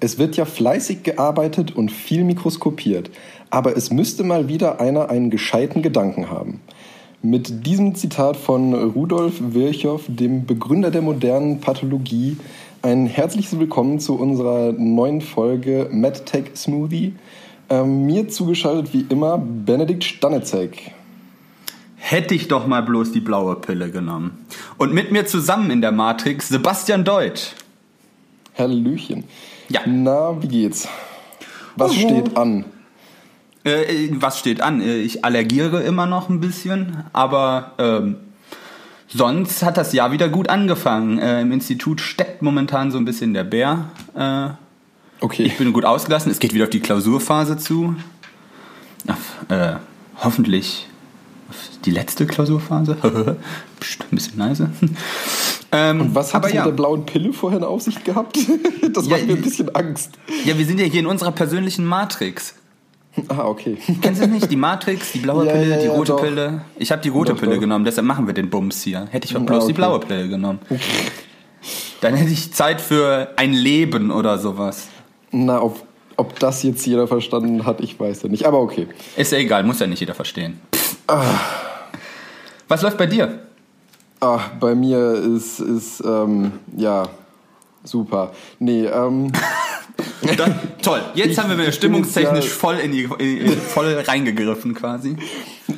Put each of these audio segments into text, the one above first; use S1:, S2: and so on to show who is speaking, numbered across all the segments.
S1: Es wird ja fleißig gearbeitet und viel mikroskopiert, aber es müsste mal wieder einer einen gescheiten Gedanken haben. Mit diesem Zitat von Rudolf Virchow, dem Begründer der modernen Pathologie, ein herzliches Willkommen zu unserer neuen Folge MedTech Smoothie. Ähm, mir zugeschaltet wie immer Benedikt Stanitzek.
S2: Hätte ich doch mal bloß die blaue Pille genommen. Und mit mir zusammen in der Matrix Sebastian Deutsch.
S1: Hallöchen. Ja. Na, wie geht's? Was Uhu. steht an?
S2: Äh, was steht an? Äh, ich allergiere immer noch ein bisschen, aber ähm, sonst hat das Jahr wieder gut angefangen. Äh, Im Institut steckt momentan so ein bisschen der Bär. Äh, okay. Ich bin gut ausgelassen. Es geht wieder auf die Klausurphase zu. Ach, äh, hoffentlich die letzte Klausurphase. Psst, ein bisschen leise.
S1: Ähm, Und was hat es ja. mit der blauen Pille vorhin auf sich gehabt? das ja, macht mir ein bisschen Angst.
S2: Ja, wir sind ja hier in unserer persönlichen Matrix.
S1: Ah, okay.
S2: Kennst du das nicht? Die Matrix, die blaue ja, Pille, die rote doch. Pille. Ich habe die rote doch, Pille doch. genommen, deshalb machen wir den Bums hier. Hätte ich doch bloß ah, okay. die blaue Pille genommen. Dann hätte ich Zeit für ein Leben oder sowas.
S1: Na, ob, ob das jetzt jeder verstanden hat, ich weiß ja nicht. Aber okay.
S2: Ist ja egal, muss ja nicht jeder verstehen. Ah. Was läuft bei dir?
S1: Ach, bei mir ist, ist ähm, ja, super. Nee, ähm.
S2: Dann, toll, jetzt ich, haben wir stimmungstechnisch ja, voll, in die, in, voll reingegriffen quasi.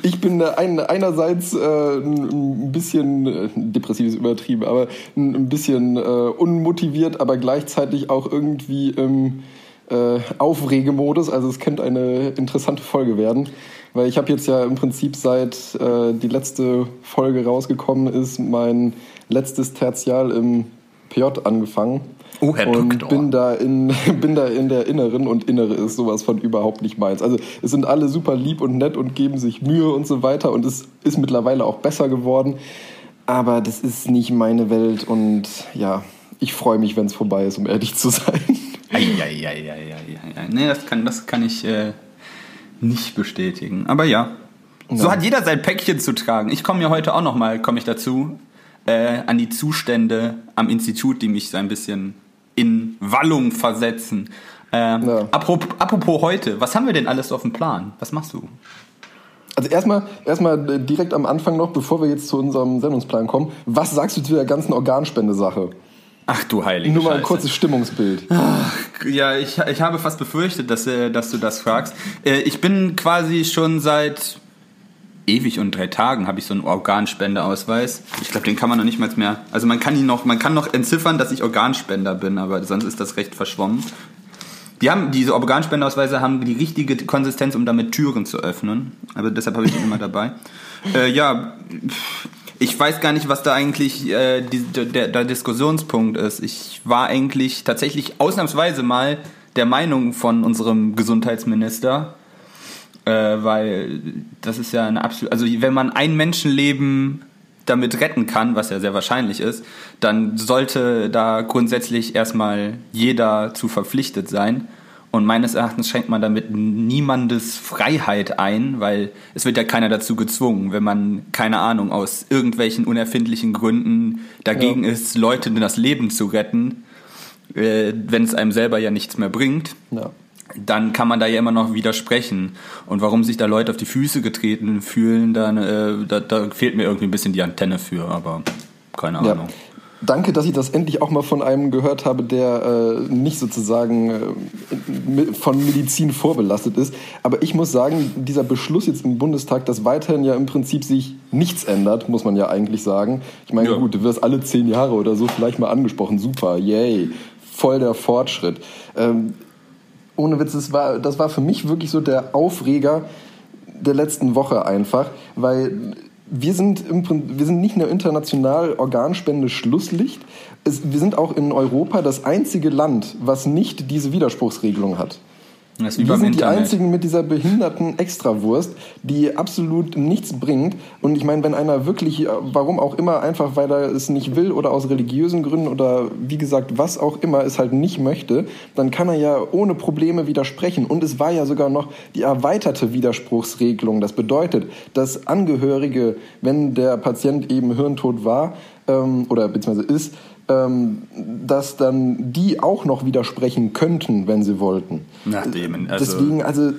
S1: Ich bin ein, einerseits äh, ein bisschen, äh, depressiv ist übertrieben, aber ein bisschen äh, unmotiviert, aber gleichzeitig auch irgendwie im äh, Aufregemodus. Also es könnte eine interessante Folge werden. Weil ich habe jetzt ja im Prinzip seit äh, die letzte Folge rausgekommen ist, mein letztes Tertial im PJ angefangen.
S2: Oh, Herr
S1: und
S2: Doktor.
S1: bin da in bin da in der Inneren und Innere ist sowas von überhaupt nicht meins. Also es sind alle super lieb und nett und geben sich Mühe und so weiter und es ist mittlerweile auch besser geworden. Aber das ist nicht meine Welt und ja, ich freue mich, wenn es vorbei ist, um ehrlich zu sein.
S2: Eieieiei. Nee, das kann, das kann ich äh, nicht bestätigen. Aber ja. ja. So hat jeder sein Päckchen zu tragen. Ich komme ja heute auch nochmal, komme ich dazu, äh, an die Zustände am Institut, die mich so ein bisschen in Wallung versetzen. Äh, ja. apropos, apropos heute, was haben wir denn alles auf dem Plan? Was machst du?
S1: Also erstmal, erstmal direkt am Anfang noch, bevor wir jetzt zu unserem Sendungsplan kommen, was sagst du zu der ganzen Organspendesache?
S2: Ach du heilige
S1: Nur mal ein kurzes Stimmungsbild.
S2: Ach, ja, ich, ich habe fast befürchtet, dass, äh, dass du das fragst. Äh, ich bin quasi schon seit ewig und drei Tagen habe ich so einen Organspendeausweis. Ich glaube, den kann man noch nicht mal mehr. Also man kann ihn noch, man kann noch entziffern, dass ich Organspender bin, aber sonst ist das recht verschwommen. Die haben diese Organspendeausweise haben die richtige Konsistenz, um damit Türen zu öffnen. Aber deshalb habe ich ihn immer dabei. Äh, ja, ich weiß gar nicht, was da eigentlich äh, die, der, der Diskussionspunkt ist. Ich war eigentlich tatsächlich ausnahmsweise mal der Meinung von unserem Gesundheitsminister, äh, weil das ist ja eine absolute, also wenn man ein Menschenleben damit retten kann, was ja sehr wahrscheinlich ist, dann sollte da grundsätzlich erstmal jeder zu verpflichtet sein. Und meines Erachtens schränkt man damit niemandes Freiheit ein, weil es wird ja keiner dazu gezwungen, wenn man, keine Ahnung, aus irgendwelchen unerfindlichen Gründen dagegen ja. ist, Leuten das Leben zu retten, äh, wenn es einem selber ja nichts mehr bringt. Ja. Dann kann man da ja immer noch widersprechen. Und warum sich da Leute auf die Füße getreten fühlen, dann, äh, da, da fehlt mir irgendwie ein bisschen die Antenne für, aber keine Ahnung. Ja.
S1: Danke, dass ich das endlich auch mal von einem gehört habe, der äh, nicht sozusagen äh, von Medizin vorbelastet ist. Aber ich muss sagen, dieser Beschluss jetzt im Bundestag, dass weiterhin ja im Prinzip sich nichts ändert, muss man ja eigentlich sagen. Ich meine, ja. gut, du wirst alle zehn Jahre oder so vielleicht mal angesprochen. Super, yay, voll der Fortschritt. Ähm, ohne Witz, das war, das war für mich wirklich so der Aufreger der letzten Woche einfach, weil wir sind, im, wir sind nicht nur international Organspende Schlusslicht, es, wir sind auch in Europa das einzige Land, was nicht diese Widerspruchsregelung hat. Das wir sind Internet. die einzigen mit dieser behinderten Extrawurst, die absolut nichts bringt. Und ich meine, wenn einer wirklich, warum auch immer, einfach weil er es nicht will oder aus religiösen Gründen oder wie gesagt, was auch immer es halt nicht möchte, dann kann er ja ohne Probleme widersprechen. Und es war ja sogar noch die erweiterte Widerspruchsregelung. Das bedeutet, dass Angehörige, wenn der Patient eben hirntot war ähm, oder beziehungsweise ist, ähm, dass dann die auch noch widersprechen könnten, wenn sie wollten.
S2: Nachdem, also
S1: Deswegen, also,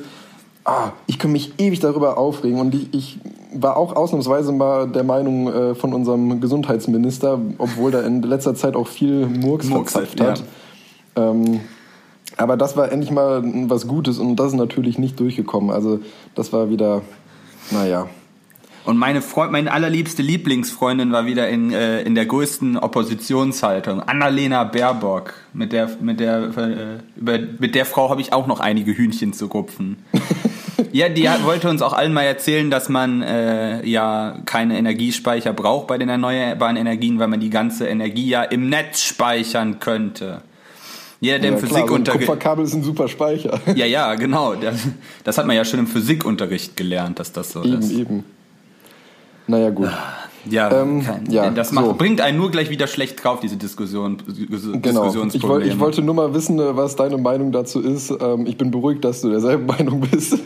S1: ah, ich kann mich ewig darüber aufregen und ich, ich war auch ausnahmsweise mal der Meinung äh, von unserem Gesundheitsminister, obwohl der in letzter Zeit auch viel Murks,
S2: Murks,
S1: verzapft
S2: ja.
S1: hat. Ähm, aber das war endlich mal was Gutes und das ist natürlich nicht durchgekommen. Also das war wieder, naja.
S2: Und meine, Freund, meine allerliebste Lieblingsfreundin war wieder in, äh, in der größten Oppositionshaltung. Annalena Baerbock. Mit der, mit der, äh, über, mit der Frau habe ich auch noch einige Hühnchen zu rupfen. ja, die hat, wollte uns auch allen mal erzählen, dass man äh, ja keine Energiespeicher braucht bei den erneuerbaren Energien, weil man die ganze Energie ja im Netz speichern könnte. Jeder, der
S1: ja,
S2: im
S1: klar, so ein
S2: Physikunterricht.
S1: Kupferkabel ist ein super Speicher.
S2: ja, ja, genau. Das, das hat man ja schon im Physikunterricht gelernt, dass das so
S1: eben,
S2: ist.
S1: eben. Naja, gut.
S2: Ja,
S1: Ähm,
S2: kein,
S1: ja,
S2: das macht,
S1: so.
S2: bringt einen nur gleich wieder schlecht drauf, diese Diskussion, Dis-
S1: Genau. Ich,
S2: Diskussionsprobleme.
S1: woll, ich wollte nur mal wissen, äh, was deine Meinung dazu ist. Ähm, ich bin beruhigt, dass du derselben Meinung bist.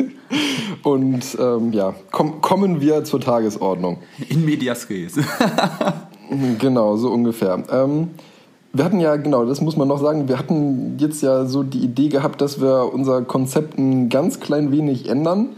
S1: Und ähm, ja, komm, kommen wir zur Tagesordnung.
S2: In medias res.
S1: Genau, so ungefähr. Ähm, wir hatten ja, genau, das muss man noch sagen, wir hatten jetzt ja so die Idee gehabt, dass wir unser Konzept ein ganz klein wenig ändern.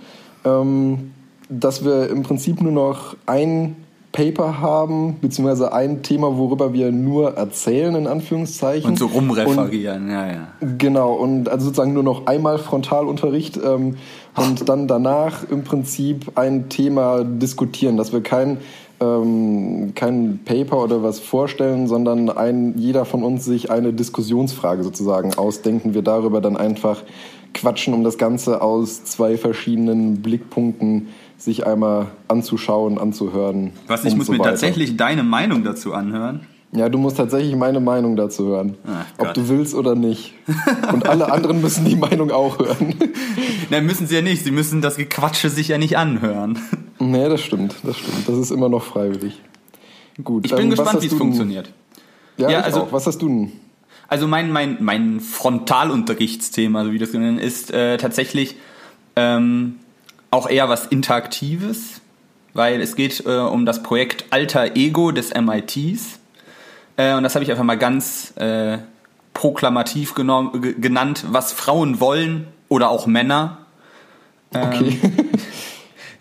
S1: Ähm, dass wir im Prinzip nur noch ein Paper haben, beziehungsweise ein Thema, worüber wir nur erzählen, in Anführungszeichen.
S2: Und so rumreferieren, ja, ja.
S1: Genau, und also sozusagen nur noch einmal Frontalunterricht ähm, und dann danach im Prinzip ein Thema diskutieren, dass wir kein, ähm, kein Paper oder was vorstellen, sondern ein, jeder von uns sich eine Diskussionsfrage sozusagen ausdenken, wir darüber dann einfach quatschen, um das Ganze aus zwei verschiedenen Blickpunkten sich einmal anzuschauen, anzuhören.
S2: Was, ich muss
S1: so
S2: mir
S1: weiter.
S2: tatsächlich deine Meinung dazu anhören.
S1: Ja, du musst tatsächlich meine Meinung dazu hören.
S2: Ach
S1: ob du willst oder nicht. Und alle anderen müssen die Meinung auch hören.
S2: Nein, müssen sie ja nicht. Sie müssen das Gequatsche sich ja nicht anhören.
S1: nee, das stimmt, das stimmt. Das ist immer noch freiwillig. Gut.
S2: Ich bin
S1: ähm,
S2: gespannt, wie es funktioniert.
S1: Ja,
S2: Ja, also-
S1: auch. Was hast du denn?
S2: Also mein, mein, mein Frontalunterrichtsthema, so wie das genannt ist, äh, tatsächlich ähm, auch eher was Interaktives, weil es geht äh, um das Projekt Alter Ego des MITs. Äh, und das habe ich einfach mal ganz äh, proklamativ genannt, was Frauen wollen oder auch Männer.
S1: Okay.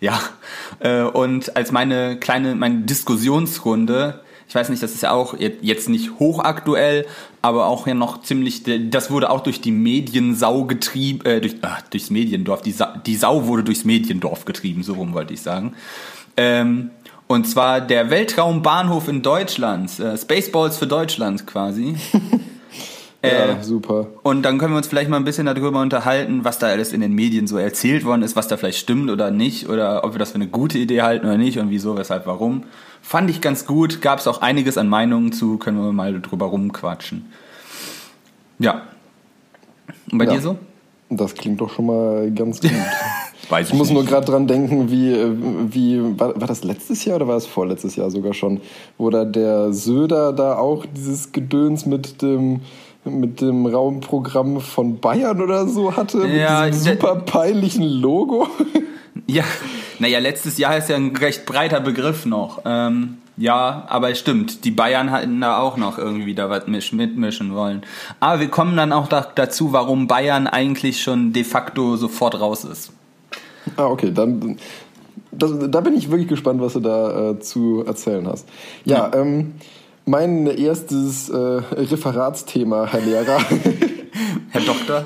S2: Ja, äh, und als meine kleine, meine Diskussionsrunde, ich weiß nicht, das ist ja auch je- jetzt nicht hochaktuell, aber auch ja noch ziemlich, das wurde auch durch die Mediensau getrieben, äh, durch, ah, durchs Mediendorf, die, Sa die Sau wurde durchs Mediendorf getrieben, so rum wollte ich sagen. Ähm, und zwar der Weltraumbahnhof in Deutschland, äh, Spaceballs für Deutschland quasi. Äh,
S1: ja, super.
S2: und dann können wir uns vielleicht mal ein bisschen darüber unterhalten, was da alles in den Medien so erzählt worden ist, was da vielleicht stimmt oder nicht, oder ob wir das für eine gute Idee halten oder nicht und wieso, weshalb, warum. Fand ich ganz gut, gab es auch einiges an Meinungen zu, können wir mal drüber rumquatschen. Ja. Und bei
S1: Ja.
S2: dir so?
S1: Das klingt doch schon mal ganz gut.
S2: Weiß
S1: Ich muss nur gerade dran denken, wie, äh, wie war, war das letztes Jahr oder war es vorletztes Jahr sogar schon, wo da der Söder da auch dieses Gedöns mit dem mit dem Raumprogramm von Bayern oder so hatte,
S2: Ja,
S1: mit diesem super peinlichen Logo.
S2: Ja, naja, letztes Jahr ist ja ein recht breiter Begriff noch. Ähm, ja, aber es stimmt, die Bayern hatten da auch noch irgendwie da was misch- mitmischen wollen. Aber wir kommen dann auch da, dazu, warum Bayern eigentlich schon de facto sofort raus ist.
S1: Ah, okay, dann das, da bin ich wirklich gespannt, was du da äh, zu erzählen hast. Ja, ähm, mein erstes äh, Referatsthema, Herr Lehrer,
S2: Herr Doktor?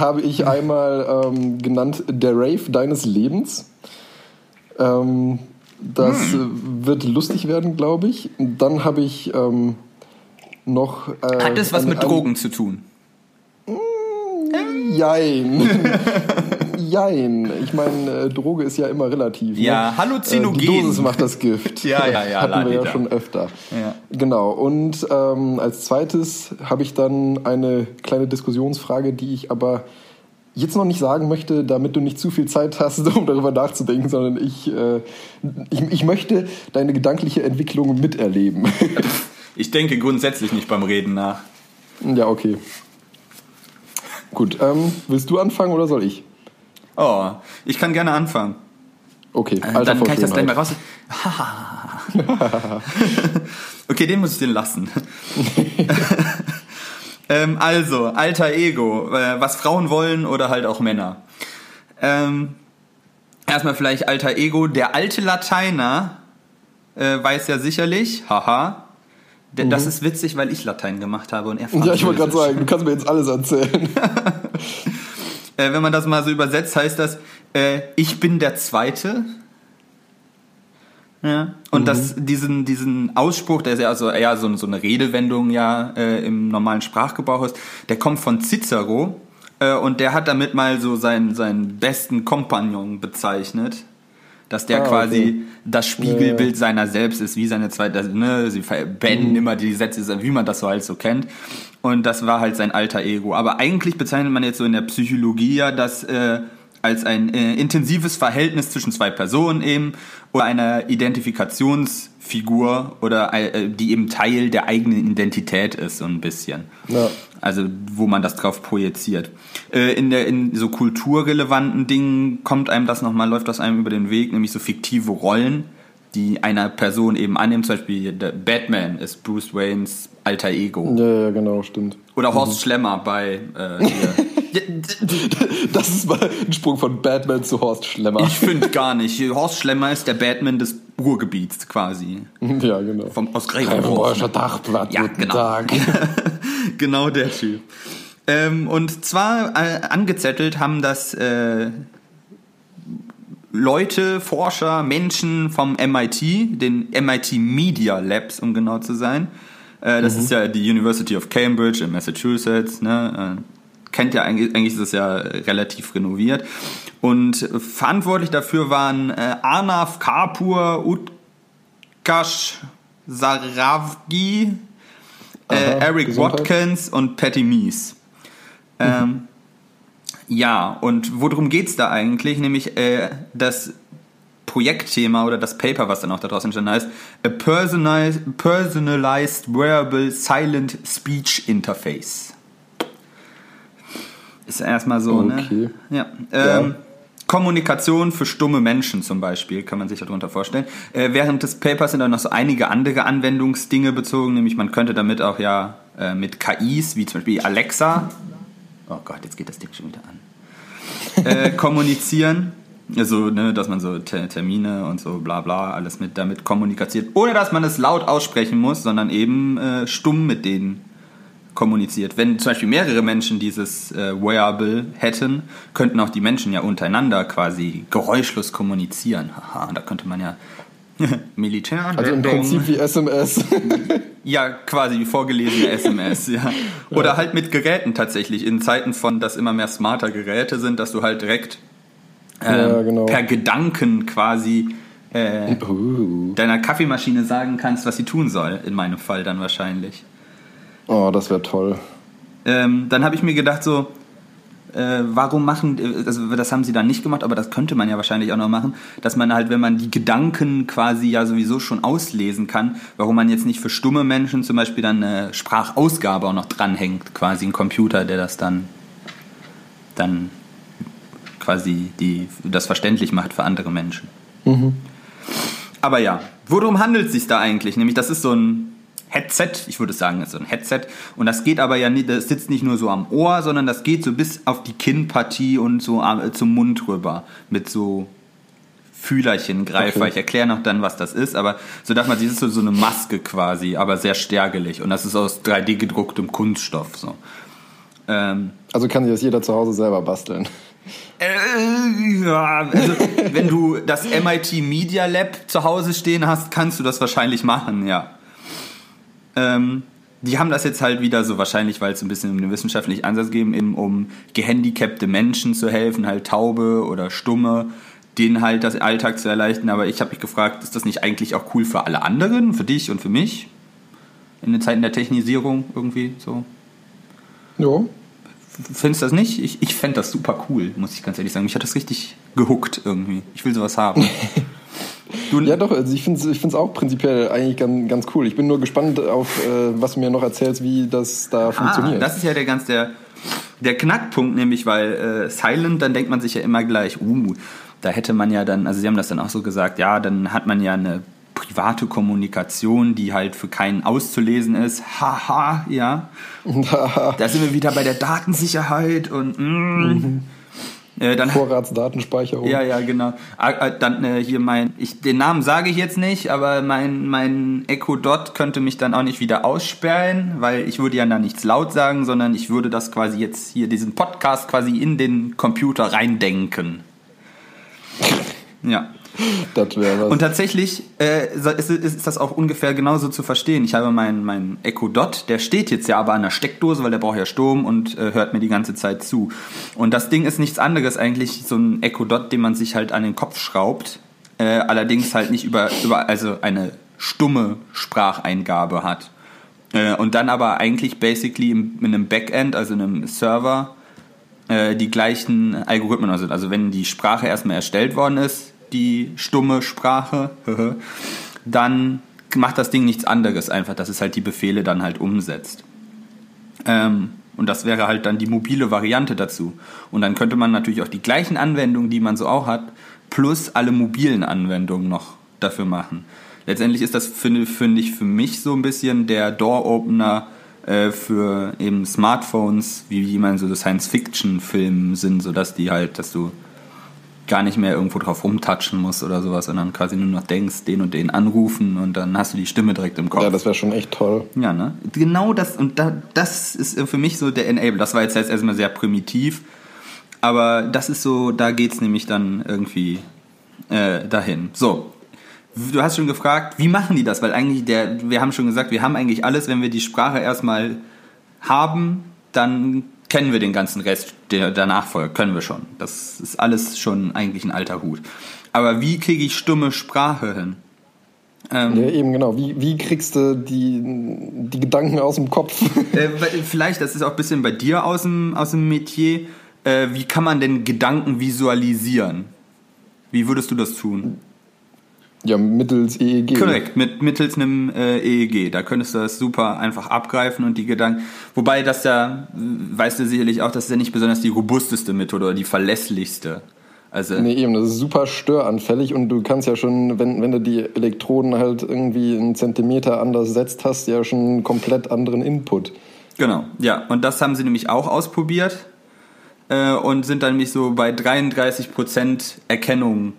S1: habe ich einmal ähm, genannt Der Rave deines Lebens. Ähm, das äh, wird lustig werden, glaube ich. Dann habe ich ähm, noch. Äh,
S2: Hat es was
S1: ein-
S2: mit Drogen zu tun?
S1: Jein. Jein. Ich meine, äh, Droge ist ja immer relativ.
S2: Ja,
S1: ne?
S2: Halluzinogen.
S1: Äh, die Dosis macht das Gift.
S2: Ja, ja, ja,
S1: Hatten wir ja schon öfter.
S2: Ja.
S1: Genau. Und ähm, als zweites habe ich dann eine kleine Diskussionsfrage, die ich aber jetzt noch nicht sagen möchte, damit du nicht zu viel Zeit hast, um darüber nachzudenken, sondern ich, äh, ich, ich möchte deine gedankliche Entwicklung miterleben.
S2: Ich denke grundsätzlich nicht beim Reden nach.
S1: ja, okay. Gut, ähm, willst du anfangen oder soll ich?
S2: Oh, ich kann gerne anfangen.
S1: Okay,
S2: Äh, Dann kann ich das gleich mal raus. okay, den muss ich den lassen. Ähm, also, alter Ego, äh, was Frauen wollen oder halt auch Männer. Ähm, erstmal vielleicht alter Ego. Der alte Lateiner äh, weiß ja sicherlich, haha, denn das ist witzig, weil ich Latein gemacht habe und er
S1: Mhm. Ja, ich wollte gerade
S2: Französisch.
S1: sagen, du kannst mir jetzt alles erzählen.
S2: Äh, wenn man das mal so übersetzt, heißt das, äh, ich bin der Zweite. Ja. Und das, diesen, diesen Ausspruch, der ist ja also eher so, so eine Redewendung ja äh, im normalen Sprachgebrauch ist, der kommt von Cicero äh, und der hat damit mal so seinen, seinen besten Kompagnon bezeichnet. Dass der
S1: Ah,
S2: quasi
S1: okay.
S2: das Spiegelbild seiner selbst ist, wie seine zweite, also, ne, sie
S1: Mhm.
S2: verbennen immer die Sätze, wie man das so halt so kennt. Und das war halt sein alter Ego. Aber eigentlich bezeichnet man jetzt so in der Psychologie ja das äh, als ein äh, intensives Verhältnis zwischen zwei Personen eben oder einer Identifikationsfigur oder äh, die eben Teil der eigenen Identität ist, so ein bisschen.
S1: Ja.
S2: Also wo man das drauf projiziert. Äh, in, der, in so kulturrelevanten Dingen kommt einem das nochmal, läuft das einem über den Weg, nämlich so fiktive Rollen, die einer Person eben annimmt. Zum Beispiel der Batman ist Bruce Waynes alter Ego.
S1: Ja, ja, genau, stimmt.
S2: Oder Horst Schlemmer bei äh, hier.
S1: Das ist mal ein Sprung von Batman zu Horst Schlemmer.
S2: Ich finde gar nicht. Horst Schlemmer ist der Batman des Ruhrgebiets quasi.
S1: ja, genau.
S2: Vom, aus
S1: Greifenbräucher. Dachblatt,
S2: Ja, genau.
S1: Tag.
S2: genau der Typ. Ähm, und zwar äh, angezettelt haben das äh, Leute, Forscher, Menschen vom MIT, den MIT Media Labs, um genau zu sein. Äh, das ist ja die University of Cambridge in Massachusetts. Ne? Äh, kennt ja eigentlich, eigentlich ist es ja relativ renoviert. Und verantwortlich dafür waren äh, Arnav Kapur, Utkash Saravgi, äh, Eric
S1: Gesundheit.
S2: Watkins und Patty Mies. Ähm, ja, und worum geht's da eigentlich? Nämlich äh, das Projektthema oder das Paper, was dann auch daraus entstanden heißt, A Personalized, personalized Wearable Silent Speech Interface. Ist erstmal so,
S1: Okay.
S2: ne? Ja.
S1: Ja.
S2: Ähm, Kommunikation für stumme Menschen zum Beispiel, kann man sich darunter vorstellen. Äh, während des Papers sind dann noch so einige andere Anwendungsdinge bezogen, nämlich man könnte damit auch ja äh, mit KIs, wie zum Beispiel Alexa, oh Gott, jetzt geht das Ding schon wieder an, äh, kommunizieren. Also, ne, dass man so Te- Termine und so bla bla alles mit damit kommuniziert, ohne dass man es laut aussprechen muss, sondern eben äh, stumm mit denen kommuniziert. Wenn zum Beispiel mehrere Menschen dieses äh, Wearable hätten, könnten auch die Menschen ja untereinander quasi geräuschlos kommunizieren. Haha, da könnte man ja Militär.
S1: Also im Prinzip wie SMS.
S2: Ja, quasi wie vorgelesene SMS, ja. Oder halt mit Geräten tatsächlich. In Zeiten von, dass immer mehr smarter Geräte sind, dass du halt direkt ähm,
S1: Ja, genau.
S2: per Gedanken quasi äh,
S1: Uh.
S2: deiner Kaffeemaschine sagen kannst, was sie tun soll. In meinem Fall dann wahrscheinlich.
S1: Oh, das wäre toll.
S2: Ähm, dann habe ich mir gedacht so, äh, warum machen, also das haben sie dann nicht gemacht, aber das könnte man ja wahrscheinlich auch noch machen, dass man halt, wenn man die Gedanken quasi ja sowieso schon auslesen kann, warum man jetzt nicht für stumme Menschen zum Beispiel dann eine Sprachausgabe auch noch dranhängt, quasi ein Computer, der das dann, dann quasi die, das verständlich macht für andere Menschen. Aber ja, worum handelt es sich da eigentlich? Nämlich, das ist so ein Headset, ich würde sagen, das ist so ein Headset. Und das geht aber ja nicht, das sitzt nicht nur so am Ohr, sondern das geht so bis auf die Kinnpartie und so am- zum Mund rüber. Mit so Fühlerchen, Greifer.
S1: Okay.
S2: Ich erkläre noch dann, was das ist, aber so darf man, das ist so, so eine Maske quasi, aber sehr stärkelig. Und das ist aus 3D gedrucktem Kunststoff. So. Ähm,
S1: Also kann sich das jeder zu Hause selber basteln.
S2: äh, ja, also, wenn du das MIT Media Lab zu Hause stehen hast, kannst du das wahrscheinlich machen, ja. Ähm, die haben das jetzt halt wieder so wahrscheinlich, weil es ein bisschen um den wissenschaftlichen Ansatz geht, eben um gehandicapte Menschen zu helfen, halt Taube oder Stumme, denen halt das Alltag zu erleichtern. Aber ich habe mich gefragt, ist das nicht eigentlich auch cool für alle anderen, für dich und für mich? In den Zeiten der Technisierung irgendwie so?
S1: Jo.
S2: Findest du das nicht? Ich, ich fände das super cool, muss ich ganz ehrlich sagen. Mich hat das richtig gehuckt irgendwie. Ich will sowas haben. Du,
S1: Ja, doch, also ich finde es auch prinzipiell eigentlich ganz, ganz cool. Ich bin nur gespannt auf, äh, was du mir noch erzählst, wie das da
S2: ah,
S1: funktioniert.
S2: das ist ja der ganz der, der Knackpunkt, nämlich weil äh, Silent, dann denkt man sich ja immer gleich, uh, da hätte man ja dann, also sie haben das dann auch so gesagt, ja, dann hat man ja eine private Kommunikation, die halt für keinen auszulesen ist. Haha, ja. da sind wir wieder bei der Datensicherheit und mm. mhm.
S1: Äh, dann, Vorratsdatenspeicherung.
S2: Ja, ja, genau. Ah, äh, dann äh, hier mein, ich, den Namen sage ich jetzt nicht, aber mein, mein Echo Dot könnte mich dann auch nicht wieder aussperren, weil ich würde ja da nichts laut sagen, sondern ich würde das quasi jetzt hier, diesen Podcast quasi in den Computer reindenken. Ja. Das wäre was. Und tatsächlich äh, ist, ist, das auch ungefähr genauso zu verstehen. Ich habe meinen mein Echo Dot, der steht jetzt ja aber an der Steckdose, weil der braucht ja Strom und äh, hört mir die ganze Zeit zu. Und das Ding ist nichts anderes eigentlich, so ein Echo Dot, den man sich halt an den Kopf schraubt, äh, allerdings halt nicht über, über also eine stumme Spracheingabe hat. Äh, und dann aber eigentlich basically in, in einem Backend, also in einem Server, äh, die gleichen Algorithmen, also, also wenn die Sprache erstmal erstellt worden ist, die stumme Sprache, dann macht das Ding nichts anderes, einfach, dass es halt die Befehle dann halt umsetzt. Ähm, und das wäre halt dann die mobile Variante dazu. Und dann könnte man natürlich auch die gleichen Anwendungen, die man so auch hat, plus alle mobilen Anwendungen noch dafür machen. Letztendlich ist das, finde find ich, für mich so ein bisschen der Door-Opener äh, für eben Smartphones, wie, wie man so Science-Fiction-Filmen sind, sodass die halt, dass du gar nicht mehr irgendwo drauf rumtatschen musst oder sowas, sondern quasi nur noch denkst, den und den anrufen und dann hast du die Stimme direkt im Kopf.
S1: Ja, das wäre schon echt toll.
S2: Ja, ne? Genau das, und da, das ist für mich so der Enable. Das war jetzt erstmal sehr primitiv, aber das ist so, da geht es nämlich dann irgendwie äh, dahin. So. Du hast schon gefragt, wie machen die das? Weil eigentlich der, wir haben schon gesagt, wir haben eigentlich alles, wenn wir die Sprache erstmal haben, dann kennen wir den ganzen Rest, der danach folgt, können wir schon. Das ist alles schon eigentlich ein alter Hut. Aber wie kriege ich stumme Sprache hin?
S1: Ähm, ja, eben genau. Wie, wie kriegst du die, die Gedanken aus dem Kopf?
S2: Äh, vielleicht, das ist auch ein bisschen bei dir aus dem, aus dem Metier. Äh, wie kann man denn Gedanken visualisieren? Wie würdest du das tun?
S1: Ja, mittels EEG.
S2: Korrekt, mit, mittels einem äh, EEG. Da könntest du das super einfach abgreifen und die Gedanken. Wobei das ja, weißt du sicherlich auch, das ist ja nicht besonders die robusteste Methode oder die verlässlichste.
S1: Also nee, eben, das ist super störanfällig und du kannst ja schon, wenn, wenn du die Elektroden halt irgendwie einen Zentimeter anders setzt, hast ja schon einen komplett anderen Input.
S2: Genau, ja. Und das haben sie nämlich auch ausprobiert äh, und sind dann nämlich so bei 33% Erkennung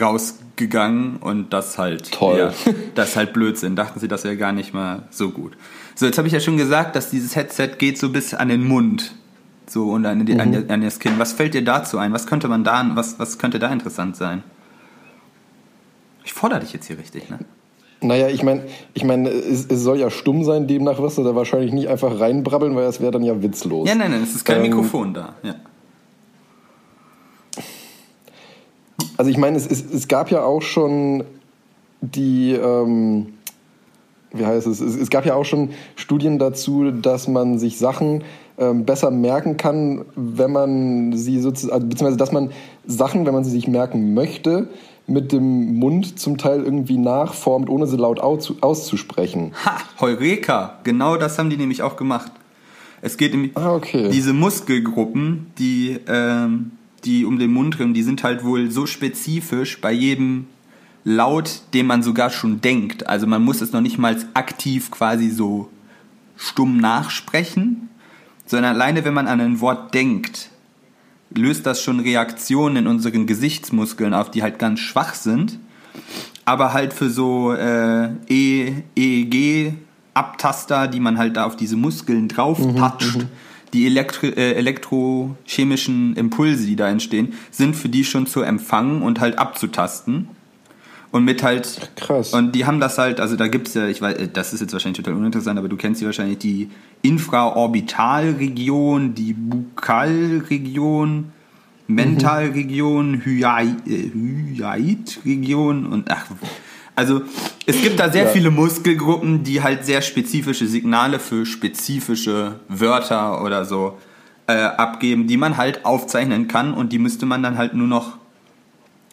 S2: rausgegangen und das halt
S1: toll. Ja,
S2: das halt Blödsinn. Dachten sie, das wäre gar nicht mal so gut. So, jetzt habe ich ja schon gesagt, dass dieses Headset geht so bis an den Mund. So und an, die, mhm. an, an das Kinn. Was fällt dir dazu ein? Was könnte man da, was, was könnte da interessant sein? Ich fordere dich jetzt hier richtig, ne?
S1: Naja, ich meine, ich mein, es, es, soll ja stumm sein, demnach wirst du da wahrscheinlich nicht einfach reinbrabbeln, weil das wäre dann ja witzlos.
S2: Ja, nein, nein, es ist kein ähm, Mikrofon da. Ja.
S1: Also ich meine, es, es, es gab ja auch schon die, ähm, wie heißt es? es, es gab ja auch schon Studien dazu, dass man sich Sachen ähm, besser merken kann, wenn man sie sozusagen, also, beziehungsweise dass man Sachen, wenn man sie sich merken möchte, mit dem Mund zum Teil irgendwie nachformt, ohne sie laut auszusprechen.
S2: Ha, Heureka! Genau das haben die nämlich auch gemacht. Es geht nämlich ah, okay. diese Muskelgruppen, die ähm, die um den Mund rum, die sind halt wohl so spezifisch bei jedem Laut, den man sogar schon denkt. Also man muss es noch nicht mal aktiv quasi so stumm nachsprechen, sondern alleine wenn man an ein Wort denkt, löst das schon Reaktionen in unseren Gesichtsmuskeln auf, die halt ganz schwach sind. Aber halt für so äh, EEG-Abtaster, die man halt da auf diese Muskeln drauf mhm, toucht, mhm, die Elektro äh, elektrochemischen Impulse, die da entstehen, sind für die schon zu empfangen und halt abzutasten. Und mit halt.
S1: Krass.
S2: Und die haben das halt, also da gibt es ja, ich weiß, das ist jetzt wahrscheinlich total uninteressant, aber du kennst sie wahrscheinlich die Infraorbitalregion, die Bukalregion, Mentalregion, mhm. Hyait-Region und ach, also es gibt da sehr ja. viele Muskelgruppen, die halt sehr spezifische Signale für spezifische Wörter oder so äh, abgeben, die man halt aufzeichnen kann und die müsste man dann halt nur noch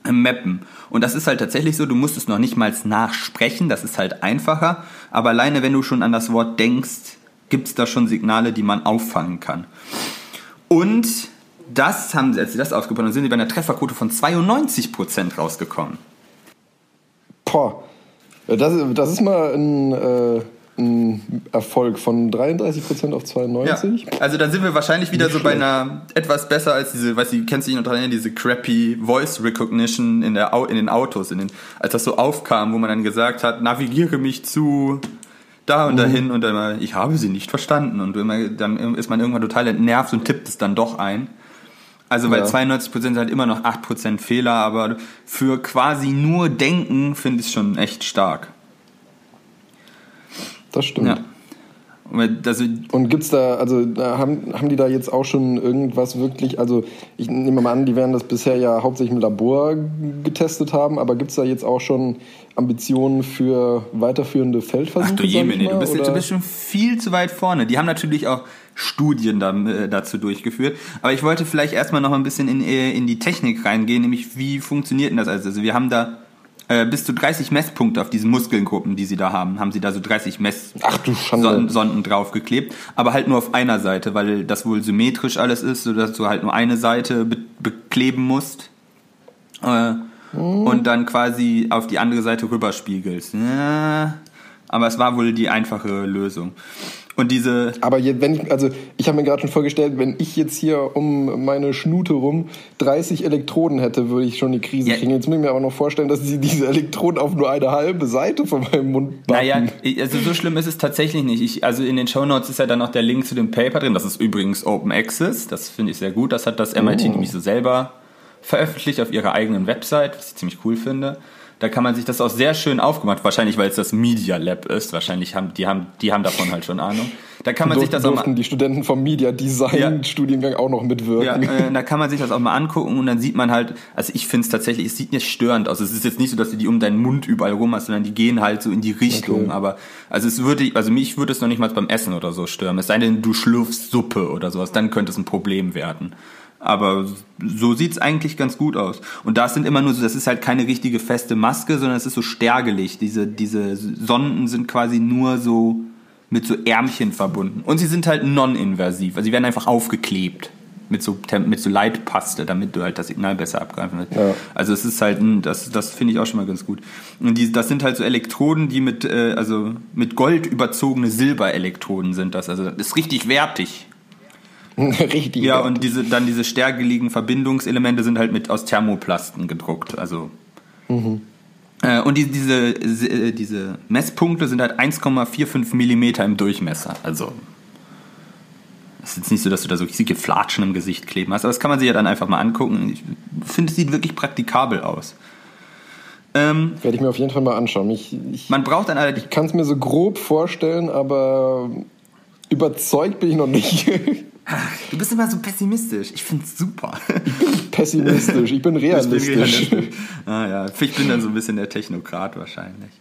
S2: äh, mappen. Und das ist halt tatsächlich so, du musst es noch nicht mal nachsprechen, das ist halt einfacher, aber alleine wenn du schon an das Wort denkst, gibt es da schon Signale, die man auffangen kann. Und das haben sie, als sie das ausgebaut haben, sind sie bei einer Trefferquote von 92% rausgekommen.
S1: Boah. Das, das ist mal ein, äh, ein Erfolg von 33% auf 92%.
S2: Ja, also dann sind wir wahrscheinlich wieder Nicht so schlecht. bei einer etwas besser als diese, weißt du, kennst du dich noch dran erinnern, diese crappy Voice Recognition in, der, in den Autos, in den, als das so aufkam, wo man dann gesagt hat, navigiere mich zu da und mhm. dahin und dann immer, ich habe sie nicht verstanden und immer, dann ist man irgendwann total entnervt und tippt es dann doch ein. Also weil ja. 92% sind halt immer noch 8% Fehler, aber für quasi nur Denken finde ich es schon echt stark.
S1: Das stimmt. Ja. Also, und gibt's da, also da haben, haben die da jetzt auch schon irgendwas wirklich, also ich nehme mal an, die werden das bisher ja hauptsächlich im Labor getestet haben, aber gibt es da jetzt auch schon Ambitionen für weiterführende Feldversuche? Ach
S2: du Jemine, du bist, du bist schon viel zu weit vorne. Die haben natürlich auch Studien da, äh, dazu durchgeführt. Aber ich wollte vielleicht erstmal noch ein bisschen in, äh, in die Technik reingehen, nämlich wie funktioniert denn das also? Also wir haben da äh, bis zu 30 Messpunkte auf diesen Muskelgruppen, die sie da haben, haben sie da so 30 Messsonden draufgeklebt, aber halt nur auf einer Seite, weil das wohl symmetrisch alles ist, sodass du halt nur eine Seite be bekleben musst. Äh, mhm. Und dann quasi auf die andere Seite rüberspiegelst. Ja, aber es war wohl die einfache Lösung. Und diese.
S1: Aber je, wenn ich, also ich habe mir gerade schon vorgestellt, wenn ich jetzt hier um meine Schnute rum 30 Elektroden hätte, würde ich schon die Krise ja. kriegen. Jetzt muss ich mir aber noch vorstellen, dass sie diese Elektroden auf nur eine halbe Seite von meinem Mund
S2: backen. Naja, also so schlimm ist es tatsächlich nicht. Ich, also in den Show Notes ist ja dann noch der Link zu dem Paper drin. Das ist übrigens Open Access. Das finde ich sehr gut. Das hat das MIT oh. nämlich so selber veröffentlicht auf ihrer eigenen Website, was ich ziemlich cool finde. Da kann man sich das auch sehr schön aufgemacht, wahrscheinlich weil es das Media Lab ist. Wahrscheinlich haben die haben die haben davon halt schon Ahnung. Da kann man sich das
S1: auch mal die Studenten vom Media Design ja. Studiengang auch noch mitwirken.
S2: Ja, äh, da kann man sich das auch mal angucken und dann sieht man halt, also ich finde es tatsächlich, es sieht nicht störend aus. Es ist jetzt nicht so, dass du die um deinen Mund überall rum hast, sondern die gehen halt so in die Richtung. Okay. Aber also es würde, also mich würde es noch nicht mal beim Essen oder so stören. Es sei denn, du schlürfst Suppe oder sowas, dann könnte es ein Problem werden. Aber so sieht's eigentlich ganz gut aus. Und das sind immer nur so, das ist halt keine richtige feste Maske, sondern es ist so stärgelig. Diese, diese Sonden sind quasi nur so mit so Ärmchen verbunden. Und sie sind halt non-invasiv. Also sie werden einfach aufgeklebt mit so, mit so Leitpaste, damit du halt das Signal besser abgreifen willst. Ja. Also es ist halt, das, das finde ich auch schon mal ganz gut. Und die, das sind halt so Elektroden, die mit, äh, also mit Gold überzogene Silberelektroden sind das. Also das ist richtig wertig.
S1: Richtig.
S2: Ja, und diese, dann diese stärkeligen Verbindungselemente sind halt mit aus Thermoplasten gedruckt. Also. Mhm. Äh, und die, diese, äh, diese Messpunkte sind halt 1,45 Millimeter im Durchmesser. Also. Es ist jetzt nicht so, dass du da so riesige Flatschen im Gesicht kleben hast, aber das kann man sich ja dann einfach mal angucken. Ich finde, es sieht wirklich praktikabel aus.
S1: Ähm, Werde ich mir auf jeden Fall mal anschauen. Ich,
S2: ich man braucht dann allerdings.
S1: Ich kann es mir so grob vorstellen, aber überzeugt bin ich noch nicht.
S2: Du bist immer so pessimistisch. Ich finde es super.
S1: Ich bin pessimistisch, ich bin realistisch. Ich bin realistisch.
S2: Ah, ja. Ich bin dann so ein bisschen der Technokrat wahrscheinlich.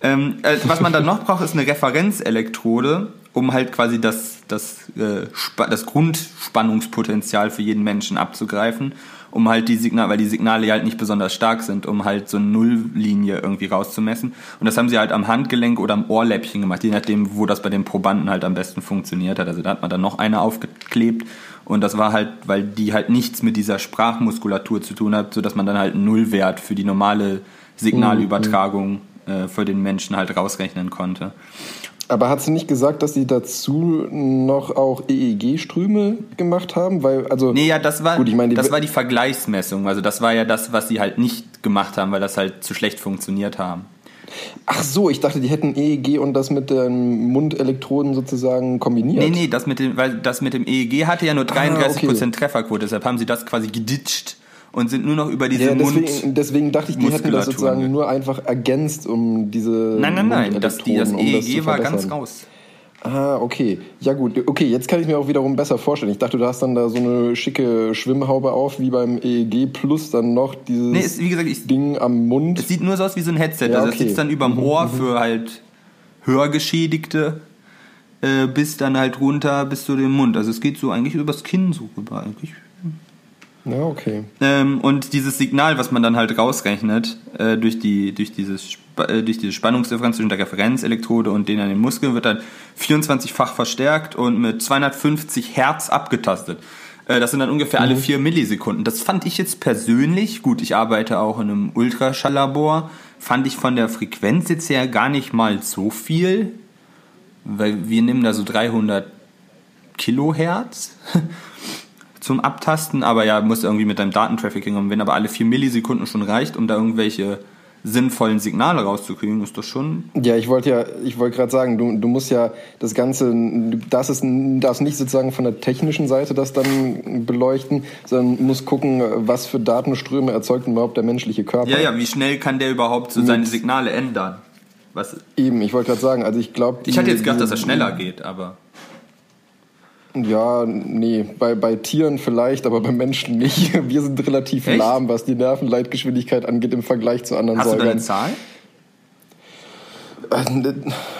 S2: Ähm, äh, was man dann noch braucht, ist eine Referenzelektrode, um halt quasi das, das, äh, das Grundspannungspotenzial für jeden Menschen abzugreifen um halt die Signale, weil die Signale halt nicht besonders stark sind, um halt so eine Nulllinie irgendwie rauszumessen. Und das haben sie halt am Handgelenk oder am Ohrläppchen gemacht, je nachdem, wo das bei den Probanden halt am besten funktioniert hat. Also da hat man dann noch eine aufgeklebt und das war halt, weil die halt nichts mit dieser Sprachmuskulatur zu tun hat, sodass man dann halt einen Nullwert für die normale Signalübertragung äh, für den Menschen halt rausrechnen konnte.
S1: Aber hat sie nicht gesagt, dass sie dazu noch auch EEG-Ströme gemacht haben? Weil, also,
S2: nee, ja, das war, gut, ich meine, das war die Vergleichsmessung. Also das war ja das, was sie halt nicht gemacht haben, weil das halt zu schlecht funktioniert haben.
S1: Ach so, ich dachte, die hätten EEG und das mit den Mundelektroden sozusagen kombiniert.
S2: Nee, nee, das mit dem, weil das mit dem EEG hatte ja nur 33% ah, okay. Trefferquote, deshalb haben sie das quasi geditscht und sind nur noch über diese ja,
S1: deswegen, Mund deswegen dachte ich, die hätten das sozusagen nur einfach ergänzt, um diese.
S2: Nein, nein, nein, das, die, das EEG um war ganz raus.
S1: Ah, okay. Ja gut, okay, jetzt kann ich mir auch wiederum besser vorstellen. Ich dachte, du hast dann da so eine schicke Schwimmhaube auf, wie beim EEG, plus dann noch dieses nee, ist, wie gesagt, ich, Ding am Mund.
S2: Es sieht nur so aus wie so ein Headset. Ja, also okay. das sitzt dann überm mhm, Ohr mhm. für halt Hörgeschädigte äh, bis dann halt runter bis zu dem Mund. Also es geht so eigentlich übers Kinn so rüber. Eigentlich
S1: ja, okay.
S2: Ähm, und dieses Signal, was man dann halt rausrechnet, äh, durch, die, durch, dieses, äh, durch diese Spannungsdifferenz zwischen der Referenzelektrode und den an den Muskeln, wird dann 24-fach verstärkt und mit 250 Hertz abgetastet. Äh, das sind dann ungefähr mhm. alle vier Millisekunden. Das fand ich jetzt persönlich, gut, ich arbeite auch in einem Ultraschalllabor, fand ich von der Frequenz jetzt her gar nicht mal so viel, weil wir nehmen da so 300 Kilohertz zum Abtasten, aber ja, muss irgendwie mit deinem Datentrafficking und wenn aber alle vier Millisekunden schon reicht, um da irgendwelche sinnvollen Signale rauszukriegen, ist das schon.
S1: Ja, ich wollte ja, ich wollte gerade sagen, du, du musst ja das Ganze, das ist, darfst nicht sozusagen von der technischen Seite das dann beleuchten, sondern musst gucken, was für Datenströme erzeugt überhaupt der menschliche Körper.
S2: Ja, ja, wie schnell kann der überhaupt so seine Signale ändern? Was?
S1: Eben, ich wollte gerade sagen, also ich glaube.
S2: Ich hatte jetzt gedacht, dass er schneller geht, aber.
S1: Ja, nee, bei, bei Tieren vielleicht, aber bei Menschen nicht. Wir sind relativ Echt? lahm, was die Nervenleitgeschwindigkeit angeht im Vergleich zu anderen
S2: hast Säugern. Hast du eine
S1: Zahl? Äh,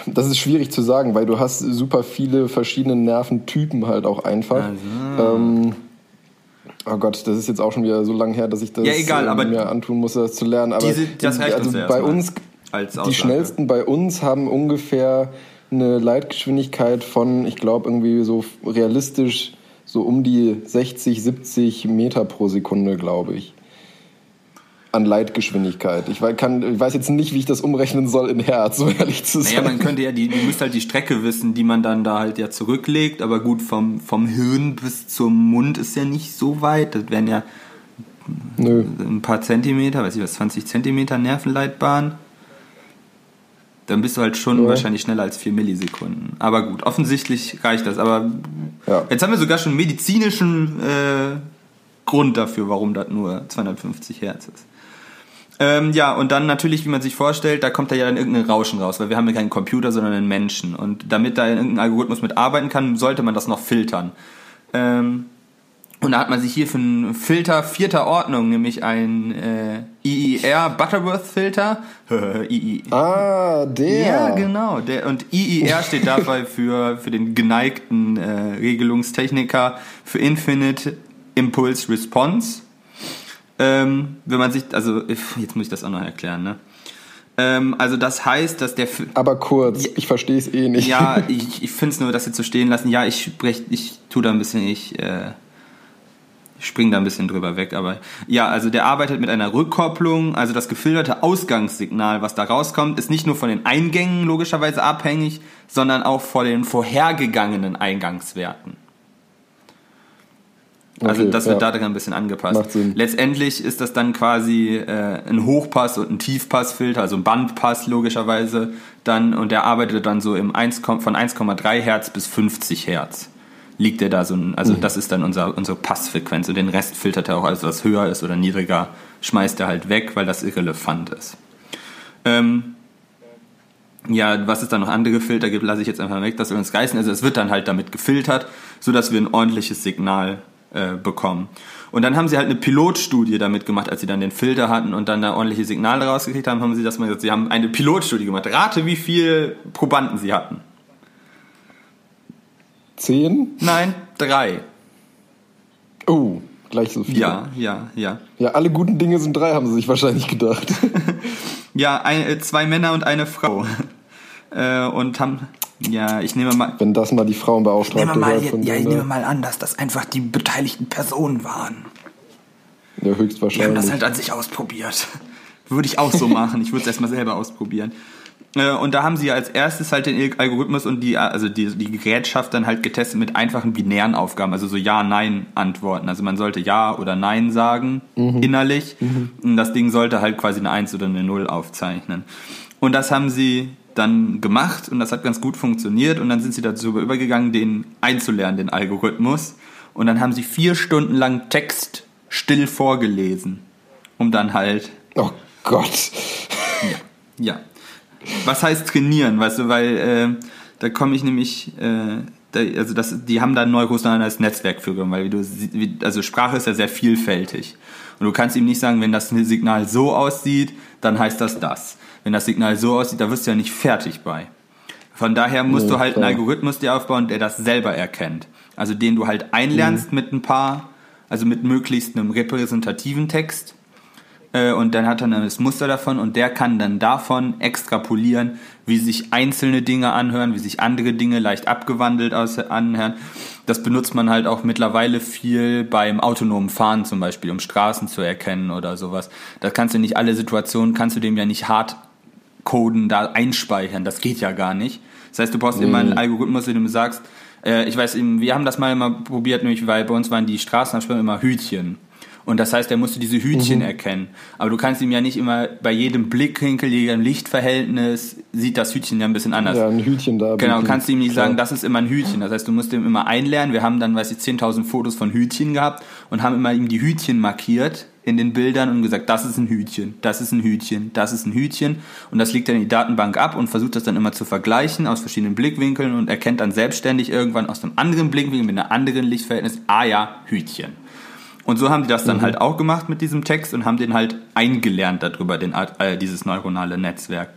S1: das ist schwierig zu sagen, weil du hast super viele verschiedene Nerventypen halt auch einfach. Also. Ähm, oh Gott, das ist jetzt auch schon wieder so lange her, dass ich das
S2: ja, egal,
S1: äh, mir antun muss, das zu lernen. Aber
S2: diese, das reicht
S1: also
S2: uns
S1: bei uns, die schnellsten bei uns haben ungefähr eine Leitgeschwindigkeit von, ich glaube, irgendwie so realistisch so um die 60, 70 Meter pro Sekunde, glaube ich. An Leitgeschwindigkeit. Ich weiß, kann, ich weiß jetzt nicht, wie ich das umrechnen soll in Herz, so ehrlich zu sein.
S2: Naja, man könnte ja, die, du müsst halt die Strecke wissen, die man dann da halt ja zurücklegt, aber gut, vom, vom Hirn bis zum Mund ist ja nicht so weit. Das wären ja Nö. ein paar Zentimeter, weiß ich was, 20 Zentimeter Nervenleitbahn dann bist du halt schon ja. wahrscheinlich schneller als 4 Millisekunden. Aber gut, offensichtlich reicht das. Aber ja. jetzt haben wir sogar schon medizinischen äh, Grund dafür, warum das nur 250 Hertz ist. Ähm, ja, und dann natürlich, wie man sich vorstellt, da kommt da ja dann irgendein Rauschen raus, weil wir haben ja keinen Computer, sondern einen Menschen. Und damit da irgendein Algorithmus mitarbeiten kann, sollte man das noch filtern. Ähm, und da hat man sich hier für einen Filter vierter Ordnung, nämlich ein äh, IIR Butterworth Filter.
S1: ah, der.
S2: Ja, genau. Der, und IIR steht dabei für, für den geneigten äh, Regelungstechniker für Infinite Impulse Response. Ähm, wenn man sich, also jetzt muss ich das auch noch erklären, ne? Ähm, also das heißt, dass der... F
S1: Aber kurz, ich verstehe es eh nicht.
S2: Ja, ich, ich finde es nur, dass sie zu stehen lassen. Ja, ich sprech, ich tue da ein bisschen, ich... Äh, ich springe da ein bisschen drüber weg, aber ja, also der arbeitet mit einer Rückkopplung, also das gefilterte Ausgangssignal, was da rauskommt, ist nicht nur von den Eingängen logischerweise abhängig, sondern auch von den vorhergegangenen Eingangswerten. Also okay, das wird ja. da ein bisschen angepasst. Letztendlich ist das dann quasi äh, ein Hochpass und ein Tiefpassfilter, also ein Bandpass logischerweise dann und der arbeitet dann so im 1, von 1,3 Hertz bis 50 Hertz liegt er da so, also mhm. das ist dann unser, unsere Passfrequenz und den Rest filtert er auch, also was höher ist oder niedriger, schmeißt er halt weg, weil das irrelevant ist. Ähm, ja, was es dann noch andere Filter gibt, lasse ich jetzt einfach weg, das soll uns geißen. Also es wird dann halt damit gefiltert, sodass wir ein ordentliches Signal äh, bekommen. Und dann haben sie halt eine Pilotstudie damit gemacht, als sie dann den Filter hatten und dann da ordentliche Signale rausgekriegt haben, haben sie das mal gesagt, sie haben eine Pilotstudie gemacht. Rate, wie viele Probanden sie hatten.
S1: Zehn?
S2: Nein, drei.
S1: Oh, gleich so viel.
S2: Ja, ja, ja.
S1: Ja, alle guten Dinge sind drei, haben sie sich wahrscheinlich gedacht.
S2: ja, ein, äh, zwei Männer und eine Frau. Äh, und haben, ja, ich nehme mal.
S1: Wenn das mal die Frauenbeauftragte
S2: mal, von Ja, ich nehme mal an, dass das einfach die beteiligten Personen waren.
S1: Ja, höchstwahrscheinlich. Die
S2: haben das halt an sich ausprobiert. Würde ich auch so machen. Ich würde es erstmal selber ausprobieren. Äh, und da haben sie als erstes halt den Algorithmus und die, also die, die Gerätschaft dann halt getestet mit einfachen binären Aufgaben, also so Ja-Nein-Antworten. Also man sollte Ja oder Nein sagen, mhm. innerlich. Mhm. Und das Ding sollte halt quasi eine 1 oder eine 0 aufzeichnen. Und das haben sie dann gemacht und das hat ganz gut funktioniert und dann sind sie dazu übergegangen, den einzulernen, den Algorithmus. Und dann haben sie vier Stunden lang Text still vorgelesen, um dann halt.
S1: Oh Gott.
S2: Ja. ja was heißt trainieren, weißt du, weil äh, da komme ich nämlich, äh, da, also das, die haben da ein neuronales Netzwerk für, weil du, also Sprache ist ja sehr vielfältig. Und du kannst ihm nicht sagen, wenn das Signal so aussieht, dann heißt das das. Wenn das Signal so aussieht, da wirst du ja nicht fertig bei. Von daher musst nee, du halt klar. einen Algorithmus dir aufbauen, der das selber erkennt. Also den du halt einlernst mhm. mit ein paar, also mit möglichst einem repräsentativen Text äh, und dann hat er dann das Muster davon und der kann dann davon extrapolieren, wie sich einzelne Dinge anhören, wie sich andere Dinge leicht abgewandelt anhören. Das benutzt man halt auch mittlerweile viel beim autonomen Fahren zum Beispiel, um Straßen zu erkennen oder sowas. Da kannst du nicht alle Situationen, kannst du dem ja nicht hart coden, da einspeichern. Das geht ja gar nicht. Das heißt, du brauchst mhm. immer einen Algorithmus, in dem du sagst, äh, ich weiß, wir haben das mal immer probiert, nämlich weil bei uns waren die Straßenabsperrungen immer Hütchen. Und das heißt, er musste diese Hütchen mhm. erkennen. Aber du kannst ihm ja nicht immer bei jedem Blickwinkel, jedem Lichtverhältnis, sieht das Hütchen ja ein bisschen anders.
S1: Ja, ein Hütchen da.
S2: Genau, kannst du ihm nicht klar. sagen, das ist immer ein Hütchen. Das heißt, du musst ihm immer einlernen. Wir haben dann, weiß ich, 10.000 Fotos von Hütchen gehabt und haben immer ihm die Hütchen markiert in den Bildern und gesagt, das ist ein Hütchen, das ist ein Hütchen, das ist ein Hütchen. Und das liegt dann in die Datenbank ab und versucht das dann immer zu vergleichen aus verschiedenen Blickwinkeln und erkennt dann selbstständig irgendwann aus einem anderen Blickwinkel mit einem anderen Lichtverhältnis, ah ja, Hütchen. Und so haben die das dann mhm. halt auch gemacht mit diesem Text und haben den halt eingelernt darüber, den, äh, dieses neuronale Netzwerk.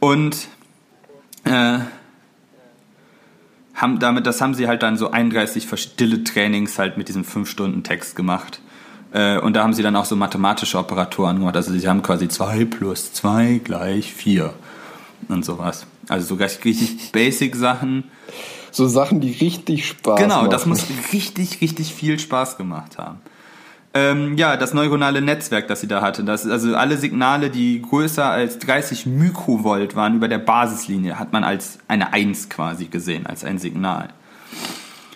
S2: Und äh, haben damit, das haben sie halt dann so 31 stille Trainings halt mit diesem 5-Stunden-Text gemacht. Äh, und da haben sie dann auch so mathematische Operatoren gemacht. Also sie haben quasi 2 plus 2 gleich 4 und sowas. Also so richtig basic Sachen
S1: so Sachen, die richtig Spaß
S2: genau,
S1: machen.
S2: Genau, das muss richtig, richtig viel Spaß gemacht haben. Ähm, ja, das neuronale Netzwerk, das sie da hatte, das, also alle Signale, die größer als 30 Mikrovolt waren über der Basislinie, hat man als eine 1 quasi gesehen, als ein Signal.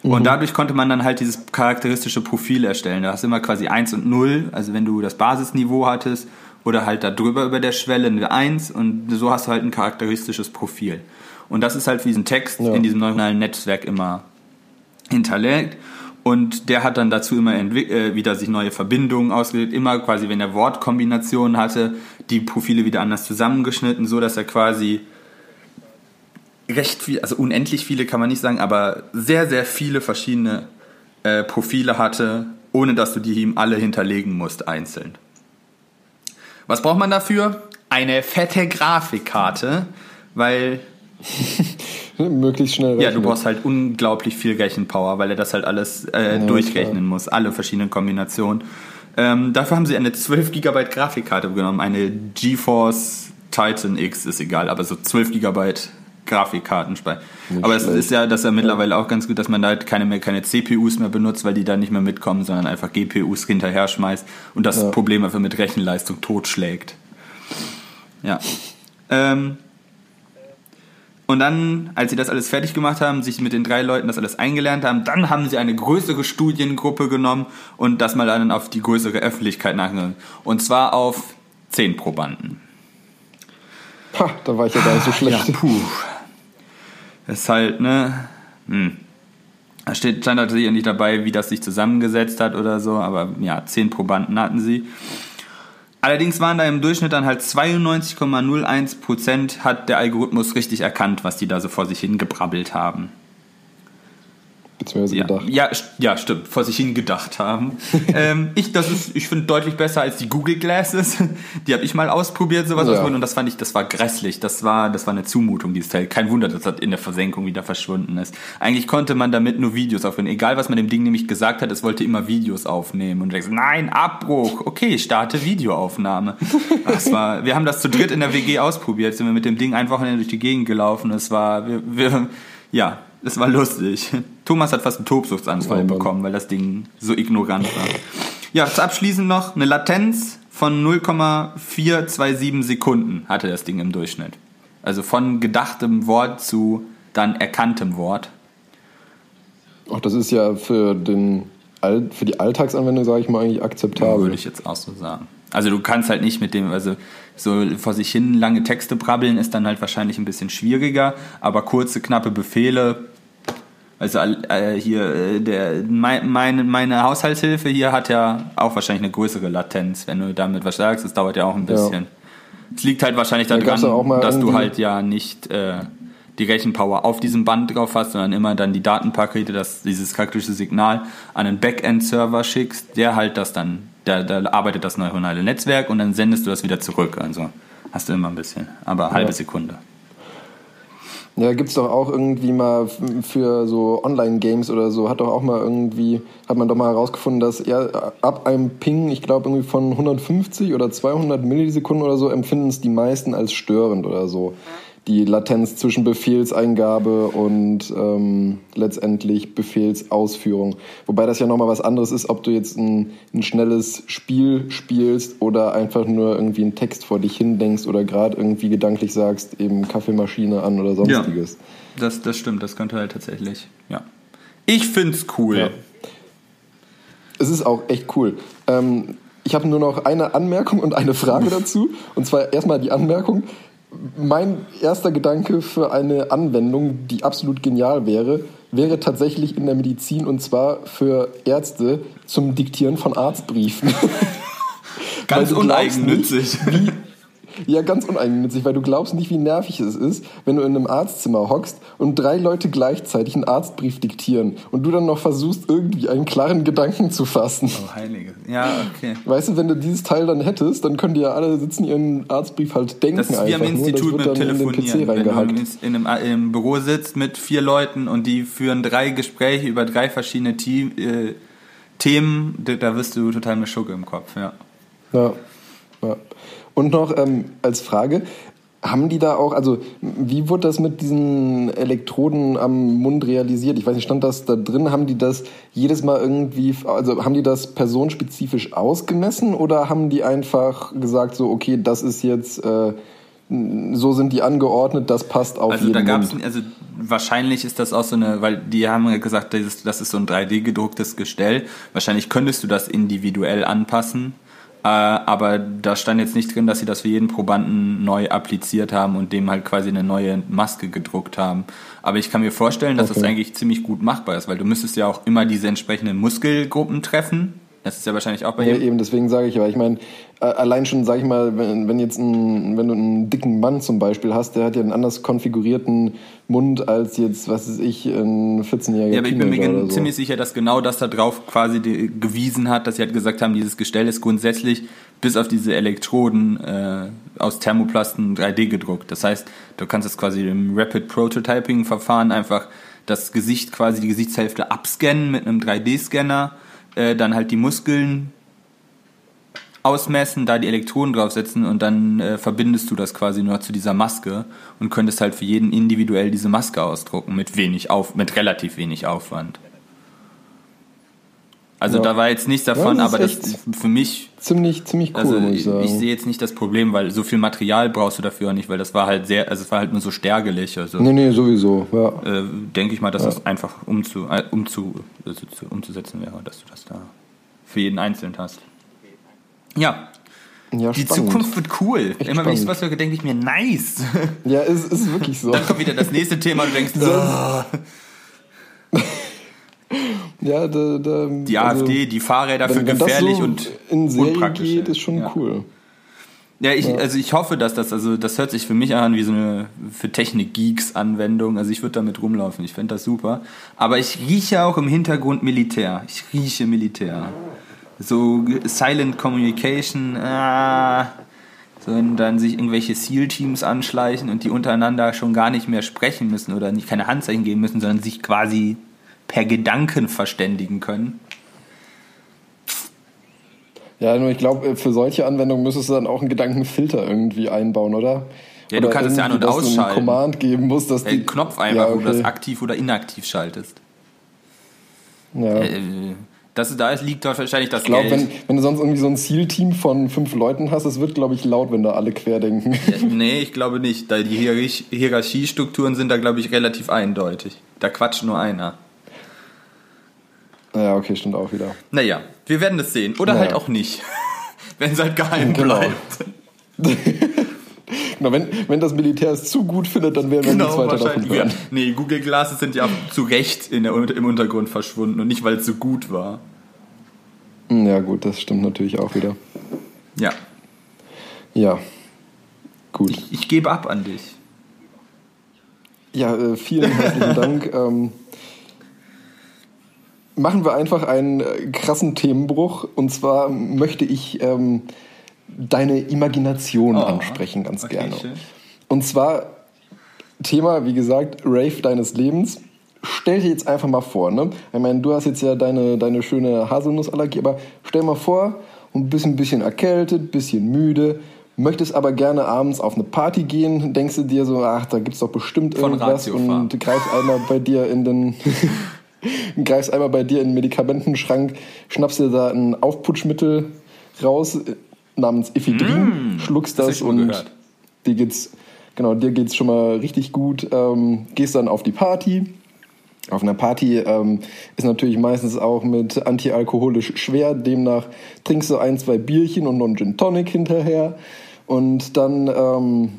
S2: Mhm. Und dadurch konnte man dann halt dieses charakteristische Profil erstellen. Da hast du immer quasi 1 und 0, also wenn du das Basisniveau hattest, oder halt da drüber über der Schwelle eine 1 und so hast du halt ein charakteristisches Profil. Und das ist halt für diesen Text ja. in diesem neuronalen Netzwerk immer hinterlegt. Und der hat dann dazu immer äh, wieder sich neue Verbindungen ausgelegt, immer quasi, wenn er Wortkombinationen hatte, die Profile wieder anders zusammengeschnitten, so dass er quasi recht viel, also unendlich viele kann man nicht sagen, aber sehr, sehr viele verschiedene äh, Profile hatte, ohne dass du die ihm alle hinterlegen musst einzeln. Was braucht man dafür? Eine fette Grafikkarte, weil
S1: Möglichst schnell
S2: rechnen. Ja, du brauchst halt unglaublich viel Rechenpower, weil er das halt alles äh, ja, durchrechnen klar. muss, alle verschiedenen Kombinationen. Ähm, dafür haben sie eine 12 GB Grafikkarte genommen, eine GeForce Titan X, ist egal, aber so 12 GB Grafikkartenspeicher. Aber es ist ja, das ist ja mittlerweile auch ganz gut, dass man da halt keine mehr keine CPUs mehr benutzt, weil die da nicht mehr mitkommen, sondern einfach GPUs hinterher schmeißt und das ja. Problem einfach mit Rechenleistung totschlägt. Ja. Ähm, und dann, als sie das alles fertig gemacht haben, sich mit den drei Leuten das alles eingelernt haben, dann haben sie eine größere Studiengruppe genommen und das mal dann auf die größere Öffentlichkeit nachgegangen. Und zwar auf zehn Probanden.
S1: Ha, da war ich ja gar nicht so schlecht.
S2: Ja, puh. Ist halt, ne? Hm. Da steht, stand natürlich nicht dabei, wie das sich zusammengesetzt hat oder so, aber ja, zehn Probanden hatten sie. Allerdings waren da im Durchschnitt dann halt 92,01 Prozent hat der Algorithmus richtig erkannt, was die da so vor sich hin gebrabbelt haben.
S1: Beziehungsweise
S2: ja,
S1: gedacht.
S2: Ja, ja, stimmt, vor sich hin gedacht haben. ähm, ich ich finde deutlich besser als die Google Glasses. Die habe ich mal ausprobiert, sowas ja. und das fand ich, das war grässlich. Das war, das war eine Zumutung, dieses Teil. Kein Wunder, dass das in der Versenkung wieder verschwunden ist. Eigentlich konnte man damit nur Videos aufnehmen. Egal, was man dem Ding nämlich gesagt hat, es wollte immer Videos aufnehmen. Und ich dachte, nein, Abbruch. Okay, starte Videoaufnahme. Das war, wir haben das zu dritt in der WG ausprobiert. Sind wir mit dem Ding einfach durch die Gegend gelaufen. Es war, wir, wir ja, es war lustig. Thomas hat fast einen Tobsuchtsanfall oh, bekommen, weil das Ding so ignorant war. Ja, zu abschließend noch eine Latenz von 0,427 Sekunden hatte das Ding im Durchschnitt. Also von gedachtem Wort zu dann erkanntem Wort.
S1: Ach, das ist ja für, den, für die Alltagsanwendung, sage ich mal, eigentlich akzeptabel. Ja,
S2: würde ich jetzt auch so sagen. Also du kannst halt nicht mit dem, also so vor sich hin lange Texte brabbeln ist dann halt wahrscheinlich ein bisschen schwieriger, aber kurze, knappe Befehle, also äh, hier, äh, der, mein, meine, meine Haushaltshilfe hier hat ja auch wahrscheinlich eine größere Latenz, wenn du damit was sagst, das dauert ja auch ein bisschen. Es ja. liegt halt wahrscheinlich daran, da dass du halt ja nicht äh, die Rechenpower auf diesem Band drauf hast, sondern immer dann die Datenpakete, das, dieses charakteristische Signal an einen Backend-Server schickst, der halt das dann da, da arbeitet das neuronale Netzwerk und dann sendest du das wieder zurück. Also hast du immer ein bisschen, aber halbe ja. Sekunde.
S1: Ja, gibt's doch auch irgendwie mal für so Online-Games oder so, hat doch auch mal irgendwie, hat man doch mal herausgefunden, dass er ab einem Ping, ich glaube irgendwie von 150 oder 200 Millisekunden oder so, empfinden es die meisten als störend oder so die Latenz zwischen Befehlseingabe und ähm, letztendlich Befehlsausführung. Wobei das ja nochmal was anderes ist, ob du jetzt ein, ein, schnelles Spiel spielst oder einfach nur irgendwie einen Text vor dich hindenkst oder gerade irgendwie gedanklich sagst, eben Kaffeemaschine an oder sonstiges.
S2: Ja, das, das stimmt, das könnte halt tatsächlich, ja. Ich find's cool. Ja.
S1: Es ist auch echt cool. Ähm, ich habe nur noch eine Anmerkung und eine Frage dazu. Und zwar erstmal die Anmerkung mein erster Gedanke für eine Anwendung, die absolut genial wäre, wäre tatsächlich in der Medizin und zwar für Ärzte zum Diktieren von Arztbriefen.
S2: Ganz uneigennützig.
S1: Nicht, wie, ja, ganz uneigennützig, weil du glaubst nicht, wie nervig es ist, wenn du in einem Arztzimmer hockst und drei Leute gleichzeitig einen Arztbrief diktieren und du dann noch versuchst, irgendwie einen klaren Gedanken zu fassen.
S2: Oh, Heilige. Ja, okay.
S1: Weißt du, wenn du dieses Teil dann hättest, dann können die ja alle sitzen, ihren Arztbrief halt denken. Das ist wie am
S2: Institut nur, mit Telefonieren. Wenn du in einem, in einem Büro sitzt mit vier Leuten und die führen drei Gespräche über drei verschiedene Team, äh, Themen, da wirst du total mit Schucke im Kopf, ja.
S1: Ja. ja. Und noch ähm, als Frage, haben die da auch, also wie wurde das mit diesen Elektroden am Mund realisiert? Ich weiß nicht, stand das da drin? Haben die das jedes Mal irgendwie, also haben die das personenspezifisch ausgemessen oder haben die einfach gesagt, so, okay, das ist jetzt, äh, so sind die angeordnet, das passt auf
S2: also
S1: jeden
S2: da gab's, Mund. Also wahrscheinlich ist das auch so eine, weil die haben ja gesagt, das ist, das ist so ein 3D-gedrucktes Gestell. Wahrscheinlich könntest du das individuell anpassen aber da stand jetzt nicht drin, dass sie das für jeden Probanden neu appliziert haben und dem halt quasi eine neue Maske gedruckt haben. Aber ich kann mir vorstellen, dass okay. das eigentlich ziemlich gut machbar ist, weil du müsstest ja auch immer diese entsprechenden Muskelgruppen treffen das ist ja wahrscheinlich auch bei
S1: ja, eben, deswegen sage ich, aber ich meine, äh, allein schon, sage ich mal, wenn, wenn jetzt ein, wenn du einen dicken Mann zum Beispiel hast, der hat ja einen anders konfigurierten Mund als jetzt, was weiß ich, ein 14-jähriger Ja, aber
S2: ich bin mir so. ziemlich sicher, dass genau das da drauf quasi gewiesen hat, dass sie halt gesagt haben, dieses Gestell ist grundsätzlich bis auf diese Elektroden äh, aus Thermoplasten 3D gedruckt. Das heißt, du kannst das quasi im Rapid Prototyping Verfahren einfach das Gesicht quasi die Gesichtshälfte abscannen mit einem 3D-Scanner äh, dann halt die Muskeln ausmessen, da die Elektroden draufsetzen und dann äh, verbindest du das quasi nur zu dieser Maske und könntest halt für jeden individuell diese Maske ausdrucken mit wenig auf, mit relativ wenig Aufwand. Also ja. da war jetzt nichts davon, ja, das aber das für mich
S1: ziemlich ziemlich cool.
S2: Also
S1: ich,
S2: ich, sehe jetzt nicht das Problem, weil so viel Material brauchst du dafür auch nicht, weil das war halt sehr, also es war halt nur so stärgelig. Also
S1: nee, nee, sowieso. Ja.
S2: Äh, Denke ich mal, dass ja. das einfach umzu, äh, umzu, also umzusetzen wäre, dass du das da für jeden einzeln hast. Ja. Ja, die spannend. Zukunft wird cool. Echt Immer wenn ich was höre, denke ich mir, nice.
S1: Ja, es ist wirklich so.
S2: Dann kommt wieder das nächste Thema und du denkst, oh.
S1: Ja, da, da,
S2: die also, AfD, die Fahrräder wenn, für gefährlich so und
S1: in Serie unpraktisch. geht, ist schon ja. cool.
S2: Ja, ich, ja. also ich hoffe, dass das, also das hört sich für mich an wie so eine für Technik-Geeks-Anwendung. Also ich würde damit rumlaufen, ich fände das super. Aber ich rieche auch im Hintergrund Militär. Ich rieche Militär. So Silent Communication, ah, so wenn dann sich irgendwelche SEAL-Teams anschleichen und die untereinander schon gar nicht mehr sprechen müssen oder nicht keine Handzeichen geben müssen, sondern sich quasi per Gedanken verständigen können.
S1: Ja, nur ich glaube, äh, für solche Anwendungen müsstest du dann auch einen Gedankenfilter irgendwie einbauen, oder?
S2: Ja, oder du kannst es ja an- und ausschalten. Einen
S1: Command geben muss, dass
S2: die Knopf einfach, ja, okay. wo du das aktiv oder inaktiv schaltest.
S1: Ja. Äh,
S2: das, da liegt dort wahrscheinlich das
S1: ich glaub, Geld. Wenn, wenn du sonst irgendwie so ein Zielteam von fünf Leuten hast, das wird, glaube ich, laut, wenn da alle querdenken.
S2: Ja, nee, ich glaube nicht. Da die Hierarchiestrukturen sind da, glaube ich, relativ eindeutig. Da quatscht nur einer.
S1: Ja, okay, stimmt auch wieder.
S2: Naja, wir werden es sehen. Oder naja. halt auch nicht. wenn es halt geheim genau. bleibt.
S1: genau, wenn, wenn das Militär es zu gut findet, dann werden wir genau, nichts weiter davon hören.
S2: Ja. Nee, Google Glasses sind ja zu Recht in der, im Untergrund verschwunden und nicht, weil es so gut war.
S1: Hm, ja, gut, das stimmt natürlich auch wieder.
S2: Ja.
S1: Ja. Gut.
S2: Ich, ich gebe ab an dich.
S1: Ja, äh, vielen herzlichen Dank. Ähm, machen wir einfach einen äh, krassen Themenbruch. Und zwar möchte ich ähm, deine Imagination oh, ansprechen, ganz okay, gerne. Schön. Und zwar Thema, wie gesagt, Rave deines Lebens. Stell dir jetzt einfach mal vor, ne? Ich meine, du hast jetzt ja deine, deine schöne Haselnussallergie, aber stell mal vor, und bist ein bisschen erkältet, bisschen müde, möchtest aber gerne abends auf eine Party gehen, denkst du dir so, ach, da gibt's doch bestimmt
S2: Von
S1: irgendwas und greifst einmal bei dir in den greifst einmal bei dir in den Medikamentenschrank, schnappst dir da ein Aufputschmittel raus äh, namens Ephedrin, schluckst
S2: Mm, das hab
S1: das und
S2: gehört.
S1: dir geht's genau, dir geht's schon mal richtig gut, ähm, gehst dann auf die Party. Auf einer Party ähm, ist natürlich meistens auch mit antialkoholisch schwer, demnach trinkst du ein, zwei Bierchen und noch einen Gin Tonic hinterher und dann ähm,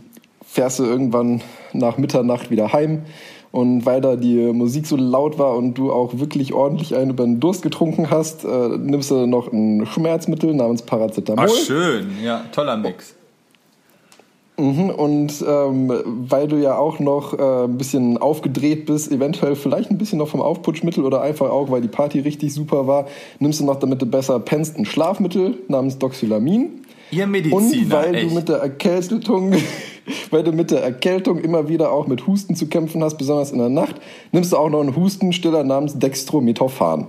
S1: fährst du irgendwann nach Mitternacht wieder heim und weil da die Musik so laut war und du auch wirklich ordentlich einen über den Durst getrunken hast, äh, nimmst du noch ein Schmerzmittel namens Paracetamol.
S2: Ah, schön. Ja, toller Mix.
S1: Mhm, und ähm, weil du ja auch noch äh, ein bisschen aufgedreht bist, eventuell vielleicht ein bisschen noch vom Aufputschmittel oder einfach auch, weil die Party richtig super war, nimmst du noch, damit du besser pennst, ein Schlafmittel namens Doxylamin.
S2: Ihr
S1: Und
S2: Mediziner,
S1: weil
S2: echt.
S1: du mit der Erkältung, weil du mit der Erkältung immer wieder auch mit Husten zu kämpfen hast, besonders in der Nacht, nimmst du auch noch einen Hustenstiller namens Dextrometophan.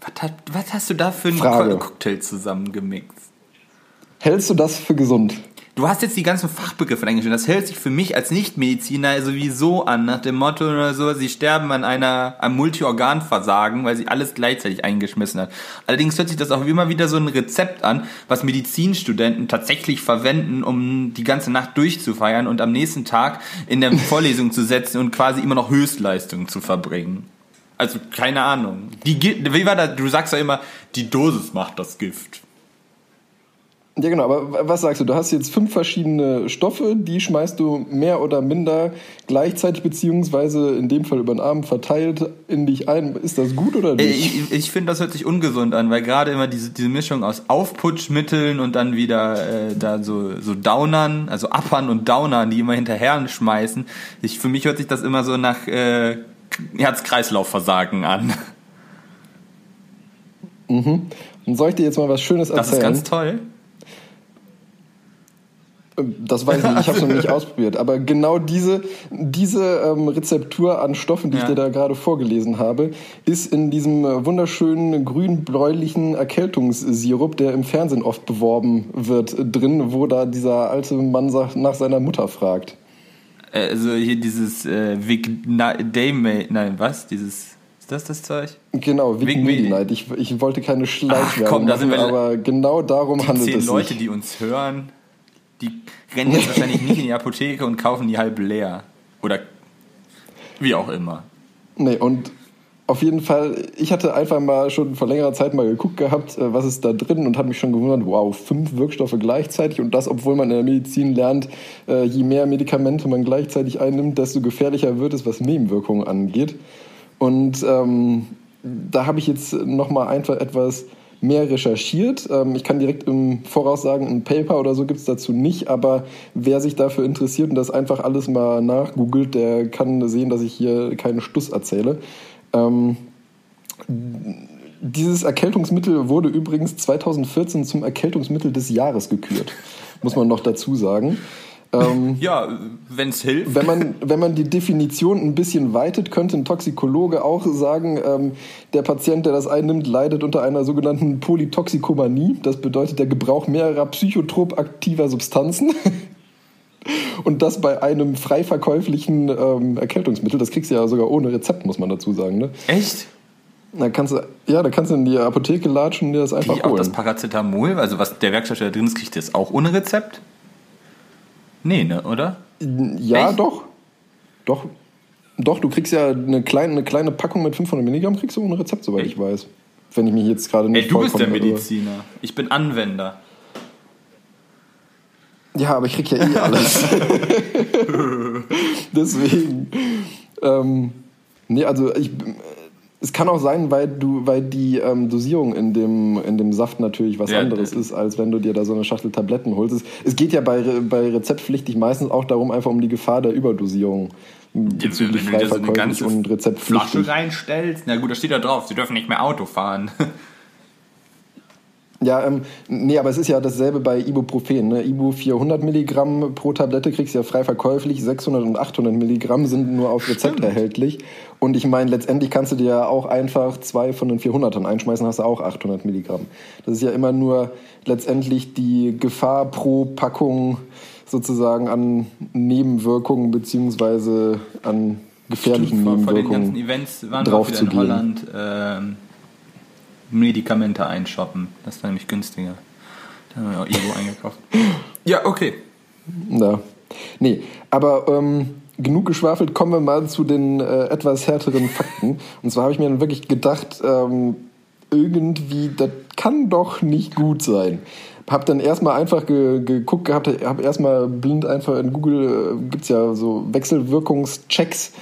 S2: was, hat, was hast du da für einen
S1: Frage.
S2: Co- Cocktail zusammengemixt?
S1: Hältst du das für gesund?
S2: Du hast jetzt die ganzen Fachbegriffe eingestellt. Das hält sich für mich als Nichtmediziner sowieso an, nach dem Motto oder so, sie sterben an einer, am Multiorganversagen, weil sie alles gleichzeitig eingeschmissen hat. Allerdings hört sich das auch immer wieder so ein Rezept an, was Medizinstudenten tatsächlich verwenden, um die ganze Nacht durchzufeiern und am nächsten Tag in der Vorlesung zu setzen und quasi immer noch Höchstleistungen zu verbringen. Also, keine Ahnung. Die, wie war das? Du sagst ja immer, die Dosis macht das Gift.
S1: Ja, genau, aber was sagst du? Du hast jetzt fünf verschiedene Stoffe, die schmeißt du mehr oder minder gleichzeitig, beziehungsweise in dem Fall über den Arm verteilt in dich ein. Ist das gut oder nicht?
S2: Ich, ich finde, das hört sich ungesund an, weil gerade immer diese, diese Mischung aus Aufputschmitteln und dann wieder äh, da so, so Downern, also Uppern und Downern, die immer hinterher schmeißen. Ich, für mich hört sich das immer so nach äh, Herz-Kreislauf-Versagen an.
S1: Und soll ich dir jetzt mal was Schönes
S2: Das ist
S1: erzählen?
S2: ganz toll.
S1: Das weiß ich nicht, ich habe es noch nicht ausprobiert. Aber genau diese, diese ähm, Rezeptur an Stoffen, die
S2: Ja.
S1: ich dir da gerade vorgelesen habe, ist in diesem äh, wunderschönen grün-bläulichen Erkältungssirup, der im Fernsehen oft beworben wird, äh, drin, wo da dieser alte Mann nach seiner Mutter fragt.
S2: Äh, Also hier dieses äh, Vigname, nein, was? Dieses, ist das das Zeug?
S1: Genau,
S2: wegen Medi-
S1: Medi-Night. Ich, ich wollte keine Schleichwerbung
S2: da
S1: machen, aber genau darum handelt
S2: zehn
S1: es
S2: Leute,
S1: sich.
S2: die uns hören, die rennen jetzt wahrscheinlich nicht in die Apotheke und kaufen die halb leer. Oder wie auch immer.
S1: Nee, und auf jeden Fall, ich hatte einfach mal schon vor längerer Zeit mal geguckt gehabt, äh, was ist da drin und habe mich schon gewundert, wow, fünf Wirkstoffe gleichzeitig und das, obwohl man in der Medizin lernt, äh, je mehr Medikamente man gleichzeitig einnimmt, desto gefährlicher wird es, was Nebenwirkungen angeht. Und ähm, da habe ich jetzt nochmal einfach etwas mehr recherchiert. Ähm, ich kann direkt im Voraus sagen, ein Paper oder so gibt es dazu nicht, aber wer sich dafür interessiert und das einfach alles mal nachgoogelt, der kann sehen, dass ich hier keinen Stuss erzähle. Ähm, dieses Erkältungsmittel wurde übrigens 2014 zum Erkältungsmittel des Jahres gekürt, muss man noch dazu sagen. Ähm,
S2: Ja, wenn es hilft.
S1: wenn man, wenn man die Definition ein bisschen weitet, könnte ein Toxikologe auch sagen, ähm, der Patient, der das einnimmt, leidet unter einer sogenannten Polytoxikomanie. Das bedeutet der Gebrauch mehrerer psychotrop aktiver Substanzen. Und das bei einem frei verkäuflichen ähm, Erkältungsmittel. Das kriegst du ja sogar ohne Rezept, muss man dazu sagen. Ne?
S2: Echt?
S1: Da kannst du, ja, da kannst du in die Apotheke latschen und dir das einfach
S2: Wie auch das
S1: holen.
S2: Paracetamol, also was der Werkstoffsteller drin ist, kriegt das auch ohne Rezept? Nee, ne, oder?
S1: Ja,
S2: Echt?
S1: doch. Doch. Doch, du kriegst ja eine kleine, eine kleine Packung mit 500 Milligramm, kriegst du ohne Rezept, soweit
S2: Echt?
S1: ich weiß. Wenn ich mich jetzt gerade nicht
S2: Ey, du bist der. Mediziner. Ich bin Anwender.
S1: Ja, aber ich krieg ja eh alles. Deswegen. Ähm, nee, also ich. Es kann auch sein, weil du, weil die ähm, Dosierung in dem, in dem Saft natürlich was
S2: Ja,
S1: anderes ist, als wenn du dir da so eine Schachtel Tabletten holst. Es, es geht ja bei, bei rezeptpflichtig meistens auch darum, einfach um die Gefahr der Überdosierung bezüglich
S2: Wenn du dir so eine ganze
S1: und rezeptpflichtig.
S2: Flasche reinstellst, na gut, da steht da drauf, sie dürfen nicht mehr Auto fahren.
S1: Ja, ähm, nee, aber es ist ja dasselbe bei Ibuprofen. Ne? Ibu 400 Milligramm pro Tablette kriegst du ja frei verkäuflich, 600 und 800 Milligramm sind nur auf Rezept Stimmt. erhältlich. Und ich meine, letztendlich kannst du dir ja auch einfach zwei von den 400ern einschmeißen, hast du auch 800 Milligramm. Das ist ja immer nur letztendlich die Gefahr pro Packung sozusagen an Nebenwirkungen beziehungsweise an gefährlichen Stimmt, vor, Nebenwirkungen vor den ganzen Events waren drauf wir in
S2: Holland. Ähm Medikamente einshoppen. Das ist nämlich günstiger. Da haben wir auch Ivo eingekauft. Ja, okay.
S1: Ja. Nee, aber ähm, genug geschwafelt, kommen wir mal zu den äh, etwas härteren Fakten. Und zwar habe ich mir dann wirklich gedacht, ähm, irgendwie, das kann doch nicht gut sein. Hab dann erstmal einfach ge geguckt gehabt, hab erstmal blind einfach in Google, äh, gibt es ja so Wechselwirkungschecks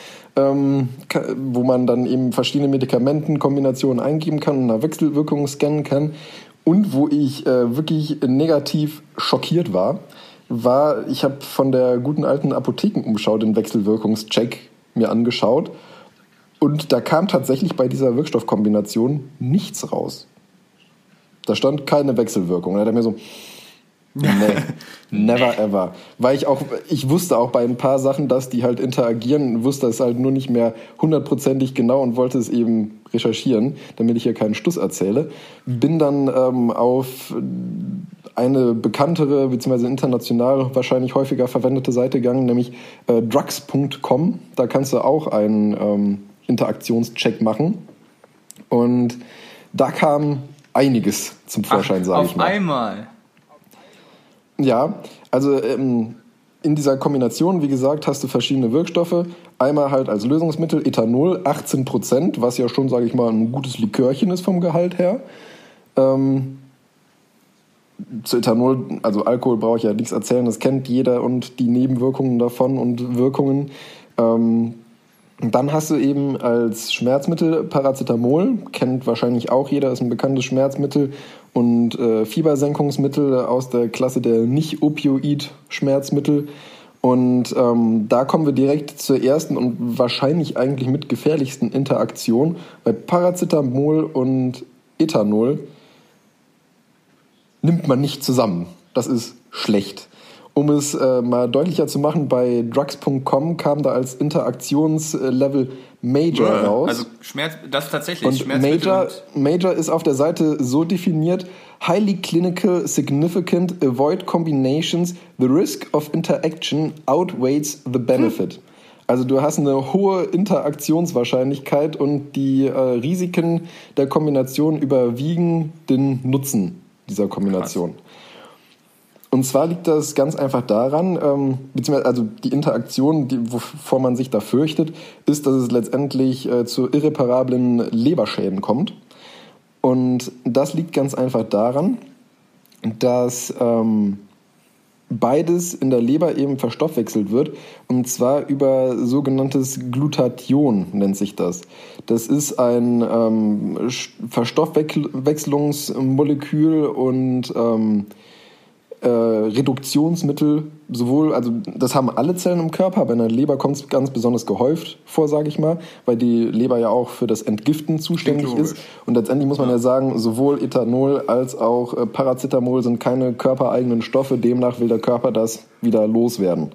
S1: ähm, wo man dann eben verschiedene Medikamentenkombinationen eingeben kann und eine Wechselwirkung scannen kann. Und wo ich äh, wirklich negativ schockiert war, war, ich habe von der guten alten Apothekenumschau den Wechselwirkungscheck mir angeschaut. Und da kam tatsächlich bei dieser Wirkstoffkombination nichts raus. Da stand keine Wechselwirkung. Da hat er mir so, Nee, never ever. Weil ich auch, ich wusste auch bei ein paar Sachen, dass die halt interagieren, wusste es halt nur nicht mehr hundertprozentig genau und wollte es eben recherchieren, damit ich hier keinen Stuss erzähle. Bin dann ähm, auf eine bekanntere, beziehungsweise international wahrscheinlich häufiger verwendete Seite gegangen, nämlich äh, drugs.com. Da kannst du auch einen ähm, Interaktionscheck machen. Und da kam einiges zum Vorschein, sage ich mal.
S2: Auf einmal.
S1: Ja, also ähm, in dieser Kombination, wie gesagt, hast du verschiedene Wirkstoffe. Einmal halt als Lösungsmittel Ethanol, 18 Prozent, was ja schon, sage ich mal, ein gutes Likörchen ist vom Gehalt her. Ähm, zu Ethanol, also Alkohol brauche ich ja nichts erzählen, das kennt jeder und die Nebenwirkungen davon und Wirkungen. Ähm, dann hast du eben als Schmerzmittel Paracetamol, kennt wahrscheinlich auch jeder, ist ein bekanntes Schmerzmittel und äh, Fiebersenkungsmittel aus der Klasse der Nicht-Opioid-Schmerzmittel. Und ähm, da kommen wir direkt zur ersten und wahrscheinlich eigentlich mit gefährlichsten Interaktion. Bei Paracetamol und Ethanol nimmt man nicht zusammen. Das ist schlecht. Um es äh, mal deutlicher zu machen, bei drugs.com kam da als Interaktionslevel Major ja, raus.
S2: Also Schmerz, das tatsächlich
S1: und Major, und Major ist auf der Seite so definiert: highly clinical, significant, avoid combinations. The risk of interaction outweighs the benefit. Hm. Also du hast eine hohe Interaktionswahrscheinlichkeit und die äh, Risiken der Kombination überwiegen den Nutzen dieser Kombination. Krass. Und zwar liegt das ganz einfach daran, ähm, beziehungsweise also die Interaktion, die, wovor man sich da fürchtet, ist, dass es letztendlich äh, zu irreparablen Leberschäden kommt. Und das liegt ganz einfach daran, dass ähm, beides in der Leber eben verstoffwechselt wird und zwar über sogenanntes Glutathion nennt sich das. Das ist ein ähm, Verstoffwechslungsmolekül und ähm, äh, Reduktionsmittel, sowohl, also das haben alle Zellen im Körper, aber in der Leber kommt es ganz besonders gehäuft vor, sage ich mal, weil die Leber ja auch für das Entgiften zuständig ist. Und letztendlich muss man ja, ja sagen, sowohl Ethanol als auch äh, Paracetamol sind keine körpereigenen Stoffe, demnach will der Körper das wieder loswerden.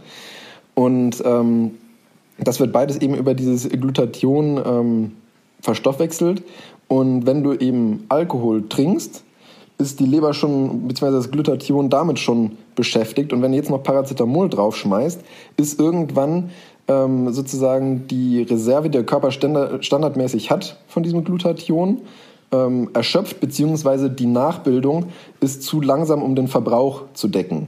S1: Und ähm, das wird beides eben über dieses Glutathion ähm, verstoffwechselt. Und wenn du eben Alkohol trinkst, ist die Leber schon, beziehungsweise das Glutathion damit schon beschäftigt. Und wenn du jetzt noch Paracetamol draufschmeißt, ist irgendwann ähm, sozusagen die Reserve, die der Körper standardmäßig hat von diesem Glutathion, ähm, erschöpft, beziehungsweise die Nachbildung ist zu langsam, um den Verbrauch zu decken.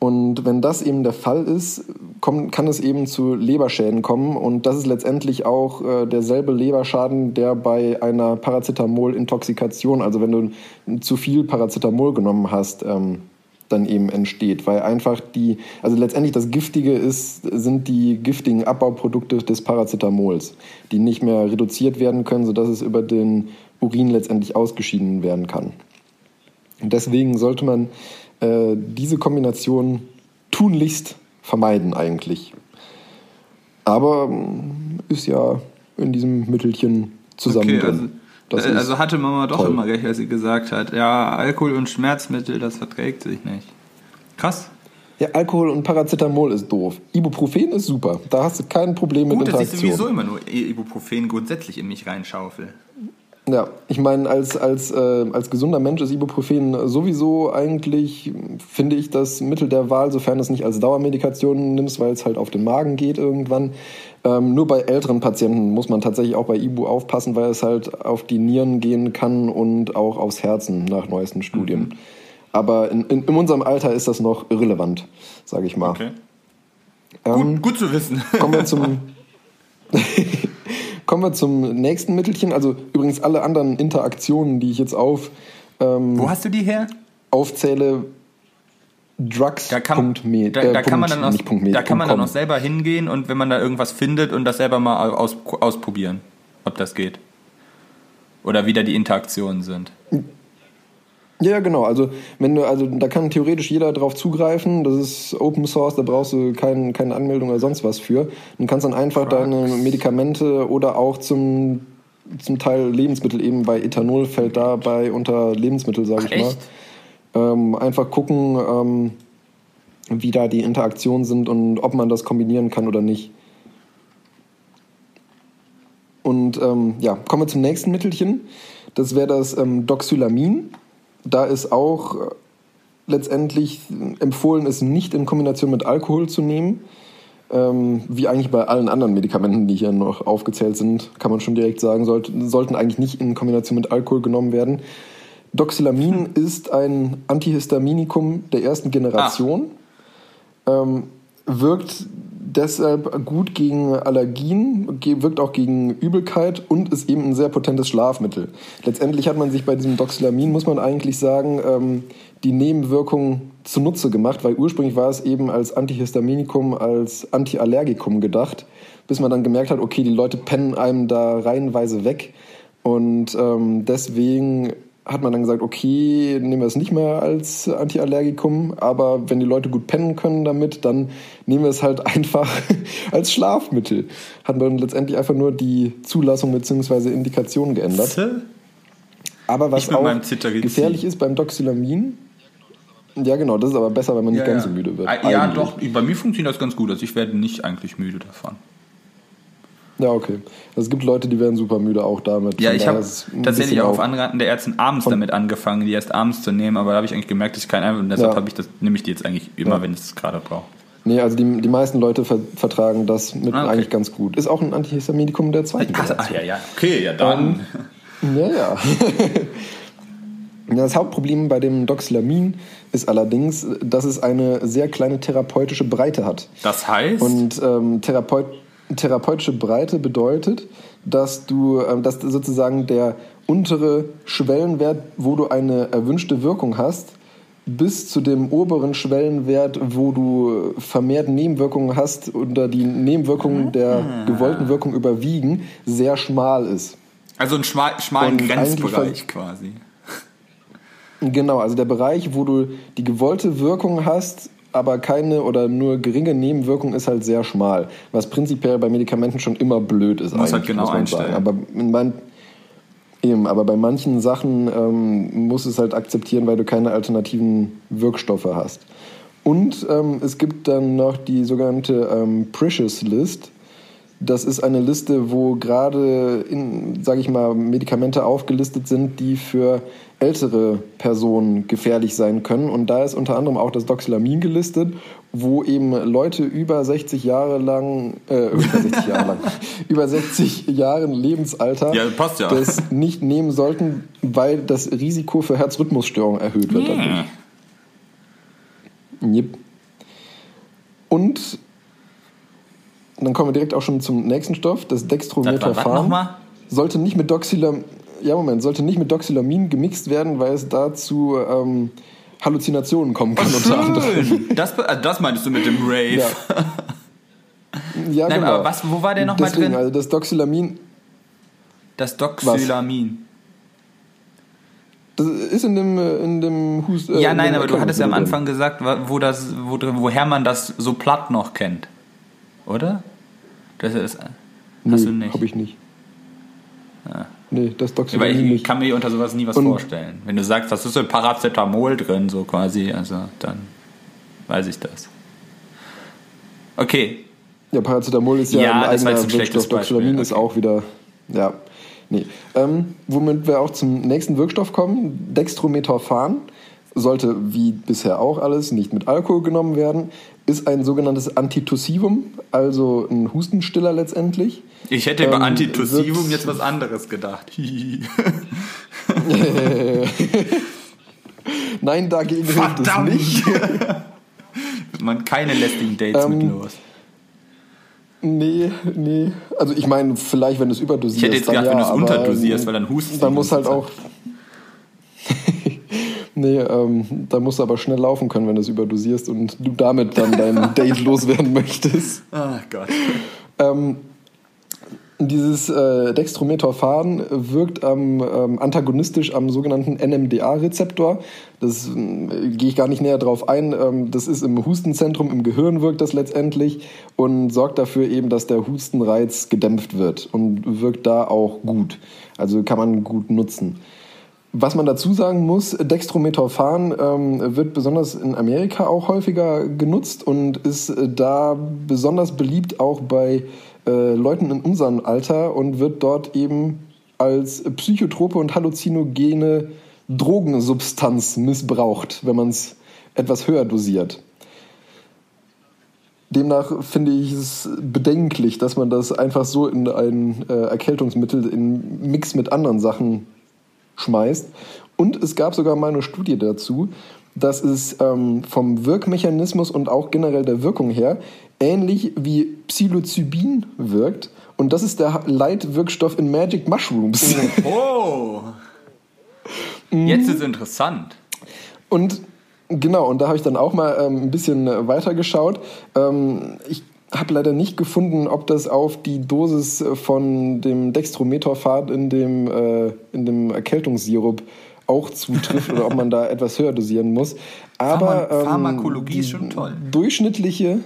S1: Und wenn das eben der Fall ist, kommt, kann es eben zu Leberschäden kommen. Und das ist letztendlich auch äh, derselbe Leberschaden, der bei einer Paracetamol-Intoxikation, also wenn du zu viel Paracetamol genommen hast, ähm, dann eben entsteht. Weil einfach die, also letztendlich das Giftige ist, sind die giftigen Abbauprodukte des Paracetamols, die nicht mehr reduziert werden können, sodass es über den Urin letztendlich ausgeschieden werden kann. Und deswegen sollte man äh, diese Kombination tunlichst vermeiden eigentlich. Aber mm, ist ja in diesem Mittelchen zusammen okay, drin. Das
S2: Äh, also hatte Mama doch
S1: toll.
S2: immer recht, als sie gesagt hat, ja, Alkohol und Schmerzmittel, das verträgt sich nicht. Krass.
S1: Ja, Alkohol und Paracetamol ist doof. Ibuprofen ist super. Da hast du kein Problem mit
S2: Gut, dass ich
S1: Interaktion.
S2: sowieso immer nur Ibuprofen grundsätzlich in mich reinschaufel.
S1: Ja, ich meine, als, als, äh, als gesunder Mensch ist Ibuprofen sowieso eigentlich, finde ich, das Mittel der Wahl, sofern du es nicht als Dauermedikation nimmst, weil es halt auf den Magen geht irgendwann. Ähm, nur bei älteren Patienten muss man tatsächlich auch bei Ibu aufpassen, weil es halt auf die Nieren gehen kann und auch aufs Herzen nach neuesten Studien.
S2: Mhm.
S1: Aber in, in, in unserem Alter ist das noch irrelevant, sage ich mal.
S2: Okay.
S1: Ähm,
S2: gut, gut zu wissen.
S1: Kommen wir zum. Kommen wir zum nächsten Mittelchen. Also übrigens alle anderen Interaktionen, die ich jetzt auf, ähm,
S2: Wo hast du die her?
S1: aufzähle, drugs.
S2: Da kann,
S1: me-
S2: da,
S1: äh,
S2: da kann man dann,
S1: me-
S2: da kann man dann auch selber hingehen und wenn man da irgendwas findet und das selber mal aus, ausprobieren, ob das geht. Oder wie da die Interaktionen sind.
S1: Ja, genau. Also wenn du, also da kann theoretisch jeder drauf zugreifen. Das ist Open Source, da brauchst du kein, keine Anmeldung oder sonst was für. Du kannst dann einfach deine Medikamente oder auch zum zum Teil Lebensmittel eben, weil Ethanol fällt dabei unter Lebensmittel, sage ich
S2: echt?
S1: mal. Ähm, einfach gucken, ähm, wie da die Interaktionen sind und ob man das kombinieren kann oder nicht. Und ähm, ja, kommen wir zum nächsten Mittelchen. Das wäre das ähm, Doxylamin. Da ist auch äh, letztendlich empfohlen, es nicht in Kombination mit Alkohol zu nehmen. Ähm, wie eigentlich bei allen anderen Medikamenten, die hier noch aufgezählt sind, kann man schon direkt sagen, sollte, sollten eigentlich nicht in Kombination mit Alkohol genommen werden. Doxylamin ist ein Antihistaminikum der ersten Generation. Ähm, wirkt deshalb gut gegen Allergien, wirkt auch gegen Übelkeit und ist eben ein sehr potentes Schlafmittel. Letztendlich hat man sich bei diesem Doxylamin, muss man eigentlich sagen, ähm, die Nebenwirkungen zunutze gemacht, weil ursprünglich war es eben als Antihistaminikum, als Antiallergikum gedacht, bis man dann gemerkt hat, okay, die Leute pennen einem da reihenweise weg und ähm, deswegen hat man dann gesagt, okay, nehmen wir es nicht mehr als Antiallergikum, aber wenn die Leute gut pennen können damit, dann nehmen wir es halt einfach als Schlafmittel. Hat man letztendlich einfach nur die Zulassung bzw. Indikation geändert. Aber was auch gefährlich ist beim Doxylamin, ja genau, das ist aber besser, wenn man nicht ganz so müde wird.
S2: Ah, Ja,
S1: Eigentlich.
S2: doch, bei mir funktioniert das ganz gut. Also ich werde nicht eigentlich müde davon.
S1: Ja, okay. Also es gibt Leute, die werden super müde auch damit.
S2: Ja,
S1: Von
S2: ich habe tatsächlich auch auf Anraten der Ärztin abends damit angefangen, die erst abends zu nehmen, aber da habe ich eigentlich gemerkt, dass ich keinen und deshalb
S1: Ja.
S2: habe ich das, nehme ich die jetzt eigentlich immer,
S1: Ja.
S2: wenn ich es gerade brauche.
S1: Nee, also die, die meisten Leute ver vertragen das mit
S2: Ah, okay.
S1: eigentlich ganz gut. Ist auch ein Antihistaminikum der zweiten
S2: Ach,
S1: Generation.
S2: ja, ja. Okay, ja dann.
S1: Ja, ja. Ja, Das Hauptproblem bei dem Doxylamin ist allerdings, dass es eine sehr kleine therapeutische Breite hat.
S2: Das heißt,
S1: Und ähm, Therapeut, therapeutische Breite bedeutet, dass du, ähm, dass sozusagen der untere Schwellenwert, wo du eine erwünschte Wirkung hast, bis zu dem oberen Schwellenwert, wo du vermehrt Nebenwirkungen hast oder die Nebenwirkungen der gewollten Wirkung überwiegen, sehr schmal ist.
S2: also einen schmal, schmalen
S1: Und
S2: Grenzbereich quasi.
S1: Genau, also der Bereich, wo du die gewollte Wirkung hast, aber keine oder nur geringe Nebenwirkung ist halt sehr schmal. Was prinzipiell bei Medikamenten schon immer blöd ist.
S2: Muss halt genau
S1: muss
S2: einstellen.
S1: Sagen. Aber, man, eben, aber bei manchen Sachen ähm, musst du es halt akzeptieren, weil du keine alternativen Wirkstoffe hast. Und ähm, es gibt dann noch die sogenannte ähm, Precious List. Das ist eine Liste, wo gerade, sage ich mal, Medikamente aufgelistet sind, die für ältere Personen gefährlich sein können. Und da ist unter anderem auch das Doxylamin gelistet, wo eben Leute über 60 Jahre lang, äh, über 60 Jahre lang, über 60 Jahren Lebensalter
S2: Ja, ja.
S1: das nicht nehmen sollten, weil das Risiko für Herzrhythmusstörungen erhöht wird. dadurch. Yep. Und dann kommen wir direkt auch schon zum nächsten Stoff, das
S2: Was
S1: Dextrometaphan. Sollte nicht mit Doxylamin, ja Moment, sollte nicht mit Doxylamin gemixt werden, weil es dazu ähm, Halluzinationen kommen kann unter anderem.
S2: Das, also das meinst du mit dem Rave?
S1: Ja. Ja,
S2: Nein,
S1: genau.
S2: aber was, wo war der nochmal drin?
S1: Also das Doxylamin,
S2: Das Doxylamin.
S1: das ist in dem, äh, in dem Hust. äh,
S2: Ja,
S1: in
S2: nein, aber du hattest ja am Anfang gesagt, wo das, wo, woher man das so platt noch kennt. Oder? Das ist, hast du nicht.
S1: hab ich nicht. Nee, das
S2: Weil
S1: Doxylamin
S2: ich
S1: nicht.
S2: kann mir unter sowas nie was
S1: Und-
S2: vorstellen. Wenn du sagst, das ist so Paracetamol drin, so quasi, also dann weiß ich das. Okay,
S1: Ja, Paracetamol ist ja,
S2: Ja,
S1: ein eigener
S2: ein
S1: Wirkstoff. Doxylamin
S2: Beispiel,
S1: ist
S2: okay.
S1: auch wieder, ja, nee. Ähm, womit wir auch zum nächsten Wirkstoff kommen, Dextrometaphan, sollte wie bisher auch alles nicht mit Alkohol genommen werden, ist ein sogenanntes Antitussivum, also ein Hustenstiller letztendlich.
S2: ich hätte über
S1: Ähm,
S2: Antitussivum
S1: wird's-
S2: jetzt was anderes gedacht.
S1: Nein, dagegen hilft es nicht.
S2: Man keine lästigen Dates
S1: Ähm,
S2: mit los.
S1: Nee, nee. Also ich meine, vielleicht, wenn du es überdosierst.
S2: Ich hätte jetzt gedacht, wenn
S1: ja,
S2: du es unterdosierst,
S1: ähm,
S2: weil dann hustest du
S1: Dann muss halt auch. Nee, ähm, da musst du aber schnell laufen können, wenn du es überdosierst und du damit dann dein Date loswerden möchtest.
S2: Ah Gott.
S1: Ähm, dieses äh, Dextrometaphan wirkt am, ähm, antagonistisch am sogenannten NMDA-Rezeptor. Das äh, gehe ich gar nicht näher drauf ein. Ähm, das ist im Hustenzentrum im Gehirn wirkt das letztendlich und sorgt dafür eben, dass der Hustenreiz gedämpft wird und wirkt da auch gut. Also kann man gut nutzen. Was man dazu sagen muss, Dextrometaphan ähm, wird besonders in Amerika auch häufiger genutzt und ist äh, da besonders beliebt auch bei äh, Leuten in unserem Alter und wird dort eben als psychotrope und halluzinogene Drogensubstanz missbraucht, wenn man es etwas höher dosiert. Demnach finde ich es bedenklich, dass man das einfach so in ein äh, Erkältungsmittel in Mix mit anderen Sachen schmeißt. Und es gab sogar mal eine Studie dazu, dass es ähm, vom Wirkmechanismus und auch generell der Wirkung her ähnlich wie Psilocybin wirkt. Und das ist der Leitwirkstoff in Magic Mushrooms.
S2: Oh. Jetzt ist interessant.
S1: Und genau, und da habe ich dann auch mal ähm, ein bisschen weiter geschaut. Ähm, ich habe leider nicht gefunden, ob das auf die Dosis äh, von dem Dextrometaphan in dem, äh, in dem Erkältungssirup auch zutrifft oder ob man da etwas höher dosieren muss. Aber
S2: Pharma-
S1: ähm,
S2: Pharmakologie
S1: die
S2: ist schon toll.
S1: Durchschnittliche,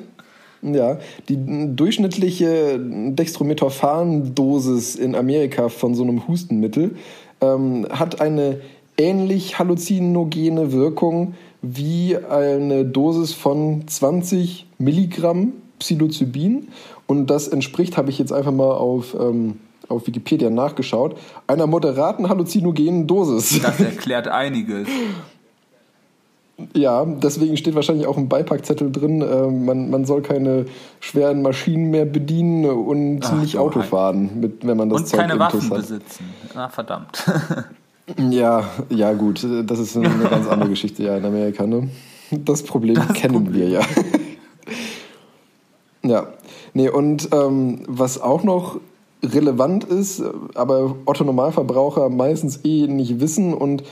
S1: ja, die durchschnittliche Dextrometaphan-Dosis in Amerika von so einem Hustenmittel ähm, hat eine ähnlich halluzinogene Wirkung wie eine Dosis von 20 Milligramm Psilocybin. Und das entspricht, habe ich jetzt einfach mal auf, ähm, auf Wikipedia nachgeschaut, einer moderaten halluzinogenen Dosis.
S2: Das erklärt einiges.
S1: Ja, deswegen steht wahrscheinlich auch im Beipackzettel drin, äh, man, man soll keine schweren Maschinen mehr bedienen und
S2: Ach,
S1: nicht Auto fahren, mit, wenn man das
S2: Und
S1: Zeug
S2: keine Waffen
S1: hat.
S2: besitzen. Na verdammt.
S1: Ja, ja gut, das ist eine ganz andere Geschichte ja in Amerika. Ne? Das Problem kennen wir ja. Ja, nee, und ähm, was auch noch relevant ist, aber Otto Normalverbraucher meistens eh nicht wissen und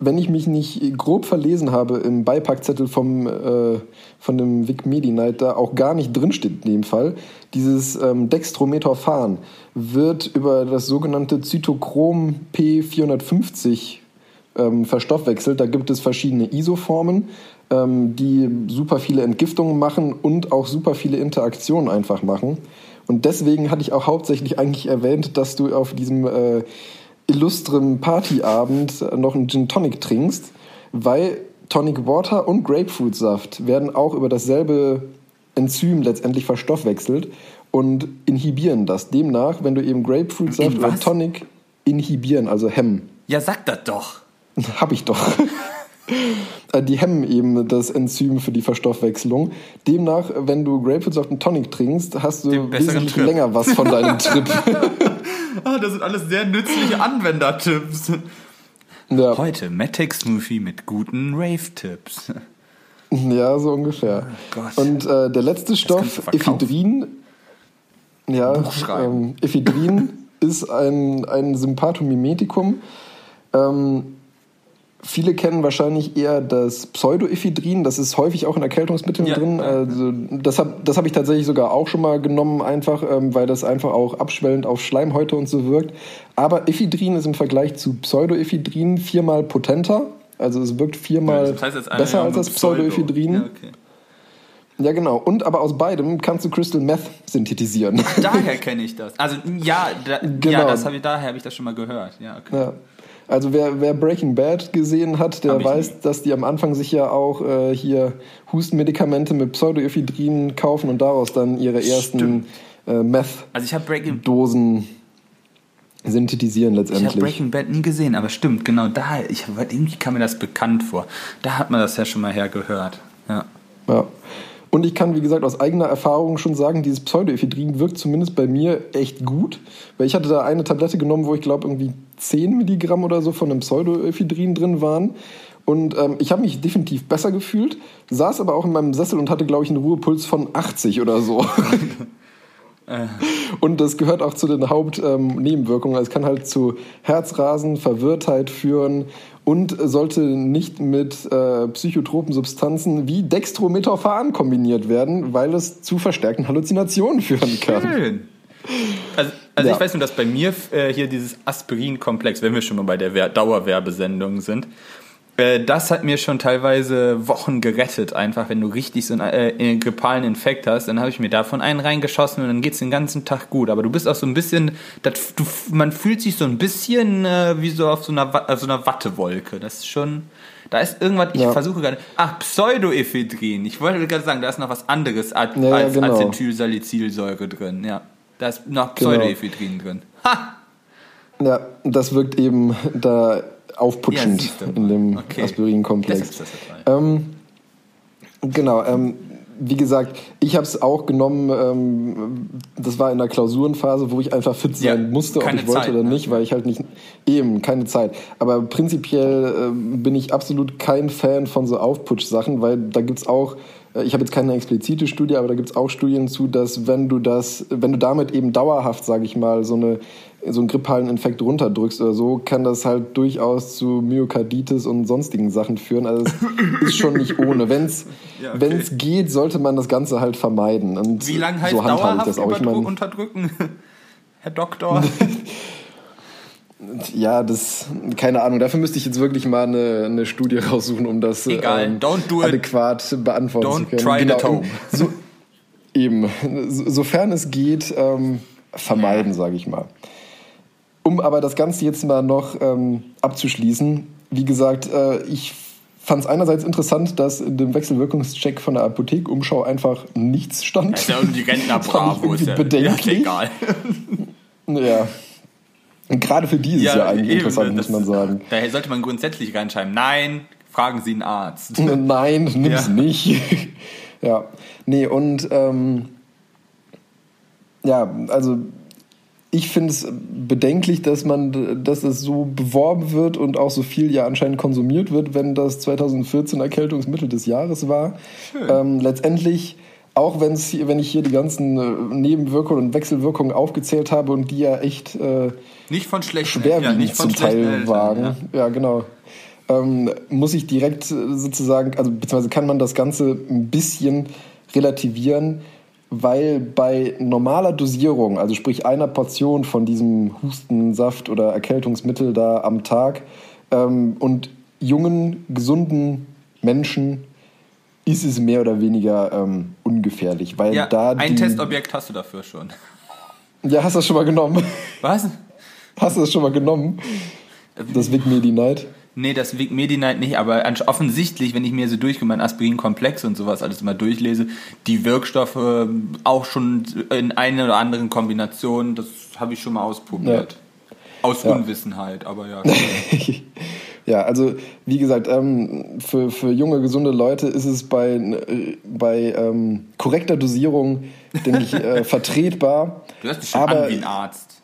S1: wenn ich mich nicht grob verlesen habe im Beipackzettel vom, äh, von dem Vic Medi-Night, da auch gar nicht drinsteht in dem Fall, dieses ähm, Dextrometaphan wird über das sogenannte Zytochrom P450 ähm, verstoffwechselt. Da gibt es verschiedene Isoformen, die super viele Entgiftungen machen und auch super viele Interaktionen einfach machen. Und deswegen hatte ich auch hauptsächlich eigentlich erwähnt, dass du auf diesem äh, illustrem Partyabend noch einen Gin Tonic trinkst, weil Tonic Water und Grapefruitsaft werden auch über dasselbe Enzym letztendlich verstoffwechselt und inhibieren das. Demnach, wenn du eben Grapefruitsaft
S2: In
S1: oder? Tonic inhibieren, also hemmen,
S2: Ja, sag das doch.
S1: hab ich doch. Äh, Die hemmen eben das Enzym für die Verstoffwechslung. Demnach, wenn du Grapefruitsaft und Tonic trinkst, hast du
S2: Den
S1: wesentlich
S2: Trip.
S1: länger was von deinem Trip.
S2: Ah, das sind alles sehr nützliche Anwendertipps.
S1: ja.
S2: Heute Matic Smoothie mit guten Rave-Tipps.
S1: Ja, so ungefähr.
S2: Oh Gott.
S1: Und äh, der letzte Stoff. Ephedrin, ja, ähm, Ephedrin ist ein, ein Sympathomimetikum. Ähm, viele kennen wahrscheinlich eher das Pseudoephedrin, das ist häufig auch in Erkältungsmitteln
S2: Ja,
S1: drin.
S2: ja.
S1: Also das habe das hab ich tatsächlich sogar auch schon mal genommen, einfach ähm, weil das einfach auch abschwellend auf Schleimhäute und so wirkt. Aber Ephedrin ist im Vergleich zu Pseudoephedrin viermal potenter. Also es wirkt viermal
S2: Das heißt
S1: besser
S2: ja
S1: als das
S2: Pseudo.
S1: Pseudoephedrin.
S2: Ja, okay.
S1: Ja, genau. Und aber aus beidem kannst du Crystal Meth synthetisieren.
S2: Daher kenne ich das. Also ja, da, genau. ja das habe ich daher habe ich das schon mal gehört. Ja, okay.
S1: Ja. Also wer, wer Breaking Bad gesehen hat, der weiß, nie. dass die am Anfang sich ja auch äh, hier Hustenmedikamente mit Pseudoephedrin kaufen und daraus dann ihre ersten äh, Meth-Dosen also synthetisieren letztendlich.
S2: Ich habe Breaking Bad nie gesehen, aber stimmt, genau da, ich, irgendwie kam mir das bekannt vor. Da hat man das ja schon mal hergehört. Ja.
S1: Ja. Und ich kann, wie gesagt, aus eigener Erfahrung schon sagen, dieses Pseudoephedrin wirkt zumindest bei mir echt gut. Weil ich hatte da eine Tablette genommen, wo ich glaube irgendwie 10 Milligramm oder so von einem Pseudoephedrin drin waren. Und ähm, ich habe mich definitiv besser gefühlt, saß aber auch in meinem Sessel und hatte, glaube ich, einen Ruhepuls von 80 oder so. Und das gehört auch zu den Hauptnebenwirkungen. Ähm, es kann halt zu Herzrasen, Verwirrtheit führen und sollte nicht mit äh, psychotropen Substanzen wie Dextrometaphan kombiniert werden, weil es zu verstärkten Halluzinationen führen kann. Schön.
S2: Also, also ja. ich weiß nur, dass bei mir äh, hier dieses Aspirin-Komplex, wenn wir schon mal bei der Dauerwerbesendung sind, das hat mir schon teilweise Wochen gerettet, einfach wenn du richtig so einen äh, grippalen Infekt hast, dann habe ich mir davon einen reingeschossen und dann geht es den ganzen Tag gut. Aber du bist auch so ein bisschen, das, du, man fühlt sich so ein bisschen äh, wie so auf so einer, auf so einer Wattewolke. Das ist schon, da ist irgendwas, ich ja. versuche gerade, ach, Pseudoephedrin. Ich wollte gerade sagen, da ist noch was anderes als, ja, ja, genau. Acetylsalicylsäure drin, ja. Da ist noch genau. Pseudoephedrin genau. drin. Ha!
S1: Ja, das wirkt eben da aufputschend ja, in dem okay. Aspirin-Komplex. Ähm, genau, ähm, wie gesagt, ich habe es auch genommen, ähm, das war in der Klausurenphase, wo ich einfach fit sein ja, musste, ob ich wollte Zeit, oder ne? nicht, weil ich halt nicht, eben, keine Zeit. Aber prinzipiell äh, bin ich absolut kein Fan von so Aufputsch-Sachen, weil da gibt's auch, äh, ich habe jetzt keine explizite Studie, aber da gibt's auch Studien zu, dass wenn du das, wenn du damit eben dauerhaft, sage ich mal, so eine so einen grippalen Infekt runterdrückst oder so, kann das halt durchaus zu Myokarditis und sonstigen Sachen führen. Also es ist schon nicht ohne. Wenn es ja, okay. geht, sollte man das Ganze halt vermeiden. Und
S2: Wie lange heißt so dauerhaft das auch. Ich mein, unterdrücken, Herr Doktor?
S1: ja, das, keine Ahnung. Dafür müsste ich jetzt wirklich mal eine, eine Studie raussuchen, um das
S2: ähm,
S1: adäquat beantworten
S2: Don't
S1: zu können.
S2: Try genau, it home.
S1: So, eben, sofern es geht, ähm, vermeiden, sage ich mal. Um aber das Ganze jetzt mal noch ähm, abzuschließen, wie gesagt, äh, ich fand es einerseits interessant, dass in dem Wechselwirkungscheck von der Apothekumschau einfach nichts stand.
S2: Ja die Rentner Bravo, ist ja,
S1: bedenklich. Egal. ja. Und gerade für die ist ja, es ja eigentlich eben, interessant, muss man sagen.
S2: Daher sollte man grundsätzlich reinschreiben, nein, fragen Sie einen Arzt.
S1: Nein, nimm's ja. nicht. ja. Nee, und ähm, ja, also ich finde es bedenklich, dass man, dass es so beworben wird und auch so viel ja anscheinend konsumiert wird, wenn das 2014 Erkältungsmittel des Jahres war. Ähm, letztendlich, auch wenn's, wenn ich hier die ganzen äh, Nebenwirkungen und Wechselwirkungen aufgezählt habe und die ja echt äh,
S2: nicht von schlechten,
S1: schwerwiegend
S2: ja, nicht
S1: von zum Teil waren. Ja, ja genau. Ähm, muss ich direkt äh, sozusagen, also beziehungsweise kann man das Ganze ein bisschen relativieren weil bei normaler Dosierung, also sprich einer Portion von diesem Hustensaft oder Erkältungsmittel da am Tag ähm, und jungen, gesunden Menschen ist es mehr oder weniger ähm, ungefährlich. Weil
S2: ja,
S1: da
S2: ein Testobjekt hast du dafür schon.
S1: Ja, hast du das schon mal genommen?
S2: Was?
S1: Hast du das schon mal genommen? Das Vic Medi Night?
S2: Nee, das Vic Medi-Night nicht, aber offensichtlich, wenn ich mir so durchgehe, mein Aspirin-Komplex und sowas alles immer durchlese, die Wirkstoffe auch schon in einer oder anderen Kombination, das habe ich schon mal ausprobiert. Ja. Aus ja. Unwissenheit, aber ja.
S1: ja, also wie gesagt, ähm, für, für junge, gesunde Leute ist es bei, bei ähm, korrekter Dosierung, denke ich, äh, vertretbar.
S2: Du hörst dich schon aber, an wie ein Arzt.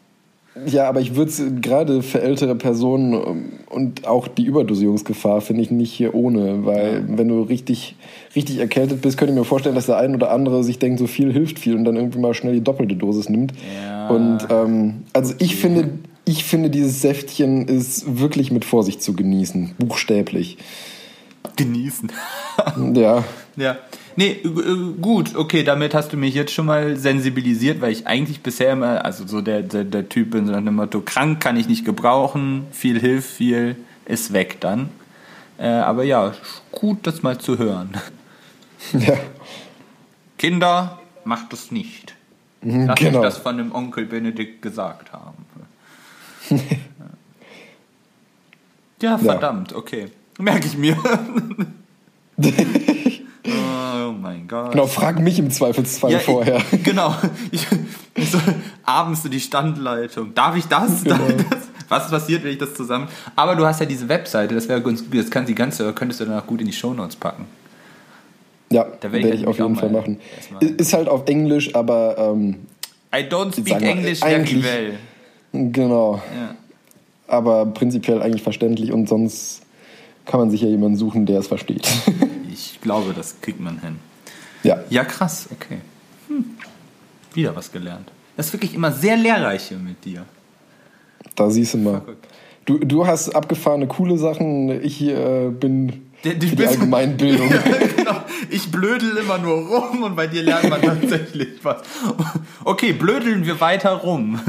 S1: Ja, aber ich würde es gerade für ältere Personen ähm, und auch die Überdosierungsgefahr finde ich nicht hier ohne, weil wenn du richtig, richtig erkältet bist, könnte ich mir vorstellen, dass der ein oder andere sich denkt, so viel hilft viel und dann irgendwie mal schnell die doppelte Dosis nimmt. Ja. Und ähm, also ich finde, ich finde, dieses Säftchen ist wirklich mit Vorsicht zu genießen, buchstäblich.
S2: Genießen.
S1: ja.
S2: Ja. Nee, gut, okay, damit hast du mich jetzt schon mal sensibilisiert, weil ich eigentlich bisher immer, also so der, der, der Typ bin, so nach dem Motto, krank kann ich nicht gebrauchen, viel hilft, viel ist weg dann. Äh, aber ja, gut, das mal zu hören.
S1: Ja.
S2: Kinder, macht es nicht.
S1: Mhm,
S2: Lass
S1: genau.
S2: mich das von dem Onkel Benedikt gesagt haben. ja, verdammt, okay. Merke ich mir. Gott.
S1: Genau, frag mich im Zweifelsfall
S2: Ja,
S1: vorher.
S2: Ich, genau. Ich, ich so, abends so die Standleitung. Darf ich das?
S1: Genau.
S2: das? Was passiert, wenn ich das zusammen. Aber du hast ja diese Webseite, das wäre ganz gut. Das kann die ganze, könntest du dann auch gut in die Shownotes packen.
S1: Ja, werde
S2: ich
S1: ich auf jeden Fall machen. Ist halt auf Englisch, aber ähm,
S2: I don't speak English very well.
S1: genau.
S2: Ja.
S1: Aber prinzipiell eigentlich verständlich und sonst kann man sich ja jemanden suchen, der es versteht.
S2: Ich glaube, das kriegt man hin.
S1: Ja.
S2: Ja, krass, okay. Hm. Wieder was gelernt. Das ist wirklich immer sehr lehrreich hier mit dir.
S1: Da siehst du mal. Du, du hast abgefahrene, coole Sachen. Ich äh, bin
S2: Der- die
S1: für die Allgemeinbildung.
S2: genau. Ich blödel immer nur rum und bei dir lernt man tatsächlich was. Okay, blödeln wir weiter rum.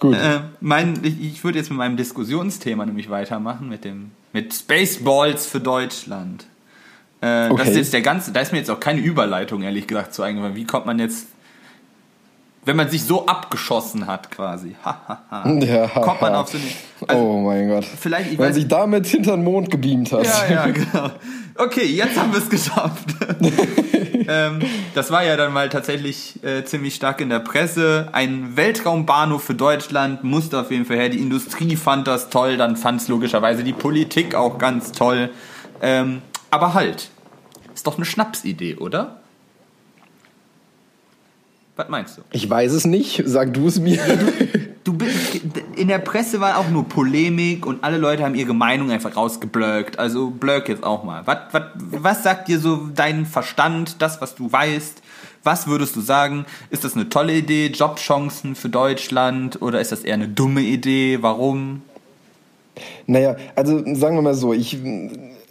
S1: Gut.
S2: Äh, mein, ich, ich würde jetzt mit meinem Diskussionsthema nämlich weitermachen, mit dem mit Spaceballs für Deutschland. Äh, Das
S1: Okay.
S2: ist jetzt der ganze, da ist mir jetzt auch keine Überleitung, ehrlich gesagt, zu eingefallen. Wie kommt man jetzt, wenn man sich so abgeschossen hat, quasi, ha, ha, ha,
S1: Ja,
S2: kommt man auf so eine, also,
S1: oh mein Gott.
S2: vielleicht, ich
S1: Wenn man
S2: weiß
S1: sich damit hinter den Mond gebeamt hat.
S2: ja, ja, genau. Okay, jetzt haben wir es geschafft. ähm, das war ja dann mal tatsächlich äh, ziemlich stark in der Presse. Ein Weltraumbahnhof für Deutschland musste auf jeden Fall her. Die Industrie fand das toll, dann fand es logischerweise die Politik auch ganz toll. Ähm, aber halt, ist doch eine Schnapsidee, oder? Was meinst du?
S1: Ich weiß es nicht. Sag du es mir.
S2: Du bist, in der Presse war auch nur Polemik und alle Leute haben ihre Meinung einfach rausgeblöckt. Also blöck jetzt auch mal. Was, was, was sagt dir so dein Verstand, das, was du weißt? Was würdest du sagen? Ist das eine tolle Idee, Jobchancen für Deutschland? Oder ist das eher eine dumme Idee? Warum?
S1: Naja, also sagen wir mal so, ich,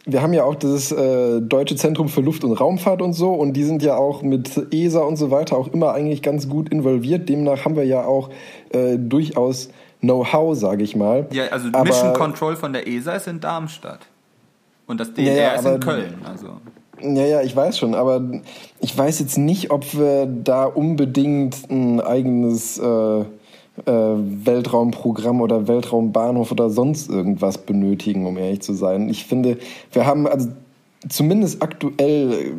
S1: wir haben ja auch das äh, Deutsche Zentrum für Luft- und Raumfahrt und so und die sind ja auch mit ESA und so weiter auch immer eigentlich ganz gut involviert. Demnach haben wir ja auch äh, durchaus Know-how, sage ich mal.
S2: Ja, also
S1: Aber-
S2: Mission Control von der ESA ist in Darmstadt. Und das DLR
S1: Ja, ja,
S2: ist in Köln. Also.
S1: Ja, ja, ich weiß schon, aber ich weiß jetzt nicht, ob wir da unbedingt ein eigenes äh, äh, Weltraumprogramm oder Weltraumbahnhof oder sonst irgendwas benötigen, um ehrlich zu sein. Ich finde, wir haben also zumindest aktuell äh,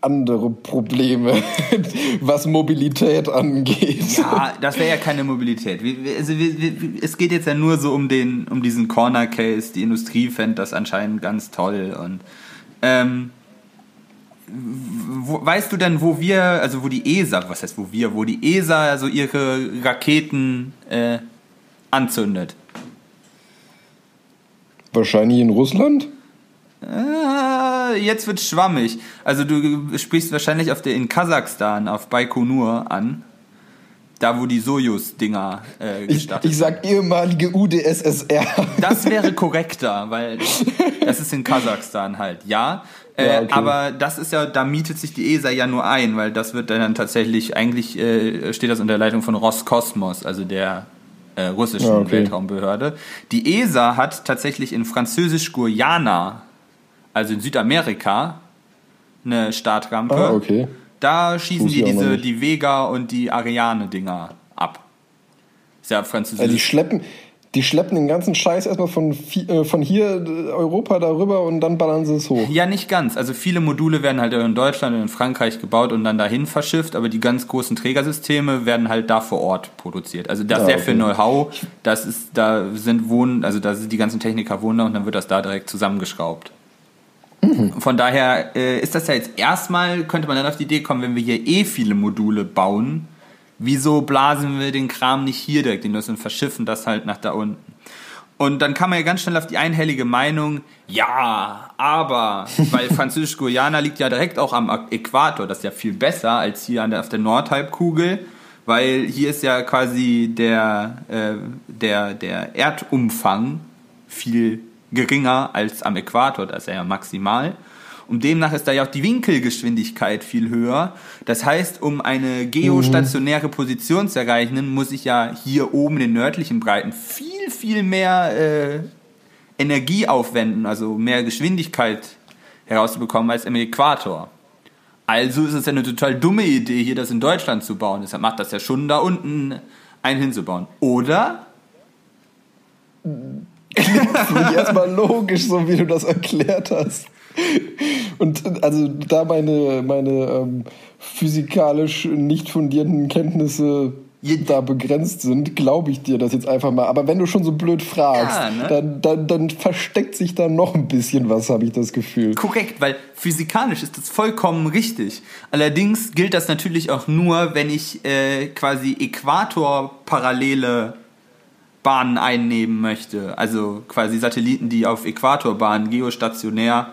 S1: andere Probleme, was Mobilität angeht.
S2: Ja, das wäre ja keine Mobilität. Also es geht jetzt ja nur so um den, um diesen Corner Case. Die Industrie fände das anscheinend ganz toll und ähm, wo, weißt du denn, wo wir, also wo die ESA, was heißt wo wir, wo die ESA also ihre Raketen äh, anzündet?
S1: Wahrscheinlich in Russland?
S2: Äh, jetzt wird schwammig. Also du sprichst wahrscheinlich auf der in Kasachstan auf Baikonur an. Da wo die Sojus-Dinger äh,
S1: Ich,
S2: gestartet
S1: ich sag ehemalige UdSSR.
S2: Das wäre korrekter, weil das ist in Kasachstan halt, ja. Äh,
S1: Ja, okay.
S2: Aber das ist ja, da mietet sich die ESA ja nur ein, weil das wird dann tatsächlich, eigentlich äh, steht das unter der Leitung von Roskosmos, also der äh, russischen
S1: Ja, okay.
S2: Weltraumbehörde. Die ESA hat tatsächlich in Französisch-Guyana, also in Südamerika, eine Startrampe.
S1: Ah, okay.
S2: Da schießen die diese, die Vega und die Ariane-Dinger ab. Ist ja französisch.
S1: Also die schleppen, die schleppen den ganzen Scheiß erstmal von, äh, von hier äh, Europa darüber und dann ballern sie es hoch.
S2: Ja, nicht ganz. Also viele Module werden halt in Deutschland und in Frankreich gebaut und dann dahin verschifft, aber die ganz großen Trägersysteme werden halt da vor Ort produziert. Also das
S1: Ah,
S2: sehr
S1: okay.
S2: viel Know-how, das ist, da sind Wohnen, also da sind die ganzen Techniker wohnen da und dann wird das da direkt zusammengeschraubt.
S1: Mhm.
S2: Von daher äh, ist das ja jetzt erstmal, könnte man dann auf die Idee kommen, wenn wir hier eh viele Module bauen, wieso blasen wir den Kram nicht hier direkt in das und verschiffen das halt nach da unten? Und dann kam man ja ganz schnell auf die einhellige Meinung, ja, aber, weil Französisch-Guyana liegt ja direkt auch am Äquator, das ist ja viel besser als hier an der, auf der Nordhalbkugel, weil hier ist ja quasi der, äh, der, der Erdumfang viel geringer als am Äquator, da ist er ja maximal. Und demnach ist da ja auch die Winkelgeschwindigkeit viel höher. Das heißt, um eine geostationäre Position zu erreichen, muss ich ja hier oben in den nördlichen Breiten viel, viel mehr äh, Energie aufwenden, also mehr Geschwindigkeit herauszubekommen als im Äquator. Also ist es ja eine total dumme Idee, hier das in Deutschland zu bauen. Deshalb macht das ja schon da unten einen hinzubauen. Oder?
S1: Klingt für mich erstmal logisch, so wie du das erklärt hast. Und also da meine, meine ähm, physikalisch nicht fundierten Kenntnisse da begrenzt sind, glaube ich dir das jetzt einfach mal. Aber wenn du schon so blöd fragst, ja, ne? dann, dann, dann versteckt sich da noch ein bisschen was, habe ich das Gefühl.
S2: Korrekt, weil physikalisch ist das vollkommen richtig. Allerdings gilt das natürlich auch nur, wenn ich äh, quasi äquatorparallele Bahnen einnehmen möchte. Also quasi Satelliten, die auf Äquatorbahnen geostationär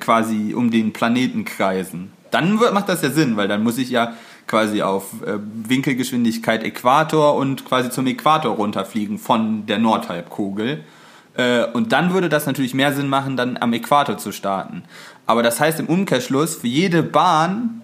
S2: quasi um den Planeten kreisen. Dann macht das ja Sinn, weil dann muss ich ja quasi auf äh, Winkelgeschwindigkeit Äquator und quasi zum Äquator runterfliegen von der Nordhalbkugel. Äh, und dann würde das natürlich mehr Sinn machen, dann am Äquator zu starten. Aber das heißt im Umkehrschluss, für jede Bahn,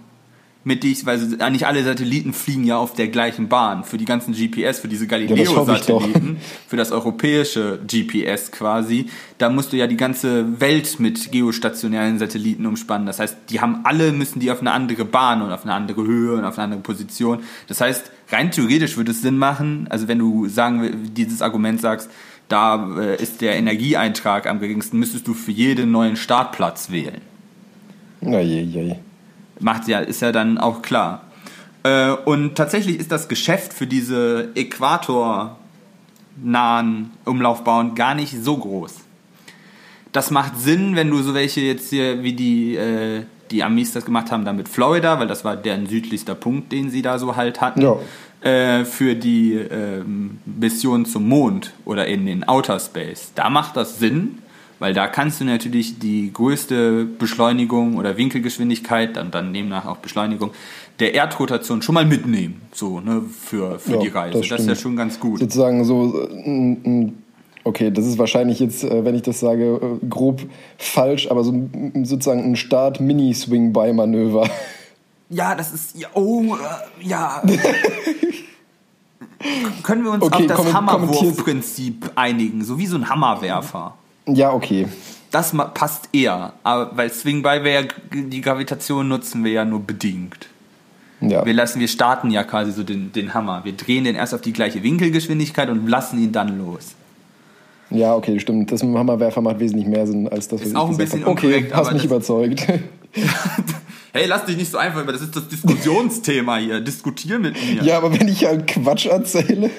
S2: mit die ich, weil nicht alle Satelliten fliegen ja auf der gleichen Bahn. Für die ganzen GPS, für diese Galileo-Satelliten, ja, für das europäische GPS quasi, da musst du ja die ganze Welt mit geostationären Satelliten umspannen. Das heißt, die haben alle, müssen die auf eine andere Bahn und auf eine andere Höhe und auf eine andere Position. Das heißt, rein theoretisch würde es Sinn machen, also wenn du sagen, dieses Argument sagst, da äh, ist der Energieeintrag am geringsten, müsstest du für jeden neuen Startplatz wählen.
S1: Na je, je.
S2: Macht ja, ist ja dann auch klar. Äh, und tatsächlich ist das Geschäft für diese äquatornahen Umlaufbahnen gar nicht so groß. Das macht Sinn, wenn du so welche jetzt hier wie die, äh, die Amis das gemacht haben, dann mit Florida, weil das war deren südlichster Punkt, den sie da so halt hatten. Ja. Äh, für die ähm, Mission zum Mond oder in den Outer Space. Da macht das Sinn, weil da kannst du natürlich die größte Beschleunigung oder Winkelgeschwindigkeit, dann, dann demnach auch Beschleunigung, der Erdrotation schon mal mitnehmen, so, ne, für, für ja, die Reise. Das, das, ist ja schon ganz gut.
S1: Sozusagen so, okay, das ist wahrscheinlich jetzt, äh, wenn ich das sage, äh, grob falsch, aber so sozusagen ein Start-Mini-Swing-By-Manöver.
S2: Ja, das ist, ja, oh, äh, ja. Können wir uns okay, auf das Hammerwurfprinzip einigen, so wie so ein Hammerwerfer?
S1: Ja, okay.
S2: Das passt eher, aber weil Swing By wäre die Gravitation nutzen wir ja nur bedingt. Ja. Wir lassen, wir starten ja quasi so den, den Hammer. Wir drehen den erst auf die gleiche Winkelgeschwindigkeit und lassen ihn dann los.
S1: Ja, okay, stimmt. Das mit dem Hammerwerfer macht wesentlich mehr Sinn als das,
S2: was ist ich auch ein bisschen habe. Okay,
S1: hast mich überzeugt.
S2: hey, lass dich nicht so einfach über, das ist das Diskussionsthema hier. Diskutier mit mir.
S1: Ja, aber wenn ich halt Quatsch erzähle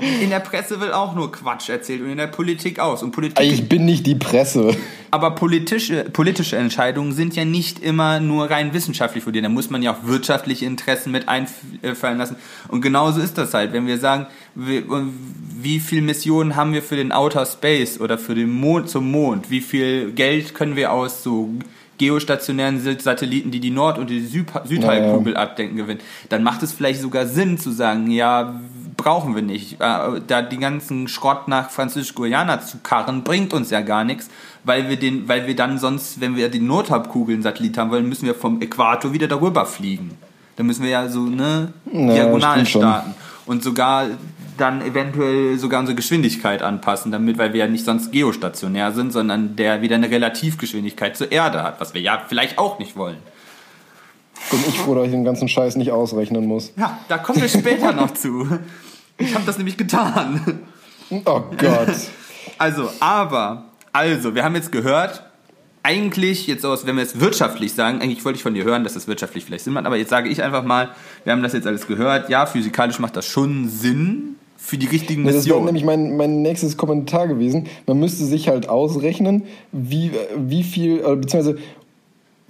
S2: in der Presse will auch nur Quatsch erzählt und in der Politik aus. Und Politik
S1: ich bin nicht die Presse.
S2: Aber politische, politische Entscheidungen sind ja nicht immer nur rein wissenschaftlich vor dir. Da muss man ja auch wirtschaftliche Interessen mit einfallen lassen. Und genauso ist das halt. Wenn wir sagen, wie, viele Missionen haben wir für den Outer Space oder für den Mond zum Mond? Wie viel Geld können wir aus so geostationären Satelliten, die die Nord- und die Südhalbkugel ja, ja. abdenken, gewinnen, dann macht es vielleicht sogar Sinn zu sagen, ja, brauchen wir nicht. Äh, da die ganzen Schrott nach Französisch-Guyana zu karren, bringt uns ja gar nichts, weil wir den, weil wir dann sonst, wenn wir den Nordhalbkugeln-Satellit haben wollen, müssen wir vom Äquator wieder darüber fliegen. Da müssen wir ja so ne ja, diagonal starten und sogar dann eventuell sogar unsere Geschwindigkeit anpassen, damit, weil wir ja nicht sonst geostationär sind, sondern der wieder eine Relativgeschwindigkeit zur Erde hat, was wir ja vielleicht auch nicht wollen.
S1: Bin ich froh, dass ich den ganzen Scheiß nicht ausrechnen muss.
S2: Ja, da kommen wir später noch zu. Ich habe das nämlich getan.
S1: Oh Gott.
S2: Also, aber, also, wir haben jetzt gehört, eigentlich, jetzt aus, wenn wir es wirtschaftlich sagen, eigentlich wollte ich von dir hören, dass das wirtschaftlich vielleicht Sinn macht, aber jetzt sage ich einfach mal, wir haben das jetzt alles gehört, ja, physikalisch macht das schon Sinn, für die richtigen Missionen.
S1: Das wäre nämlich mein, mein nächstes Kommentar gewesen. Man müsste sich halt ausrechnen, wie, wie viel, beziehungsweise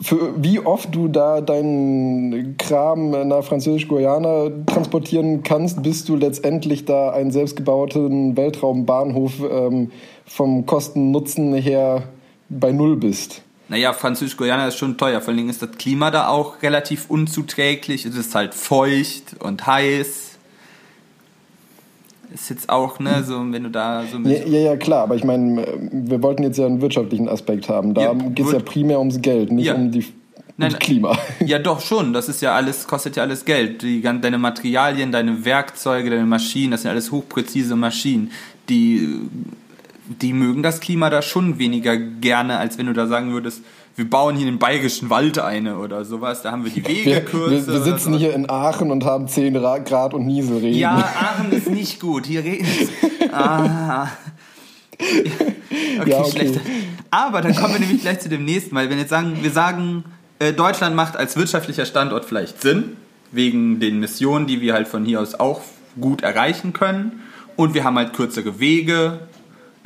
S1: für wie oft du da deinen Kram nach Französisch-Guyana transportieren kannst, bis du letztendlich da einen selbstgebauten Weltraumbahnhof ähm, vom Kosten-Nutzen her bei Null bist.
S2: Naja, Französisch-Guyana ist schon teuer. Vor allen Dingen ist das Klima da auch relativ unzuträglich. Es ist halt feucht und heiß ist jetzt auch, ne, so, wenn du da so
S1: mit. Ja, ja, klar, aber ich meine, wir wollten jetzt ja einen wirtschaftlichen Aspekt haben. Da ja, geht es ja primär ums Geld, nicht ja. um die Nein, und Klima.
S2: Ja, doch schon. Das ist ja alles, kostet ja alles Geld. Die, deine Materialien, deine Werkzeuge, deine Maschinen, das sind alles hochpräzise Maschinen. Die, die mögen das Klima da schon weniger gerne, als wenn du da sagen würdest, wir bauen hier in den Bayerischen Wald eine oder sowas. Da haben wir die Wege
S1: Wir, wir, wir sitzen
S2: so.
S1: hier in Aachen und haben 10 Ra- Grad und Nieselregen.
S2: Ja, Aachen ist nicht gut. Hier regnet es. Ah. Okay,
S1: Ja, okay.
S2: schlecht. Aber dann kommen wir nämlich gleich zu dem nächsten, weil wenn jetzt sagen, wir sagen, äh, Deutschland macht als wirtschaftlicher Standort vielleicht Sinn, wegen den Missionen, die wir halt von hier aus auch gut erreichen können. Und wir haben halt kürzere Wege,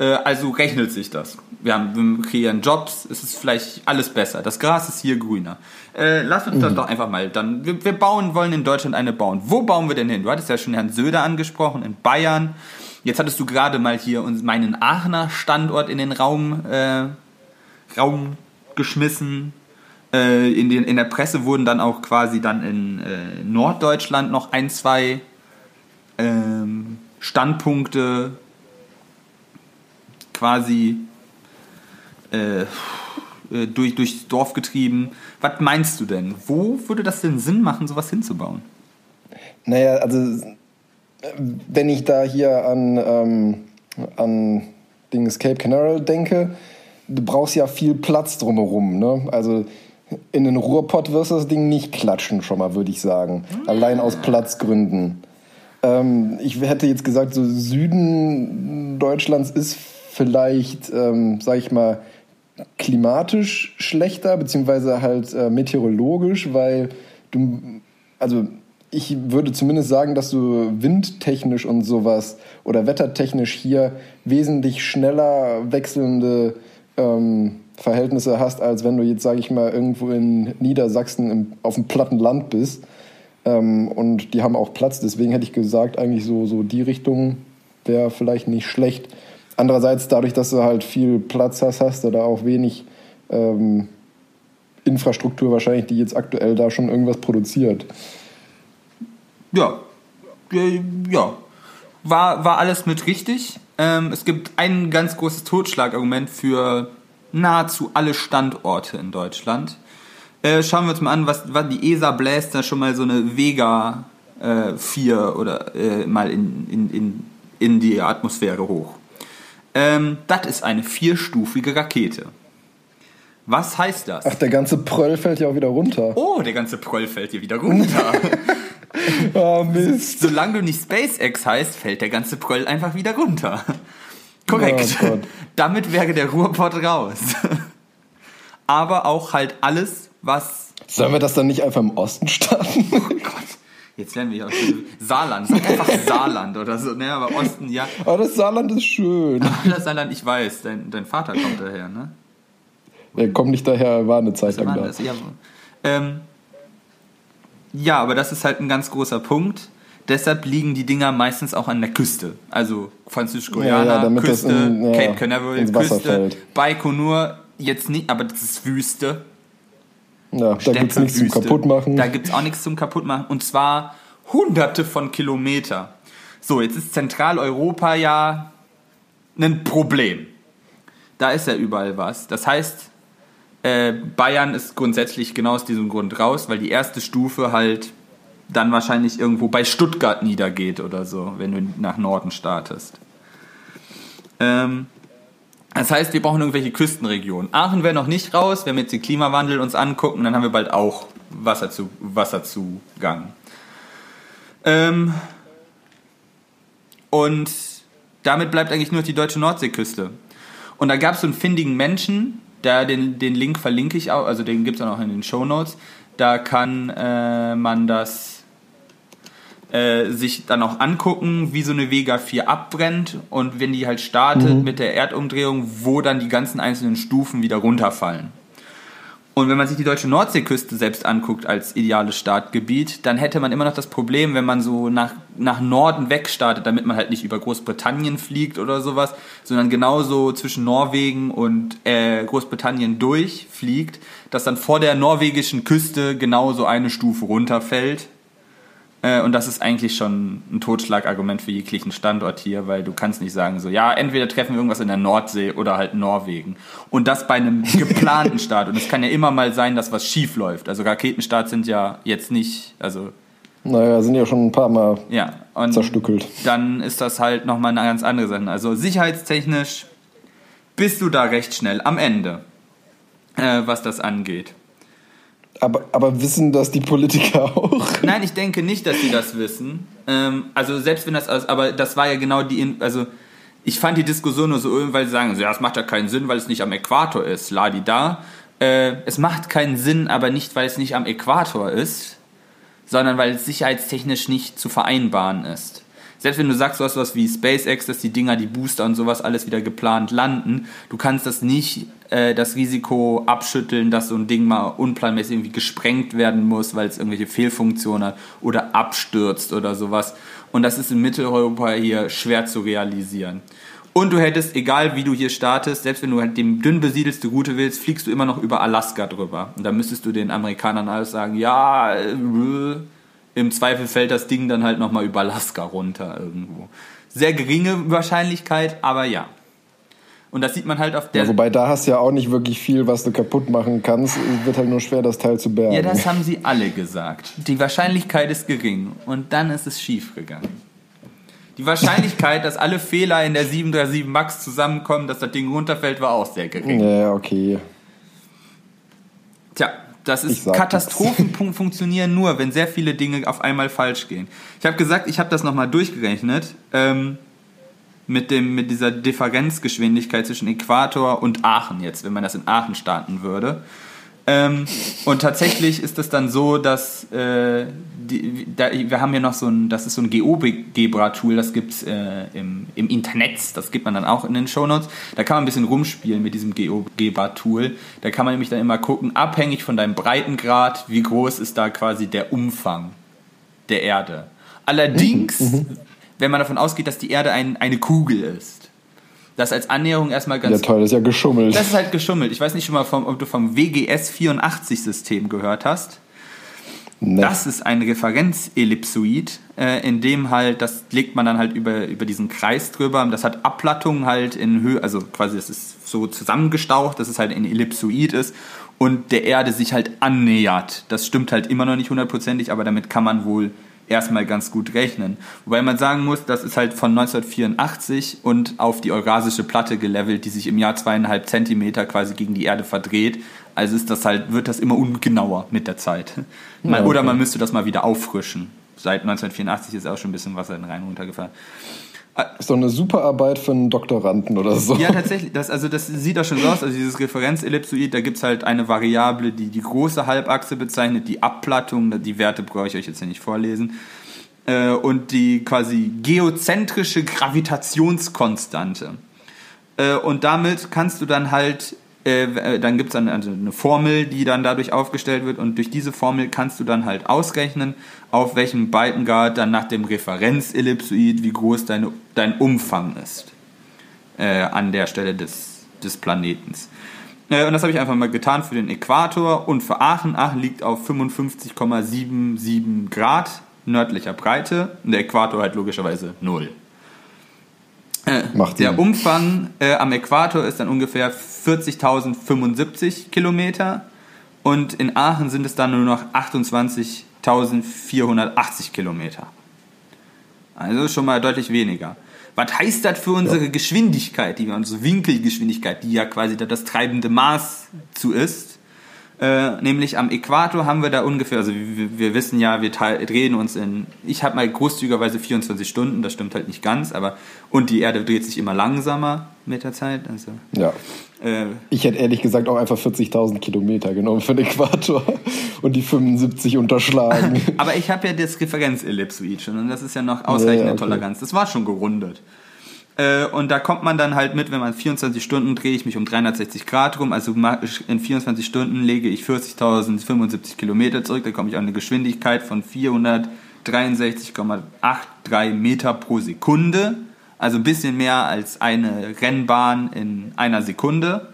S2: also rechnet sich das. Wir, haben, wir kreieren Jobs, es ist vielleicht alles besser. Das Gras ist hier grüner. Äh, lass uns das doch einfach mal dann. Wir, wir bauen, wollen in Deutschland eine bauen. Wo bauen wir denn hin? Du hattest ja schon Herrn Söder angesprochen, in Bayern. Jetzt hattest du gerade mal hier uns meinen Aachener Standort in den Raum, äh, Raum geschmissen. Äh, in, den, in der Presse wurden dann auch quasi dann in äh, Norddeutschland noch ein, zwei ähm, Standpunkte quasi äh, äh, durch, durchs Dorf getrieben. Was meinst du denn? Wo würde das denn Sinn machen, sowas hinzubauen?
S1: Naja, also wenn ich da hier an, ähm, an Dings Cape Canaveral denke, du brauchst ja viel Platz drumherum. Ne? Also in den Ruhrpott wirst du das Ding nicht klatschen, schon mal, würde ich sagen. Allein aus Platzgründen. Ähm, ich hätte jetzt gesagt, so Süden Deutschlands ist vielleicht, ähm, sag ich mal, klimatisch schlechter, beziehungsweise halt äh, meteorologisch, weil du, also ich würde zumindest sagen, dass du windtechnisch und sowas oder wettertechnisch hier wesentlich schneller wechselnde ähm, Verhältnisse hast, als wenn du jetzt, sage ich mal, irgendwo in Niedersachsen im, auf dem platten Land bist. Ähm, und die haben auch Platz, deswegen hätte ich gesagt, eigentlich so, so die Richtung wäre vielleicht nicht schlecht. Andererseits, dadurch, dass du halt viel Platz hast, hast du da auch wenig ähm, Infrastruktur wahrscheinlich, die jetzt aktuell da schon irgendwas produziert.
S2: Ja, ja, war, war alles mit richtig. Ähm, es gibt ein ganz großes Totschlagargument für nahezu alle Standorte in Deutschland. Äh, schauen wir uns mal an, was, was die ESA bläst da schon mal so eine Vega äh, 4 oder äh, mal in, in, in, in die Atmosphäre hoch. Ähm, das ist eine vierstufige Rakete. Was heißt das?
S1: Ach, der ganze Pröll fällt ja auch wieder runter.
S2: Oh, der ganze Pröll fällt hier wieder runter.
S1: Ah, Mist.
S2: Solange du nicht SpaceX heißt, fällt der ganze Pröll einfach wieder runter. Korrekt.
S1: Oh.
S2: Damit wäre der Ruhrpott raus. Aber auch halt alles, was.
S1: Sollen wir das dann nicht einfach im Osten starten?
S2: Oh Gott. Jetzt lernen wir ja auch schon. Saarland. Sag einfach Saarland oder so. Ne, aber Osten, ja.
S1: Aber das Saarland ist schön.
S2: Das Saarland, ich weiß. Dein, dein Vater kommt daher, ne?
S1: Er kommt nicht daher, er war eine Zeit lang da.
S2: das? Ja, ähm, ja, aber das ist halt ein ganz großer Punkt. Deshalb liegen die Dinger meistens auch an der Küste. Also Francisco
S1: Ja, ja,
S2: Küste,
S1: in- ja,
S2: Cape Canaveral, Küste,
S1: fällt.
S2: Baikonur, jetzt nicht, aber das ist Wüste.
S1: Ja, da gibt's nichts zum. Kaputtmachen.
S2: Da gibt's auch nichts zum Kaputtmachen. Und zwar hunderte von Kilometer. So, jetzt ist Zentraleuropa ja ein Problem. Da ist ja überall was. Das heißt, äh, Bayern ist grundsätzlich genau aus diesem Grund raus, weil die erste Stufe halt dann wahrscheinlich irgendwo bei Stuttgart niedergeht oder so, wenn du nach Norden startest. Ähm, das heißt, wir brauchen irgendwelche Küstenregionen. Aachen wäre noch nicht raus, wenn wir jetzt den Klimawandel uns angucken, dann haben wir bald auch Wasserzu Wasserzugang. Ähm, und damit bleibt eigentlich nur die deutsche Nordseeküste. Und da gab es so einen findigen Menschen, da den, den Link verlinke ich auch, also den gibt es auch noch in den Show Notes. Da kann äh, man das äh, sich dann auch angucken, wie so eine Vega 4 abbrennt und wenn die halt startet mit der Erdumdrehung, wo dann die ganzen einzelnen Stufen wieder runterfallen. Und wenn man sich die deutsche Nordseeküste selbst anguckt als ideales Startgebiet, dann hätte man immer noch das Problem, wenn man so nach, nach Norden wegstartet, damit man halt nicht über Großbritannien fliegt oder sowas, sondern genauso zwischen Norwegen und äh, Großbritannien durchfliegt, dass dann vor der norwegischen Küste genauso eine Stufe runterfällt. Äh, und das ist eigentlich schon ein Totschlagargument für jeglichen Standort hier, weil du kannst nicht sagen so, ja, entweder treffen wir irgendwas in der Nordsee oder halt Norwegen. Und das bei einem geplanten Start. Und es kann ja immer mal sein, dass was schief läuft. Also Raketenstarts sind ja jetzt nicht, also
S1: Naja, sind ja schon ein paar Mal
S2: ja. Und
S1: zerstückelt.
S2: dann ist das halt nochmal eine ganz andere Sache. Also sicherheitstechnisch bist du da recht schnell am Ende. äh, was das angeht.
S1: Aber, aber wissen das die Politiker auch?
S2: Nein, ich denke nicht, dass sie das wissen. Ähm, also selbst wenn das, aber das war ja genau die, also ich fand die Diskussion nur so öl, weil sie sagen, so, ja, es macht ja keinen Sinn, weil es nicht am Äquator ist, ladi da. Äh, es macht keinen Sinn, aber nicht, weil es nicht am Äquator ist, sondern weil es sicherheitstechnisch nicht zu vereinbaren ist selbst wenn du sagst, du hast was wie SpaceX, dass die Dinger, die Booster und sowas alles wieder geplant landen, du kannst das nicht äh, das Risiko abschütteln, dass so ein Ding mal unplanmäßig irgendwie gesprengt werden muss, weil es irgendwelche Fehlfunktionen hat oder abstürzt oder sowas. Und das ist in Mitteleuropa hier schwer zu realisieren. Und du hättest, egal wie du hier startest, selbst wenn du halt dem dünn besiedelste Route willst, fliegst du immer noch über Alaska drüber. Und da müsstest du den Amerikanern alles sagen, ja, äh, im Zweifel fällt das Ding dann halt nochmal über Alaska runter irgendwo. Sehr geringe Wahrscheinlichkeit, aber ja. Und das sieht man halt auf der.
S1: Ja, wobei da hast du ja auch nicht wirklich viel, was du kaputt machen kannst. Es wird halt nur schwer, das Teil zu bergen.
S2: Ja, das haben sie alle gesagt. Die Wahrscheinlichkeit ist gering. Und dann ist es schief gegangen. Die Wahrscheinlichkeit, dass alle Fehler in der 737 Max zusammenkommen, dass das Ding runterfällt, war auch sehr gering.
S1: Ja, okay.
S2: Tja, das ist Katastrophen funktionieren nur, wenn sehr viele Dinge auf einmal falsch gehen. Ich habe gesagt, ich habe das nochmal durchgerechnet ähm, mit, dem, mit dieser Differenzgeschwindigkeit zwischen Äquator und Aachen jetzt, wenn man das in Aachen starten würde. Ähm, und tatsächlich ist es dann so, dass äh, die, da, wir haben hier noch so ein, das ist so ein GeoGebra-Tool, das gibt es äh, im, im Internet, das gibt man dann auch in den Shownotes. Da kann man ein bisschen rumspielen mit diesem GeoGebra-Tool. Da kann man nämlich dann immer gucken, abhängig von deinem Breitengrad, wie groß ist da quasi der Umfang der Erde. Allerdings, mhm. Wenn man davon ausgeht, dass die Erde ein, eine Kugel ist, das als Annäherung erstmal ganz.
S1: Ja, toll, das ist ja geschummelt.
S2: Das ist halt geschummelt. Ich weiß nicht schon mal, vom, ob du vom WGS 84 System gehört hast. Nee. Das ist ein Referenzellipsoid, äh, in dem halt, das legt man dann halt über, über diesen Kreis drüber. Das hat Abplattungen halt in Höhe, also quasi das ist so zusammengestaucht, dass es halt ein Ellipsoid ist und der Erde sich halt annähert. Das stimmt halt immer noch nicht hundertprozentig, aber damit kann man wohl erstmal ganz gut rechnen. Wobei man sagen muss, das ist halt von 1984 und auf die Eurasische Platte gelevelt, die sich im Jahr zweieinhalb Zentimeter quasi gegen die Erde verdreht. Also ist das halt, wird das immer ungenauer mit der Zeit. Man, ja, okay. Oder man müsste das mal wieder auffrischen. Seit 1984 ist auch schon ein bisschen Wasser in den Rhein runtergefallen.
S1: Doch eine super Arbeit für einen Doktoranden oder so.
S2: Ja, tatsächlich. Das, also das sieht doch schon so aus. Also dieses Referenzellipsoid, da gibt es halt eine Variable, die die große Halbachse bezeichnet, die Abplattung, die Werte brauche ich euch jetzt nicht vorlesen. Äh, und die quasi geozentrische Gravitationskonstante. Äh, und damit kannst du dann halt äh, dann gibt es dann also eine Formel, die dann dadurch aufgestellt wird und durch diese Formel kannst du dann halt ausrechnen, auf welchem Breitengrad dann nach dem Referenzellipsoid, wie groß deine, dein Umfang ist äh, an der Stelle des, des Planetens. Äh, und das habe ich einfach mal getan für den Äquator und für Aachen. Aachen liegt auf 55,77 Grad nördlicher Breite und der Äquator halt logischerweise 0. Äh, der. Umfang äh, am Äquator ist dann ungefähr 40.075 Kilometer und in Aachen sind es dann nur noch 28.480 Kilometer. Also schon mal deutlich weniger. Was heißt das für unsere ja. Geschwindigkeit, die unsere Winkelgeschwindigkeit, die ja quasi das treibende Maß zu ist? Äh, nämlich am Äquator haben wir da ungefähr, also wir, wir wissen ja, wir drehen uns in, ich habe mal großzügigerweise 24 Stunden, das stimmt halt nicht ganz, aber und die Erde dreht sich immer langsamer mit der Zeit. Also,
S1: ja. Äh, ich hätte ehrlich gesagt auch einfach 40.000 Kilometer genommen für den Äquator und die 75 unterschlagen.
S2: aber ich habe ja das Referenzellipsoid schon und das ist ja noch ausreichende ja, okay. Toleranz. Das war schon gerundet. Äh, und da kommt man dann halt mit, wenn man 24 Stunden drehe ich mich um 360 Grad rum, also in 24 Stunden lege ich 40.075 Kilometer zurück, da komme ich auf eine Geschwindigkeit von 463,83 Meter pro Sekunde, also ein bisschen mehr als eine Rennbahn in einer Sekunde.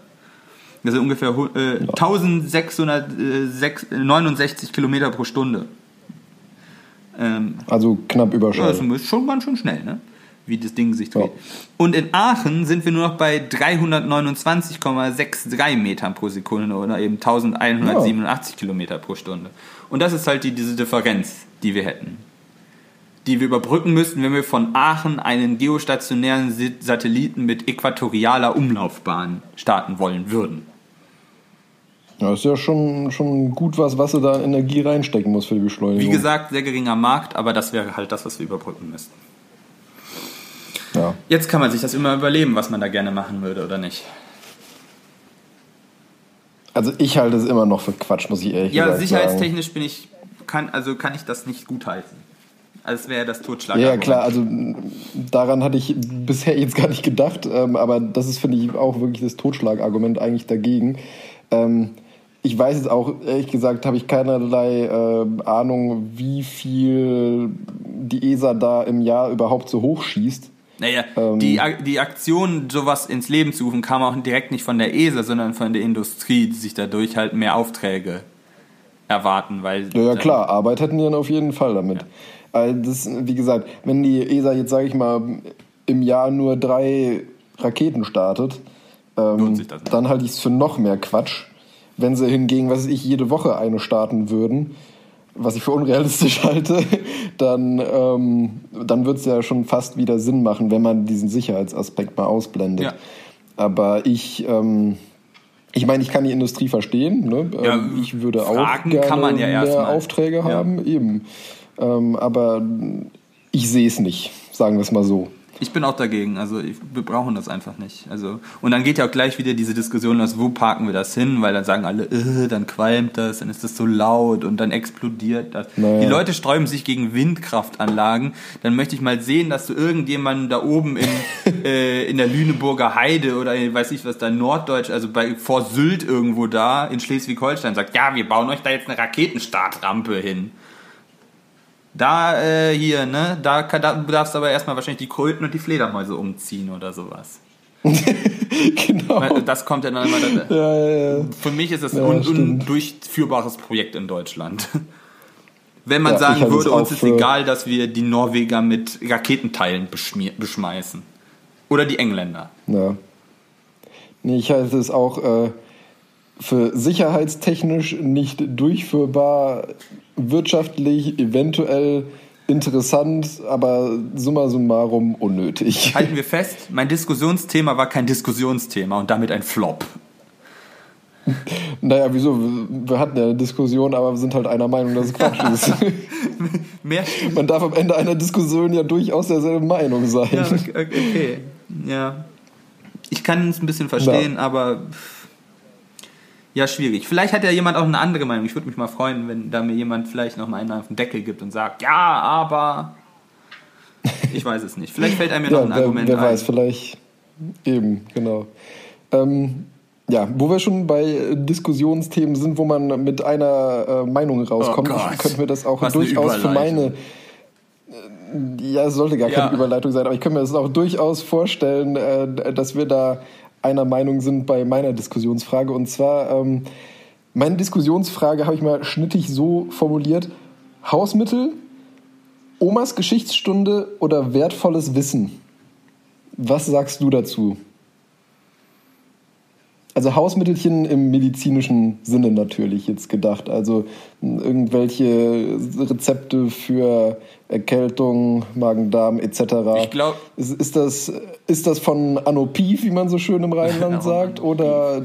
S2: Das sind ungefähr äh, 1669 Kilometer pro Stunde.
S1: Ähm, also knapp überschaubar.
S2: Ja, das ist schon ganz schön schnell, ne? Wie das Ding sich dreht. Ja. Und in Aachen sind wir nur noch bei 329,63 Metern pro Sekunde oder eben 1187 ja. Kilometer pro Stunde. Und das ist halt die, diese Differenz, die wir hätten. Die wir überbrücken müssten, wenn wir von Aachen einen geostationären Satelliten mit äquatorialer Umlaufbahn starten wollen würden.
S1: Ja, ist ja schon, schon gut was, was du da in Energie reinstecken musst für die Beschleunigung.
S2: Wie gesagt, sehr geringer Markt, aber das wäre halt das, was wir überbrücken müssten.
S1: Ja.
S2: Jetzt kann man sich das immer überleben, was man da gerne machen würde oder nicht.
S1: Also ich halte es immer noch für Quatsch, muss ich ehrlich
S2: Ja,
S1: sagen.
S2: sicherheitstechnisch bin ich, kann, also kann ich das nicht gutheißen. Also es wäre das Totschlag.
S1: Ja, klar, also m, daran hatte ich bisher jetzt gar nicht gedacht, ähm, aber das ist, finde ich, auch wirklich das Totschlagargument eigentlich dagegen. Ähm, ich weiß jetzt auch, ehrlich gesagt, habe ich keinerlei äh, Ahnung, wie viel die ESA da im Jahr überhaupt so hoch schießt.
S2: Naja,
S1: Ähm,
S2: die, die Aktion, sowas ins Leben zu rufen, kam auch direkt nicht von der ESA, sondern von der Industrie, die sich dadurch halt mehr Aufträge erwarten, weil
S1: Ja, ja klar, Arbeit hätten die dann auf jeden Fall damit. Also das, wie gesagt, wenn die ESA jetzt, sage ich mal, im Jahr nur drei Raketen startet, ähm, dann halte ich es für noch mehr Quatsch. Wenn sie hingegen, was weiß ich, jede Woche eine starten würden, was ich für unrealistisch halte, dann, ähm, dann wird es ja schon fast wieder Sinn machen, wenn man diesen Sicherheitsaspekt mal ausblendet.
S2: Ja.
S1: Aber ich, ähm, ich meine, ich kann die Industrie verstehen. Ne?
S2: Ja,
S1: Ähm, ich würde auch gerne
S2: kann man ja
S1: mehr
S2: erstmal.
S1: Aufträge haben, eben. Ähm, aber ich sehe es nicht, sagen wir es mal so.
S2: Ich bin auch dagegen. Also ich, wir brauchen das einfach nicht. Also und dann geht ja auch gleich wieder diese Diskussion los, wo parken wir das hin? Weil dann sagen alle, äh, dann qualmt das, dann ist das so laut und dann explodiert das.
S1: Naja.
S2: Die Leute sträuben sich gegen Windkraftanlagen. Dann möchte ich mal sehen, dass du irgendjemanden da oben in, äh, in der Lüneburger Heide oder weiß ich was da Norddeutsch, also bei vor Sylt irgendwo da in Schleswig-Holstein sagt, ja, wir bauen euch da jetzt eine Raketenstartrampe hin. Da äh, hier, ne? Da, kann, da darfst du aber erstmal wahrscheinlich die Kröten und die Fledermäuse umziehen oder sowas.
S1: genau.
S2: Weil Das kommt ja dann immer.
S1: Ja, ja, ja.
S2: für mich ist das ein undurchführbares Projekt in Deutschland. Wenn man sagen würde, uns ist egal, dass wir die Norweger mit Raketenteilen beschmeißen. Oder die Engländer.
S1: Ja. Nee, ich halte es auch äh, für sicherheitstechnisch nicht durchführbar, wirtschaftlich eventuell interessant, aber summa summarum unnötig.
S2: Halten wir fest, mein Diskussionsthema war kein Diskussionsthema und damit ein Flop.
S1: Naja, wieso? Wir hatten ja eine Diskussion, aber wir sind halt einer Meinung, dass es Quatsch ist. Man darf am Ende einer Diskussion ja durchaus derselben Meinung sein.
S2: Ja, okay. Ja. Ich kann es ein bisschen verstehen, aber pff, ja, schwierig. Vielleicht hat ja jemand auch eine andere Meinung. Ich würde mich mal freuen, wenn da mir jemand vielleicht noch mal einen auf den Deckel gibt und sagt, ja, aber ich weiß es nicht. Vielleicht fällt einem ja noch ein
S1: wer,
S2: Argument
S1: wer
S2: ein.
S1: weiß, vielleicht eben, genau. Ähm, ja, wo wir schon bei Diskussionsthemen sind, wo man mit einer äh, Meinung rauskommt,
S2: Oh Gott.
S1: könnte mir das auch
S2: Was
S1: durchaus für meine. Äh, Ja, es sollte gar keine
S2: Ja.
S1: Überleitung sein, aber ich könnte mir das auch durchaus vorstellen, äh, dass wir da einer Meinung sind bei meiner Diskussionsfrage. Und zwar, ähm, meine Diskussionsfrage habe ich mal schnittig so formuliert: Hausmittel, Omas Geschichtsstunde oder wertvolles Wissen? Was sagst du dazu? Also Hausmittelchen im medizinischen Sinne natürlich jetzt gedacht. Also mh, irgendwelche Rezepte für Erkältung, Magen-Darm etc.
S2: Ich glaub-
S1: ist, ist, das, ist das von Anopiv, wie man so schön im Rheinland sagt, oder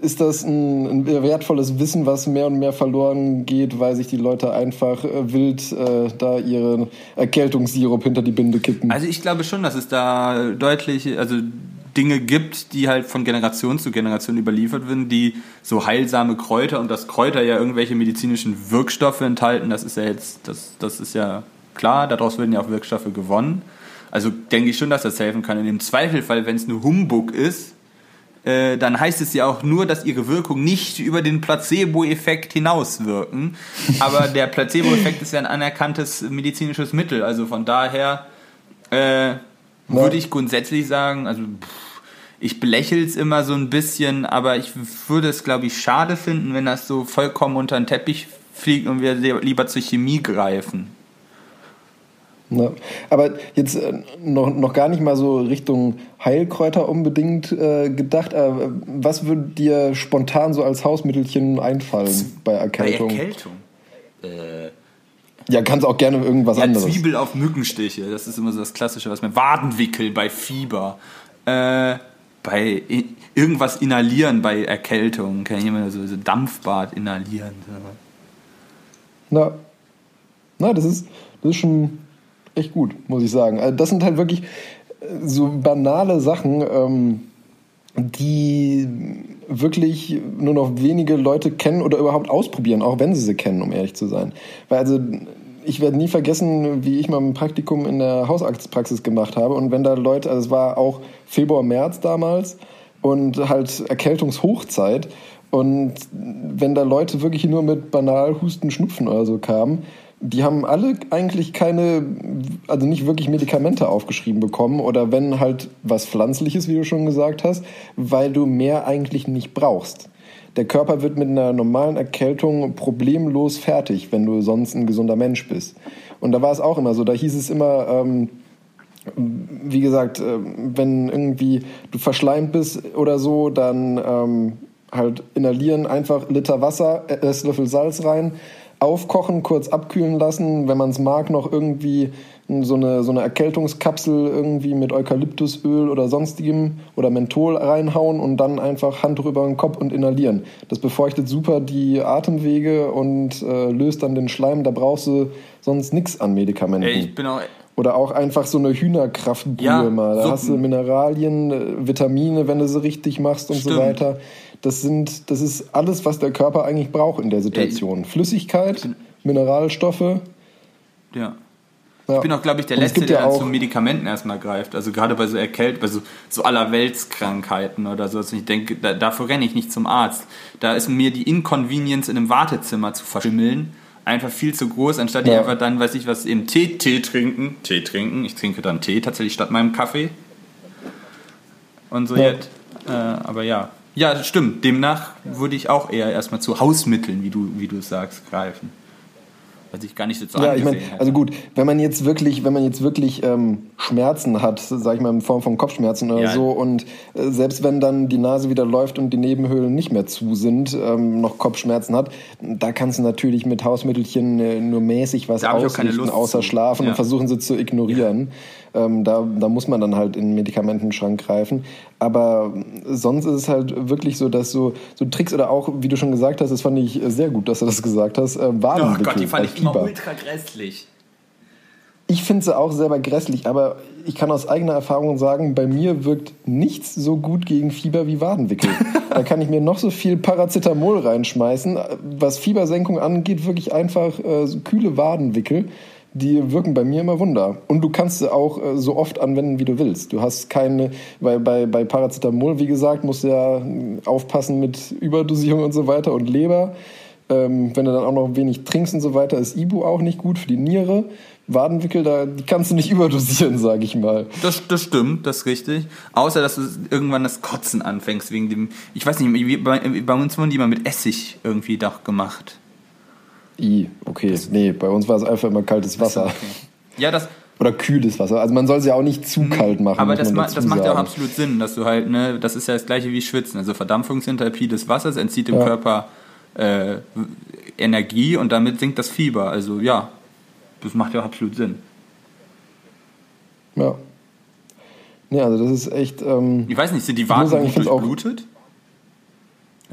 S1: ist das ein, ein wertvolles Wissen, was mehr und mehr verloren geht, weil sich die Leute einfach äh, wild äh, da ihren Erkältungssirup hinter die Binde kippen?
S2: Also ich glaube schon, dass es da deutlich, also Dinge gibt, die halt von Generation zu Generation überliefert werden, die so heilsame Kräuter und dass Kräuter ja irgendwelche medizinischen Wirkstoffe enthalten, das ist ja jetzt, das, das ist ja klar, daraus werden ja auch Wirkstoffe gewonnen. Also denke ich schon, dass das helfen kann. In dem Zweifelfall, wenn es nur Humbug ist, äh, dann heißt es ja auch nur, dass ihre Wirkung nicht über den Placebo-Effekt hinauswirken. Aber der Placebo-Effekt ist ja ein anerkanntes medizinisches Mittel. Also von daher äh, würde ich grundsätzlich sagen, also pff, ich belächle es immer so ein bisschen, aber ich würde es, glaube ich, schade finden, wenn das so vollkommen unter den Teppich fliegt und wir lieber zur Chemie greifen.
S1: Ne? Aber jetzt äh, noch, noch gar nicht mal so Richtung Heilkräuter unbedingt äh, gedacht. Äh, was würde dir spontan so als Hausmittelchen einfallen bei Erkältung?
S2: Bei Erkältung. Äh,
S1: Ja, kannst auch gerne irgendwas
S2: ja,
S1: anderes.
S2: Zwiebel auf Mückenstiche, das ist immer so das Klassische, was mir Wadenwickel bei Fieber. Äh, bei irgendwas inhalieren bei Erkältung. Kann ich immer so, so Dampfbad inhalieren.
S1: Na, na das, ist, das ist schon echt gut, muss ich sagen. Also das sind halt wirklich äh, so banale Sachen, ähm, die wirklich nur noch wenige Leute kennen oder überhaupt ausprobieren, auch wenn sie sie kennen, um ehrlich zu sein. Weil also ich werde nie vergessen, wie ich mal ein Praktikum in der Hausarztpraxis gemacht habe und wenn da Leute, also es war auch Februar, März damals und halt Erkältungshochzeit und wenn da Leute wirklich nur mit banal Husten, Schnupfen oder so kamen, die haben alle eigentlich keine, also nicht wirklich Medikamente aufgeschrieben bekommen oder wenn halt was Pflanzliches, wie du schon gesagt hast, weil du mehr eigentlich nicht brauchst. Der Körper wird mit einer normalen Erkältung problemlos fertig, wenn du sonst ein gesunder Mensch bist. Und da war es auch immer so, da hieß es immer, ähm, wie gesagt, äh, wenn irgendwie du verschleimt bist oder so, dann ähm, halt inhalieren, einfach Liter Wasser, Esslöffel Salz rein, aufkochen, kurz abkühlen lassen, wenn man es mag, noch irgendwie so eine, so eine Erkältungskapsel irgendwie mit Eukalyptusöl oder sonstigem oder Menthol reinhauen und dann einfach Handtuch über den Kopf und inhalieren. Das befeuchtet super die Atemwege und äh, löst dann den Schleim. Da brauchst du sonst nichts an Medikamenten.
S2: Ey, ich bin auch
S1: oder auch einfach so eine Hühnerkraftbrühe
S2: Ja,
S1: mal. Da
S2: Suppen.
S1: hast du Mineralien, äh, Vitamine, wenn du sie richtig machst und so
S2: Stimmt.
S1: weiter. Das sind, das ist alles, was der Körper eigentlich braucht in der Situation. Flüssigkeit, Mineralstoffe.
S2: Ja.
S1: Ja.
S2: Ich bin auch, glaube ich, der Letzte,
S1: gibt
S2: der
S1: ja
S2: zu Medikamenten erstmal greift. Also gerade bei so Erkält, bei so, so allerweltskrankheiten oder so. Also ich denke, da, dafür renne ich nicht zum Arzt. Da ist mir die Inconvenience in einem Wartezimmer zu verschimmeln einfach viel zu groß, anstatt ich
S1: Ja.
S2: einfach dann, weiß ich was, eben Tee, Tee trinken. Tee trinken. Ich trinke dann Tee tatsächlich statt meinem Kaffee. Und so
S1: Ja.
S2: jetzt. Äh, aber ja. Ja, stimmt. Demnach würde ich auch eher erstmal zu Hausmitteln, wie du, wie du es sagst, greifen. Was ich gar nicht so zu
S1: Ja, ich
S2: hätte.
S1: also gut, wenn man jetzt wirklich, wenn man jetzt wirklich ähm, Schmerzen hat, sag ich mal in Form von Kopfschmerzen oder
S2: Ja.
S1: so, und äh, selbst wenn dann die Nase wieder läuft und die Nebenhöhlen nicht mehr zu sind, ähm, noch Kopfschmerzen hat, da kannst du natürlich mit Hausmittelchen äh, nur mäßig was ausrichten, außer
S2: zu.
S1: schlafen
S2: Ja.
S1: und versuchen sie zu ignorieren. Ähm, da, da muss man dann halt in den Medikamentenschrank greifen. Aber sonst ist es halt wirklich so, dass so, so Tricks oder auch, wie du schon gesagt hast, das fand ich sehr gut, dass du das gesagt hast, äh,
S2: Oh
S1: Wadenwickel
S2: Gott, die fand ich immer
S1: Fieber.
S2: ultra grässlich.
S1: Ich finde sie auch selber grässlich, aber ich kann aus eigener Erfahrung sagen, bei mir wirkt nichts so gut gegen Fieber wie Wadenwickel. da kann ich mir noch so viel Paracetamol reinschmeißen. Was Fiebersenkung angeht, wirklich einfach äh, so kühle Wadenwickel. Die wirken bei mir immer Wunder. Und du kannst sie auch äh, so oft anwenden, wie du willst. Du hast keine, weil bei, bei Paracetamol, wie gesagt, musst du ja äh, aufpassen mit Überdosierung und so weiter und Leber. Ähm, wenn du dann auch noch wenig trinkst und so weiter, ist Ibu auch nicht gut für die Niere. Wadenwickel, da die kannst du nicht überdosieren, sage ich mal.
S2: Das, das stimmt, das ist richtig. Außer, dass du irgendwann das Kotzen anfängst wegen dem. Ich weiß nicht, bei, bei uns wurden die mal mit Essig irgendwie doch gemacht.
S1: I, okay. Nee, bei uns war es einfach immer kaltes Wasser.
S2: Ja, das.
S1: Oder kühles Wasser. Also man soll es ja auch nicht zu kalt machen.
S2: Aber das, ma das macht ja auch absolut Sinn, dass du halt, ne, das ist ja das gleiche wie Schwitzen. Also Verdampfungsenthalpie des Wassers entzieht dem
S1: Ja.
S2: Körper äh, Energie und damit sinkt das Fieber. Also ja, das macht ja absolut Sinn.
S1: Ja. Nee, also das ist echt. Ähm,
S2: Ich weiß nicht, sind die Waden gut durchblutet?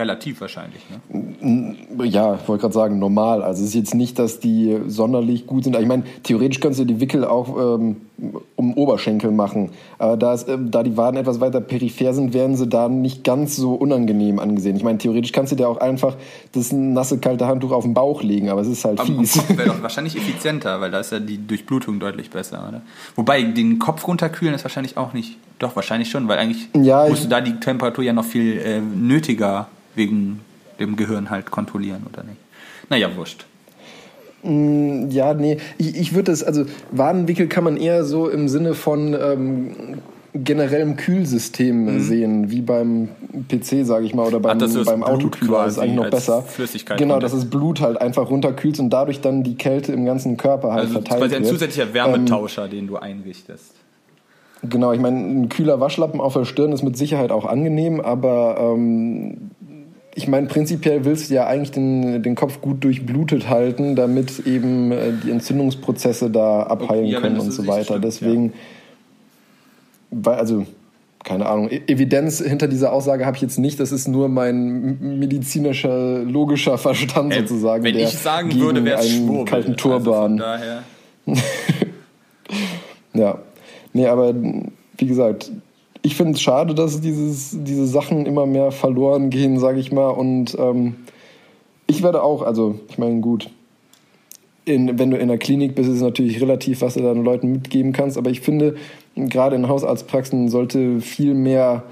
S2: Relativ wahrscheinlich, ne?
S1: Ja, ich wollte gerade sagen, normal. Also es ist jetzt nicht, dass die sonderlich gut sind. Ich meine, theoretisch könntest du die Wickel auch ähm, um Oberschenkel machen. Aber da, es, ähm, da die Waden etwas weiter peripher sind, werden sie da nicht ganz so unangenehm angesehen. Ich meine, theoretisch kannst du dir auch einfach das nasse, kalte Handtuch auf den Bauch legen, aber es ist halt
S2: Aber
S1: fies.
S2: Wäre doch wahrscheinlich effizienter, weil da ist ja die Durchblutung deutlich besser, oder? Wobei, den Kopf runterkühlen ist wahrscheinlich auch nicht. Doch, wahrscheinlich schon, weil eigentlich
S1: Ja,
S2: musst du da die Temperatur ja noch viel äh, nötiger wegen dem Gehirn halt kontrollieren, oder nicht? Naja, wurscht.
S1: Ja, nee, ich, ich würde das, also Wadenwickel kann man eher so im Sinne von ähm, generellem Kühlsystem sehen, wie beim PC, sage ich mal, oder beim,
S2: Mhm. das
S1: beim Autokühler. Das ist eigentlich noch besser.
S2: Flüssigkeit
S1: genau, dass das Blut halt einfach runterkühlst und dadurch dann die Kälte im ganzen Körper halt
S2: Also
S1: verteilt
S2: quasi ein
S1: wird.
S2: zusätzlicher Wärmetauscher, den du einrichtest.
S1: Genau, ich meine, ein kühler Waschlappen auf der Stirn ist mit Sicherheit auch angenehm, aber ähm, ich meine, prinzipiell willst du ja eigentlich den, den Kopf gut durchblutet halten, damit eben äh, die Entzündungsprozesse da abheilen
S2: Okay, ja,
S1: können und
S2: so
S1: weiter.
S2: stimmt,
S1: Deswegen, weil, also keine Ahnung, E- Evidenz hinter dieser Aussage habe ich jetzt nicht. Das ist nur mein medizinischer, logischer Verstand
S2: Ey,
S1: sozusagen.
S2: Wenn
S1: der
S2: ich sagen
S1: gegen
S2: würde, wäre es Schwurbel.
S1: kalten
S2: Also von
S1: Turban.
S2: daher.
S1: Ja. Nee, aber wie gesagt, ich finde es schade, dass dieses, diese Sachen immer mehr verloren gehen, sage ich mal. Und ähm, ich werde auch, also ich meine, gut, in, wenn du in der Klinik bist, ist es natürlich relativ, was du deinen Leuten mitgeben kannst. Aber ich finde, gerade in Hausarztpraxen sollte viel mehr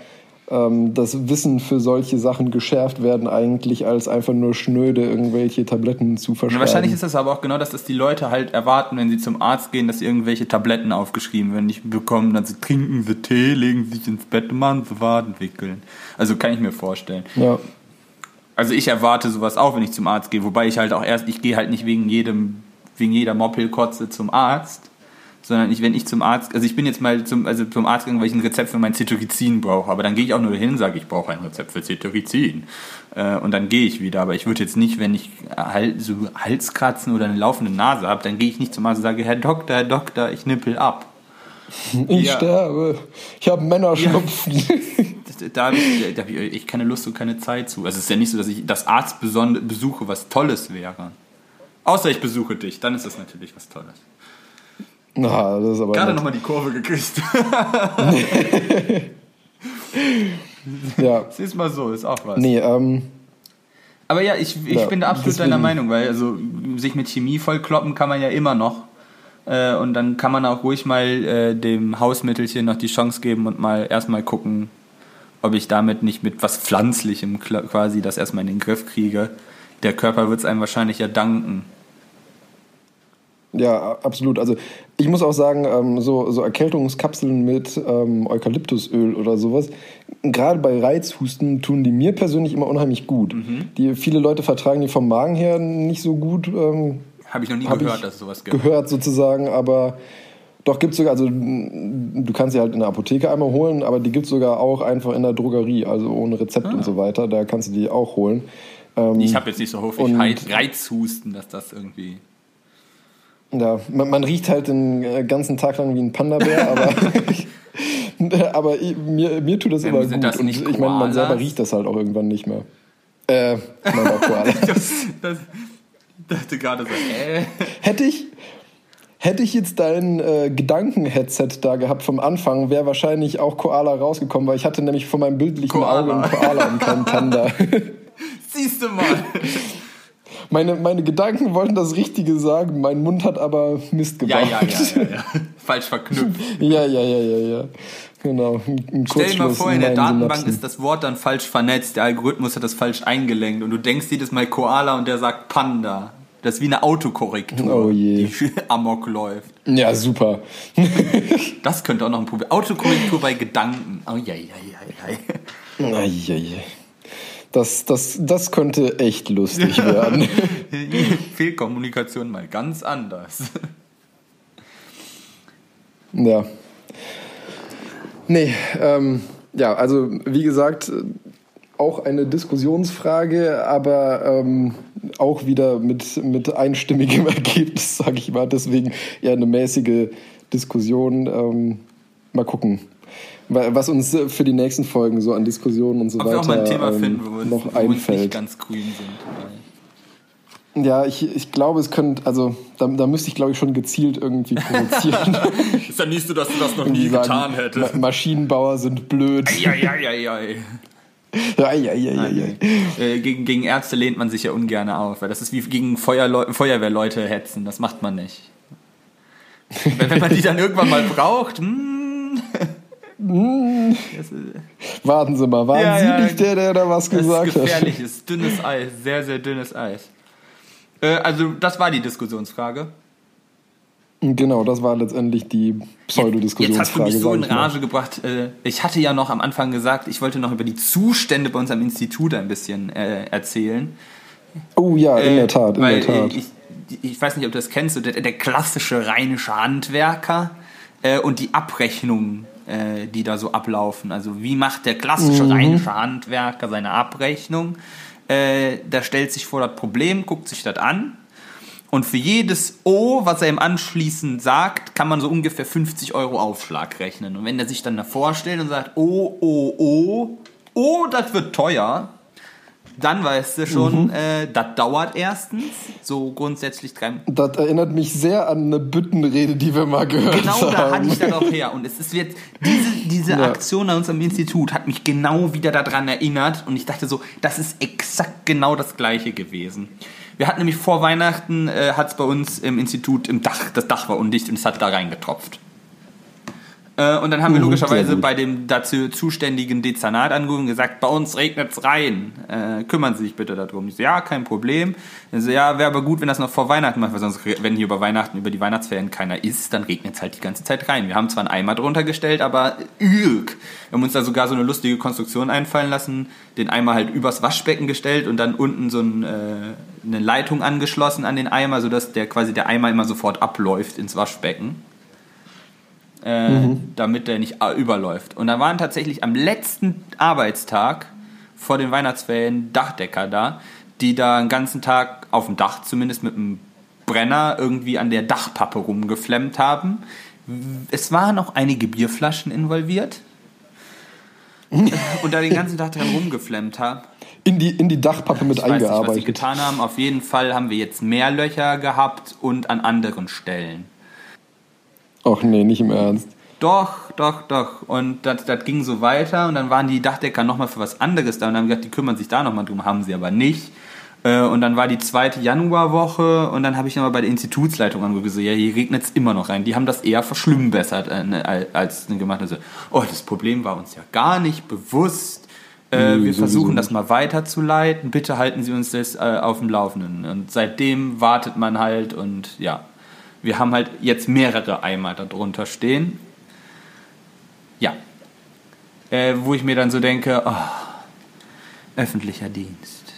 S1: ähm, das Wissen für solche Sachen geschärft werden, eigentlich, als einfach nur schnöde irgendwelche Tabletten zu verschreiben.
S2: wahrscheinlich ist es aber auch genau das, dass die Leute halt erwarten, wenn sie zum Arzt gehen, dass sie irgendwelche Tabletten aufgeschrieben werden, nicht bekommen, dann sie trinken sie Tee, legen sich ins Bett, machen sie Waden wickeln. Also kann ich mir vorstellen.
S1: ja.
S2: Also ich erwarte sowas auch, wenn ich zum Arzt gehe, wobei ich halt auch erst, ich gehe halt nicht wegen jedem, wegen jeder Moppelkotze zum Arzt, sondern ich, wenn ich zum Arzt, also ich bin jetzt mal zum, also zum Arzt gegangen, weil ich ein Rezept für mein Cetirizin brauche, aber dann gehe ich auch nur hin, sage ich brauche ein Rezept für Cetirizin äh, und dann gehe ich wieder, aber ich würde jetzt nicht, wenn ich halt so Halskratzen oder eine laufende Nase habe, dann gehe ich nicht zum Arzt und sage, Herr Doktor, Herr Doktor, ich nippel ab.
S1: Ich
S2: Ja.
S1: sterbe. Ich habe Männerschnupfen.
S2: Das- Da habe ich, da hab ich, keine Lust und keine Zeit zu. Also es ist ja nicht so, dass ich das Arzt besuche, was Tolles wäre. Außer ich besuche dich, dann ist das natürlich was Tolles.
S1: Na, das ist aber
S2: Gerade nochmal die Kurve gekriegt.
S1: Ja.
S2: Siehst mal so, ist auch was.
S1: Nee, ähm,
S2: Aber ja, ich, ich
S1: Ja,
S2: bin da absolut
S1: deswegen-
S2: deiner Meinung, weil also sich mit Chemie vollkloppen kann man ja immer noch. Äh, und dann kann man auch ruhig mal äh, dem Hausmittelchen noch die Chance geben und mal erstmal gucken, ob ich damit nicht mit was Pflanzlichem quasi das erstmal in den Griff kriege. Der Körper wird es einem wahrscheinlich ja danken.
S1: Ja, absolut. Also ich muss auch sagen, ähm, so, so Erkältungskapseln mit ähm, Eukalyptusöl oder sowas, gerade bei Reizhusten tun die mir persönlich immer unheimlich gut.
S2: Mhm.
S1: Die, viele Leute vertragen die vom Magen her nicht so gut. Ähm,
S2: Habe ich noch nie
S1: Hab
S2: gehört, dass es sowas gibt.
S1: gehört sozusagen, aber doch gibt es sogar, also m, du kannst sie halt in der Apotheke einmal holen, aber die gibt es sogar auch einfach in der Drogerie, also ohne Rezept und so weiter, da kannst du die auch holen. Ähm,
S2: Ah. Ich habe jetzt nicht so häufig Reizhusten, dass das irgendwie.
S1: Ja, man, man riecht halt den äh, ganzen Tag lang wie ein Panda-Bär, aber, aber ich, mir, mir tut das immer gut
S2: das
S1: und ich meine, man selber riecht das halt auch irgendwann nicht mehr. Äh, mein auch Koala.
S2: Das, dachte gerade so, äh.
S1: Hätte ich, hätte ich jetzt dein äh, Gedanken-Headset da gehabt vom Anfang, wäre wahrscheinlich auch Koala rausgekommen, weil ich hatte nämlich vor meinem bildlichen
S2: Koala.
S1: Auge einen Koala und keinen Panda.
S2: Siehst du mal.
S1: Meine, meine Gedanken wollten das Richtige sagen, mein Mund hat aber Mist
S2: Ja,
S1: gebaut.
S2: ja, ja, ja, ja. Falsch verknüpft.
S1: ja, ja, ja, ja, ja. Genau. Ein,
S2: Stell dir mal vor, in der Datenbank
S1: Synapsen.
S2: ist das Wort dann falsch vernetzt, der Algorithmus hat das falsch eingelenkt und du denkst jedes Mal Koala und der sagt Panda. Das ist wie eine Autokorrektur,
S1: Oh je.
S2: die amok läuft.
S1: Ja, super.
S2: Das könnte auch noch ein Problem. Autokorrektur bei Gedanken. Oh ja, ja, ja, ja.
S1: Eieiei. Das, das, das könnte echt lustig werden.
S2: Fehlkommunikation mal ganz anders.
S1: Ja. Nee, ähm, ja, also wie gesagt, auch eine Diskussionsfrage, aber ähm, auch wieder mit, mit einstimmigem Ergebnis, sage ich mal. Deswegen eher eine mäßige Diskussion. Ähm, mal gucken, was uns für die nächsten Folgen so an Diskussionen und so
S2: Ob wir
S1: weiter
S2: auch mal ein Thema
S1: ähm,
S2: finden, wo wir
S1: noch
S2: wo wir uns nicht
S1: einfällt.
S2: ganz grün sind.
S1: Ja, ich, ich glaube, es könnte, also da, da müsste ich, glaube ich, schon gezielt irgendwie provozieren.
S2: Ist ja nicht so, dass du das noch
S1: Irgendwie sagen, Ma Maschinenbauer sind blöd.
S2: Ja, ja, ja, ja.
S1: Ja, ja, ja, ja, ja.
S2: Äh, gegen, gegen Ärzte lehnt man sich ja ungern auf, weil das ist wie gegen Feuerleu Feuerwehrleute hetzen. Das macht man nicht. wenn, wenn man die dann irgendwann mal braucht, hm,
S1: Warten Sie mal, waren
S2: Ja,
S1: Sie
S2: ja,
S1: nicht der, der da was gesagt hat?
S2: gefährliches, dünnes Eis, sehr, sehr dünnes Eis. Äh, also, das war die Diskussionsfrage.
S1: Genau, das war letztendlich die
S2: Jetzt
S1: Pseudodiskussionsfrage.
S2: hast du mich so in. Rage gebracht. Äh, Ich hatte ja noch am Anfang gesagt, ich wollte noch über die Zustände bei uns am Institut ein bisschen äh, erzählen.
S1: Oh ja, in
S2: Äh,
S1: der Tat, in der Tat.
S2: äh, Ich, ich weiß nicht, ob du das kennst, der, der klassische rheinische Handwerker und die Abrechnungen, äh, die da so ablaufen. Also wie macht der klassische
S1: Mhm.
S2: rheinische Handwerker seine Abrechnung? Äh, da stellt sich vor das Problem, guckt sich das an Und für jedes O, was er im Anschließend sagt, kann man so ungefähr 50 Euro Aufschlag rechnen. Und wenn er sich dann davor stellt und sagt, O, O, O, O, das wird teuer, dann weißt du schon, mhm. äh, das dauert erstens, so grundsätzlich drei.
S1: Das erinnert mich sehr an eine Büttenrede, die wir mal gehört
S2: genau
S1: haben.
S2: Genau, da hatte ich das auch her. Und es ist jetzt, diese, diese ja. Aktion an unserem Institut hat mich genau wieder daran erinnert. Und ich dachte so, das ist exakt genau das Gleiche gewesen. Wir hatten nämlich vor Weihnachten, äh, hat es bei uns im Institut im Dach, das Dach war undicht und es hat da reingetropft. Äh, und dann haben wir mhm, logischerweise bei dem dazu zuständigen Dezernat angerufen und gesagt, bei uns regnet es rein. Äh, kümmern Sie sich bitte darum. Ich so, ja, kein Problem. Also, ja, wäre aber gut, wenn das noch vor Weihnachten macht, weil sonst, wenn hier über Weihnachten, über die Weihnachtsferien keiner ist, dann regnet es halt die ganze Zeit rein. Wir haben zwar einen Eimer drunter gestellt, aber irg. Wir haben uns da sogar so eine lustige Konstruktion einfallen lassen, den Eimer halt übers Waschbecken gestellt und dann unten so ein, äh, eine Leitung angeschlossen an den Eimer, sodass der quasi der Eimer immer sofort abläuft ins Waschbecken äh, mhm. damit der nicht überläuft. Und da waren tatsächlich am letzten Arbeitstag vor den Weihnachtsferien Dachdecker da, die da einen ganzen Tag auf dem Dach zumindest mit einem Brenner irgendwie an der Dachpappe rumgeflemmt haben. Es waren auch einige Bierflaschen involviert. und da den ganzen Tag dran rumgeflemmt haben.
S1: In die, in die Dachpappe mit ich eingearbeitet. Weiß nicht, was sie
S2: getan haben. Auf jeden Fall haben wir jetzt mehr Löcher gehabt und an anderen Stellen.
S1: Ach nee, nicht im Ernst.
S2: Doch, doch, doch. Und das, das ging so weiter und dann waren die Dachdecker nochmal für was anderes da und haben gesagt, die kümmern sich da nochmal drum, haben sie aber nicht. Äh, und dann war die zweite Januarwoche und dann habe ich nochmal bei der Institutsleitung angerufen, ja, hier regnet es immer noch rein. Die haben das eher verschlimmbessert äh, ne, als gemacht. Also, oh, das Problem war uns ja gar nicht bewusst. Äh, nee, wir versuchen das mal weiterzuleiten. Bitte halten Sie uns das äh, auf dem Laufenden. Und seitdem wartet man halt und ja wir haben halt jetzt mehrere Eimer darunter stehen. Ja. Äh, wo ich mir dann so denke, oh, öffentlicher Dienst.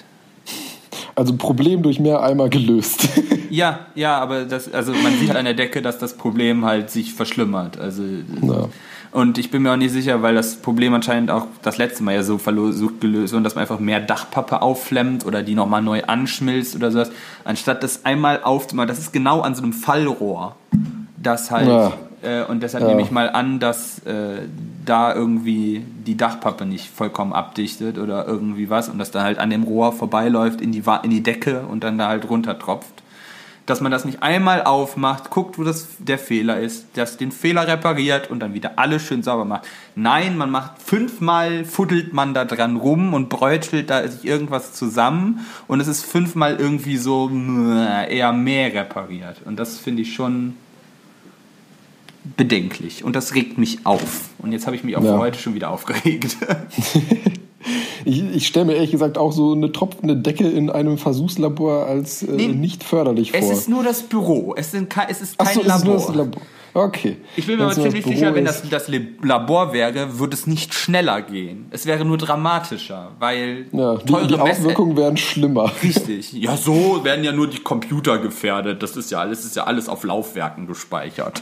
S1: Also Problem durch mehr Eimer gelöst.
S2: ja, ja, aber das, also man sieht an der Decke, dass das Problem halt sich verschlimmert. Also ja. Und ich bin mir auch nicht sicher, weil das Problem anscheinend auch das letzte Mal ja so versucht gelöst wurde, dass man einfach mehr Dachpappe aufflemmt oder die nochmal neu anschmilzt oder sowas. Anstatt das einmal aufzumachen, das ist genau an so einem Fallrohr. Das halt, ja. äh, und deshalb ja. nehme ich mal an, dass äh, da irgendwie die Dachpappe nicht vollkommen abdichtet oder irgendwie was und dass da halt an dem Rohr vorbeiläuft in die, in die Decke und dann da halt runtertropft dass man das nicht einmal aufmacht, guckt, wo das der Fehler ist, dass den Fehler repariert und dann wieder alles schön sauber macht. Nein, man macht fünfmal, fuddelt man da dran rum und bräutelt da sich irgendwas zusammen und es ist fünfmal irgendwie so eher mehr repariert. Und das finde ich schon bedenklich und das regt mich auf. Und jetzt habe ich mich auch ja. für heute schon wieder aufgeregt.
S1: Ich, ich stelle mir ehrlich gesagt auch so eine tropfende Decke in einem Versuchslabor als äh, nee, nicht förderlich vor.
S2: Es ist nur das Büro. Es, sind, es ist kein so, Labor. Es ist Labor.
S1: Okay.
S2: Ich bin mir aber ziemlich sicher, wenn das das Labor wäre, würde es nicht schneller gehen. Es wäre nur dramatischer, weil
S1: ja, die, teure die Auswirkungen wären schlimmer.
S2: Richtig. Ja, so werden ja nur die Computer gefährdet. Das ist ja alles, ist ja alles auf Laufwerken gespeichert.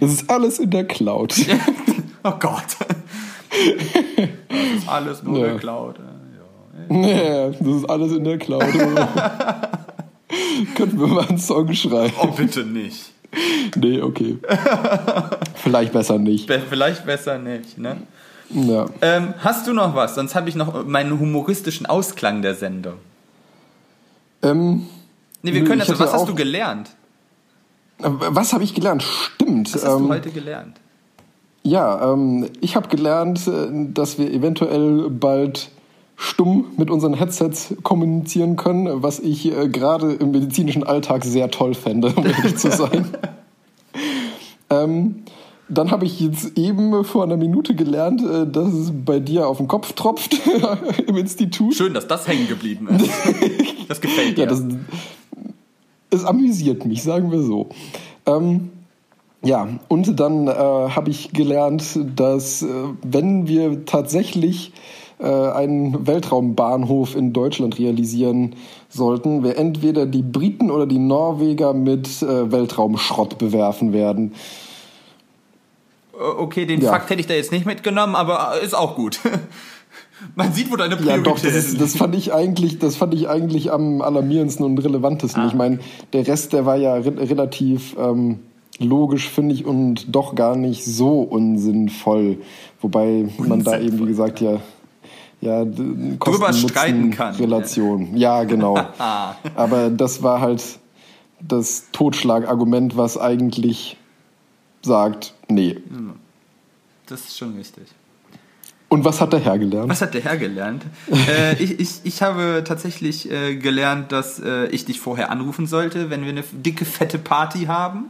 S1: Das ist alles in der Cloud.
S2: oh Gott. Das ist alles nur ja. geklaut.
S1: Ja, ja, das ist alles in der Cloud. Könnten wir mal einen Song schreiben?
S2: Oh, bitte nicht.
S1: Nee, okay. Vielleicht besser nicht.
S2: Vielleicht besser nicht, ne?
S1: Ja.
S2: Ähm, hast du noch was? Sonst habe ich noch meinen humoristischen Ausklang der Sendung.
S1: Ähm,
S2: nee, wir können jetzt, was hast du gelernt?
S1: Was habe ich gelernt? Stimmt.
S2: Was hast ähm, du heute gelernt?
S1: Ja, ähm, ich habe gelernt, äh, dass wir eventuell bald stumm mit unseren Headsets kommunizieren können, was ich äh, gerade im medizinischen Alltag sehr toll fände, um ehrlich zu sein. ähm, dann habe ich jetzt eben vor einer Minute gelernt, äh, dass es bei dir auf den Kopf tropft im Institut.
S2: Schön, dass das hängen geblieben ist. Das gefällt dir. Ja, das,
S1: es amüsiert mich, sagen wir so. Ähm, ja, und dann äh, habe ich gelernt, dass äh, wenn wir tatsächlich äh, einen Weltraumbahnhof in Deutschland realisieren sollten, wir entweder die Briten oder die Norweger mit äh, Weltraumschrott bewerfen werden.
S2: Okay, den ja. Fakt hätte ich da jetzt nicht mitgenommen, aber ist auch gut. Man sieht, wo deine
S1: Ja,
S2: Prioritäten
S1: doch, das, ist, das fand ich eigentlich, das fand ich eigentlich am alarmierendsten und relevantesten.
S2: Ah.
S1: Ich meine, der Rest, der war ja re relativ ähm, logisch, finde ich, und doch gar nicht so unsinnvoll. Wobei man da eben, wie gesagt, ja, ja
S2: Drüber streiten kann.
S1: Relation. Ja, genau. Aber das war halt das Totschlagargument, was eigentlich sagt, nee.
S2: Das ist schon richtig.
S1: Und was hat der Herr gelernt?
S2: Was hat der Herr gelernt? äh, ich, ich, ich habe tatsächlich äh, gelernt, dass äh, ich dich vorher anrufen sollte, wenn wir eine dicke, fette Party haben.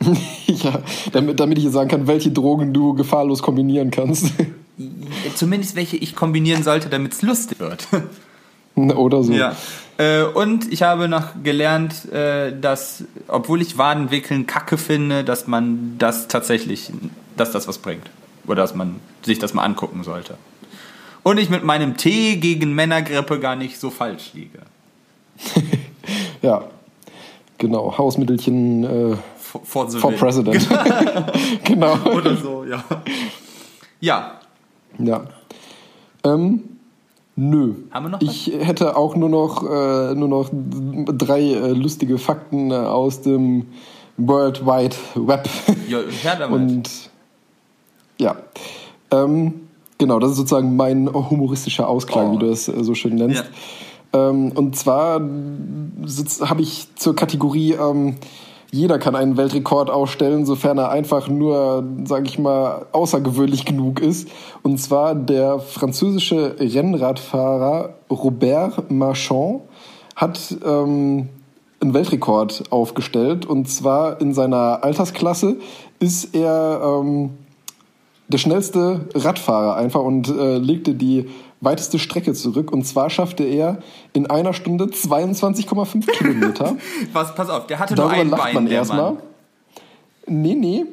S1: ja, damit, damit ich dir sagen kann, welche Drogen du gefahrlos kombinieren kannst.
S2: Zumindest welche ich kombinieren sollte, damit es lustig wird.
S1: Oder so.
S2: ja. Äh, und ich habe noch gelernt, äh, dass, obwohl ich Wadenwickeln kacke finde, dass man das tatsächlich, dass das was bringt. Oder dass man sich das mal angucken sollte. Und ich mit meinem Tee gegen Männergrippe gar nicht so falsch liege.
S1: Ja, genau. Hausmittelchen äh,
S2: For, for the
S1: for. President. genau.
S2: Oder so, ja. Ja,
S1: Ja. Ähm, nö.
S2: Haben wir noch was?
S1: Ich hätte auch nur noch, äh, nur noch drei äh, lustige Fakten äh, aus dem World Wide Web.
S2: ja her damit.
S1: Und ja. Ähm, genau, das ist sozusagen mein humoristischer Ausklang,
S2: Oh.
S1: wie du es äh, so schön nennst. Ähm, und zwar habe ich zur Kategorie, ähm, jeder kann einen Weltrekord aufstellen, sofern er einfach nur, sage ich mal, außergewöhnlich genug ist. Und zwar der französische Rennradfahrer Robert Marchand hat ähm, einen Weltrekord aufgestellt. Und zwar in seiner Altersklasse ist er ähm, der schnellste Radfahrer einfach und äh, legte die weiteste Strecke zurück. Und zwar schaffte er in einer Stunde 22,5 Kilometer.
S2: Was, pass auf, der hatte nur
S1: Darüber
S2: ein
S1: lacht
S2: Bein,
S1: man erstmal. Nee, nee.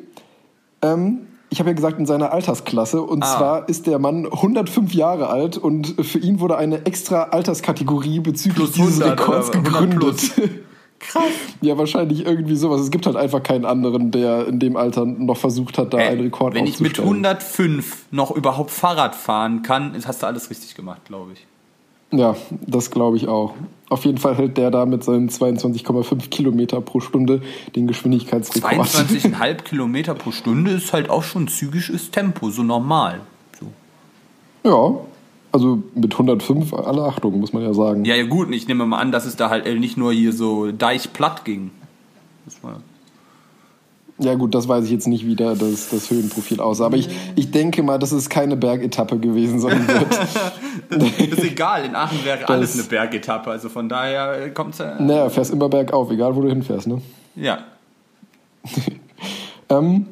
S1: Ähm, ich habe ja gesagt, in seiner Altersklasse. Und
S2: Ah.
S1: zwar ist der Mann 105 Jahre alt und für ihn wurde eine extra Alterskategorie bezüglich dieses
S2: 100
S1: Rekords
S2: oder 100
S1: gegründet.
S2: Krass.
S1: Ja, wahrscheinlich irgendwie sowas. Es gibt halt einfach keinen anderen, der in dem Alter noch versucht hat, da
S2: Ey,
S1: einen Rekord
S2: wenn ich mit
S1: aufzustellen.
S2: 105 noch überhaupt Fahrrad fahren kann, hast du alles richtig gemacht, glaube ich.
S1: Ja, das glaube ich auch. Auf jeden Fall hält der da mit seinen 22,5 Kilometer pro Stunde den Geschwindigkeitsrekord.
S2: 22,5 Kilometer pro Stunde ist halt auch schon zügiges Tempo, so normal. So.
S1: Ja, also mit 105 alle Achtung, muss man ja sagen.
S2: Ja, ja, gut, ich nehme mal an, dass es da halt äh, nicht nur hier so deichplatt ging.
S1: Ja gut, das weiß ich jetzt nicht, wie da das, das Höhenprofil aussah. Aber ich, ich denke mal, dass es keine Bergetappe gewesen sein wird.
S2: ist egal, in Aachen wäre alles eine Bergetappe, also von daher kommt es ja.
S1: naja, fährst immer bergauf, egal wo du hinfährst, ne?
S2: Ja.
S1: Ähm,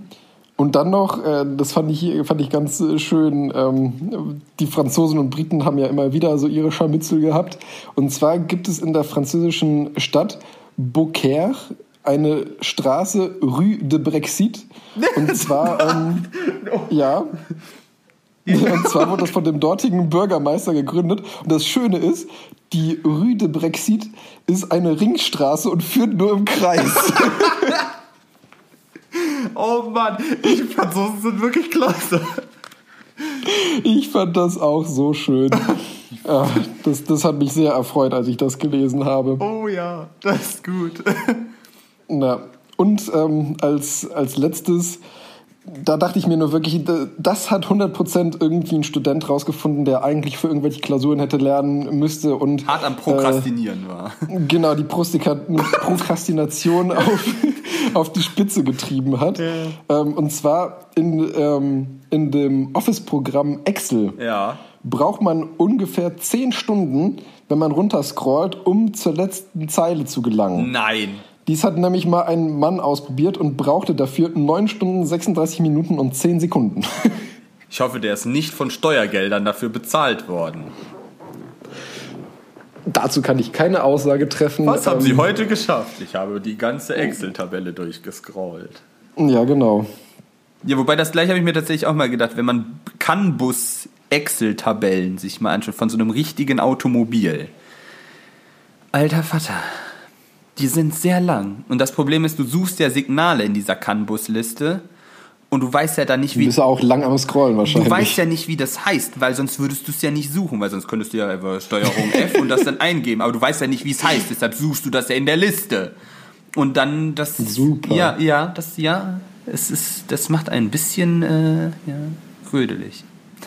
S1: und dann noch, äh, das fand ich, fand ich ganz äh, schön, ähm, die Franzosen und Briten haben ja immer wieder so ihre Scharmützel gehabt. Und zwar gibt es in der französischen Stadt Beaucaire eine Straße Rue de Brexit. Und zwar, ähm, ja. Und zwar wurde das von dem dortigen Bürgermeister gegründet. Und das Schöne ist, die Rue de Brexit ist eine Ringstraße und führt nur im Kreis.
S2: Oh Mann, die Franzosen sind wirklich klasse.
S1: Ich fand das auch so schön. Ah, das, das hat mich sehr erfreut, als ich das gelesen habe.
S2: Oh ja, das ist gut.
S1: Na, und ähm, als, als letztes, da dachte ich mir nur wirklich, da- das hat 100% irgendwie ein Student rausgefunden, der eigentlich für irgendwelche Klausuren hätte lernen müsste und
S2: Hart am Prokrastinieren war.
S1: genau die Prostika Prokrastination auf, auf die Spitze getrieben hat. Ähm, und zwar in, ähm, in dem Office-Programm Excel.
S2: Ja.
S1: braucht man ungefähr 10 Stunden, wenn man runterscrollt, um zur letzten Zeile zu gelangen.
S2: Nein.
S1: Dies hat nämlich mal ein Mann ausprobiert und brauchte dafür 9 Stunden, 36 Minuten und 10 Sekunden.
S2: Ich hoffe, der ist nicht von Steuergeldern dafür bezahlt worden.
S1: Dazu kann ich keine Aussage treffen.
S2: Was haben
S1: Ähm,
S2: Sie heute geschafft? Ich habe die ganze Excel-Tabelle durchgescrollt.
S1: Ja, genau.
S2: Ja, wobei das gleiche habe ich mir tatsächlich auch mal gedacht, wenn man Canbus Excel-Tabellen sich mal anschaut von so einem richtigen Automobil. Alter Vater, die sind sehr lang. Und das Problem ist, du suchst ja Signale in dieser Canbus-Liste und du weißt ja dann nicht,
S1: Du
S2: wie
S1: bist ja auch lang am Scrollen
S2: du
S1: wahrscheinlich.
S2: weißt ja nicht, wie das heißt, weil sonst würdest du es ja nicht suchen, weil sonst könntest du ja über Steuerung F und das dann eingeben, aber du weißt ja nicht, wie es heißt, deshalb suchst du das ja in der Liste. Und dann das
S1: Super.
S2: Ja, ja, das ja, es ist das macht ein bisschen äh, ja, rödelig.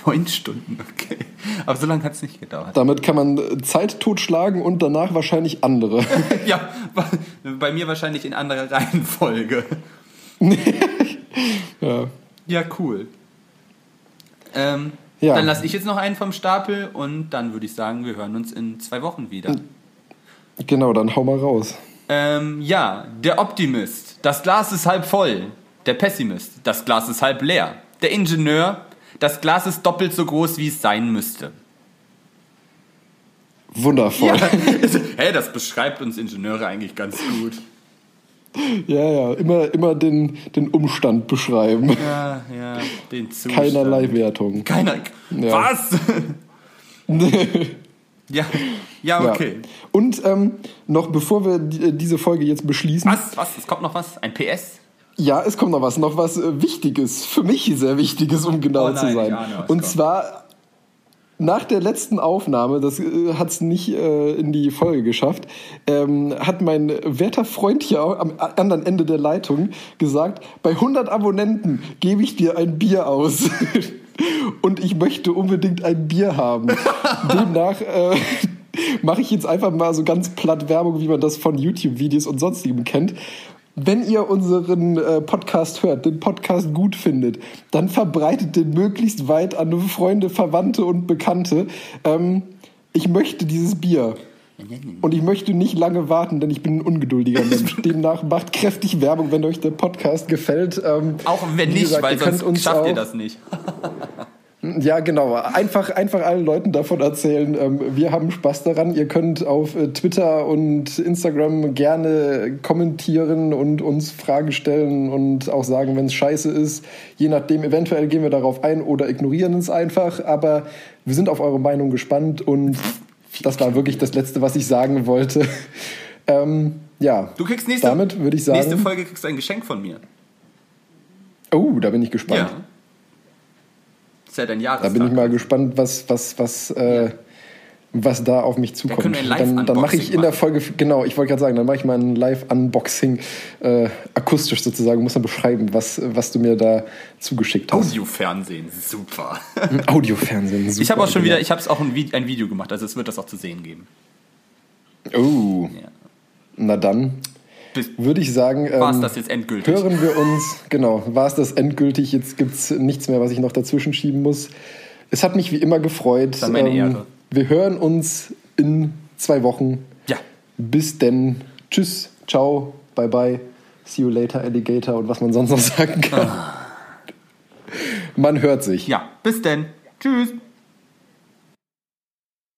S2: Neun Stunden, okay. Aber so lange hat es nicht gedauert.
S1: Damit kann man Zeit totschlagen und danach wahrscheinlich andere.
S2: Ja, bei mir wahrscheinlich in anderer Reihenfolge.
S1: ja.
S2: Ja, cool. Ähm,
S1: Ja.
S2: Dann lasse ich jetzt noch einen vom Stapel und dann würde ich sagen, wir hören uns in zwei Wochen wieder.
S1: Genau, dann hau mal raus.
S2: Ähm, ja, der Optimist. Das Glas ist halb voll. Der Pessimist. Das Glas ist halb leer. Der Ingenieur. Das Glas ist doppelt so groß, wie es sein müsste.
S1: Wundervoll.
S2: Ja,
S1: Ja,
S2: hey, das beschreibt uns Ingenieure eigentlich ganz gut.
S1: ja, Immer, immer den, den Umstand beschreiben.
S2: Ja, ja, den Zustand.
S1: Keinerlei Wertung.
S2: Keiner.
S1: Ja.
S2: Was? ja, ja, okay.
S1: Ja. Und ähm, noch bevor wir die, diese Folge jetzt beschließen,
S2: Was? Was? Es kommt noch was? Ein PS?
S1: Ja, es kommt noch was, noch was äh, Wichtiges, für mich sehr Wichtiges, um genau
S2: Oh nein,
S1: zu sein.
S2: ahne,
S1: Und
S2: kommt.
S1: zwar nach der letzten Aufnahme, das äh, hat es nicht äh, in die Folge geschafft, ähm, hat mein werter Freund hier am anderen Ende der Leitung gesagt, bei 100 Abonnenten gebe ich dir ein Bier aus. Und ich möchte unbedingt ein Bier haben. Demnach äh, mache ich jetzt einfach mal so ganz platt Werbung, wie man das von YouTube-Videos und sonstigem kennt. Wenn ihr unseren äh, Podcast hört, den Podcast gut findet, dann verbreitet den möglichst weit an Freunde, Verwandte und Bekannte. Ähm, ich möchte dieses Bier. Und ich möchte nicht lange warten, denn ich bin ein ungeduldiger Mensch. Demnach macht kräftig Werbung, wenn euch der Podcast gefällt. Ähm,
S2: Auch wenn nicht,
S1: gesagt,
S2: weil
S1: ihr
S2: sonst
S1: uns
S2: schafft ihr das nicht.
S1: ja, genau. Einfach, einfach allen Leuten davon erzählen. Ähm, wir haben Spaß daran. Ihr könnt auf äh, Twitter und Instagram gerne kommentieren und uns Fragen stellen und auch sagen, wenn es scheiße ist. Je nachdem, eventuell gehen wir darauf ein oder ignorieren es einfach. Aber wir sind auf eure Meinung gespannt und das war wirklich das Letzte, was ich sagen wollte. Ähm, ja,
S2: Du kriegst nächste,
S1: damit würde ich sagen.
S2: nächste Folge kriegst du ein Geschenk von mir.
S1: Oh, da bin ich gespannt.
S2: Ja. Ist ja dein
S1: Da
S2: Jahrestag.
S1: bin ich mal gespannt, was, was, was, äh, was da auf mich zukommt.
S2: können wir ein
S1: dann dann mache ich in der. Folge, genau, ich wollte gerade sagen, dann mache ich mal ein Live-Unboxing, äh, akustisch sozusagen, muss dann beschreiben, was, was du mir da zugeschickt hast.
S2: Audiofernsehen, super.
S1: Audiofernsehen, super.
S2: ich habe auch schon wieder, ich habe es auch ein, Vi- ein Video gemacht, also es wird das auch zu sehen geben.
S1: Oh,
S2: Ja.
S1: na dann würde ich sagen, ähm,
S2: war's das jetzt endgültig?
S1: hören wir uns, genau, war es das endgültig, jetzt gibt es nichts mehr, was ich noch dazwischen schieben muss. Es hat mich wie immer gefreut. Ähm,
S2: Dann meine Ehre.
S1: Wir hören uns in zwei Wochen.
S2: Ja.
S1: Bis denn. Tschüss, ciao, bye bye, see you later, Alligator und was man sonst noch sagen kann. Man hört sich.
S2: Ja, bis denn. Tschüss.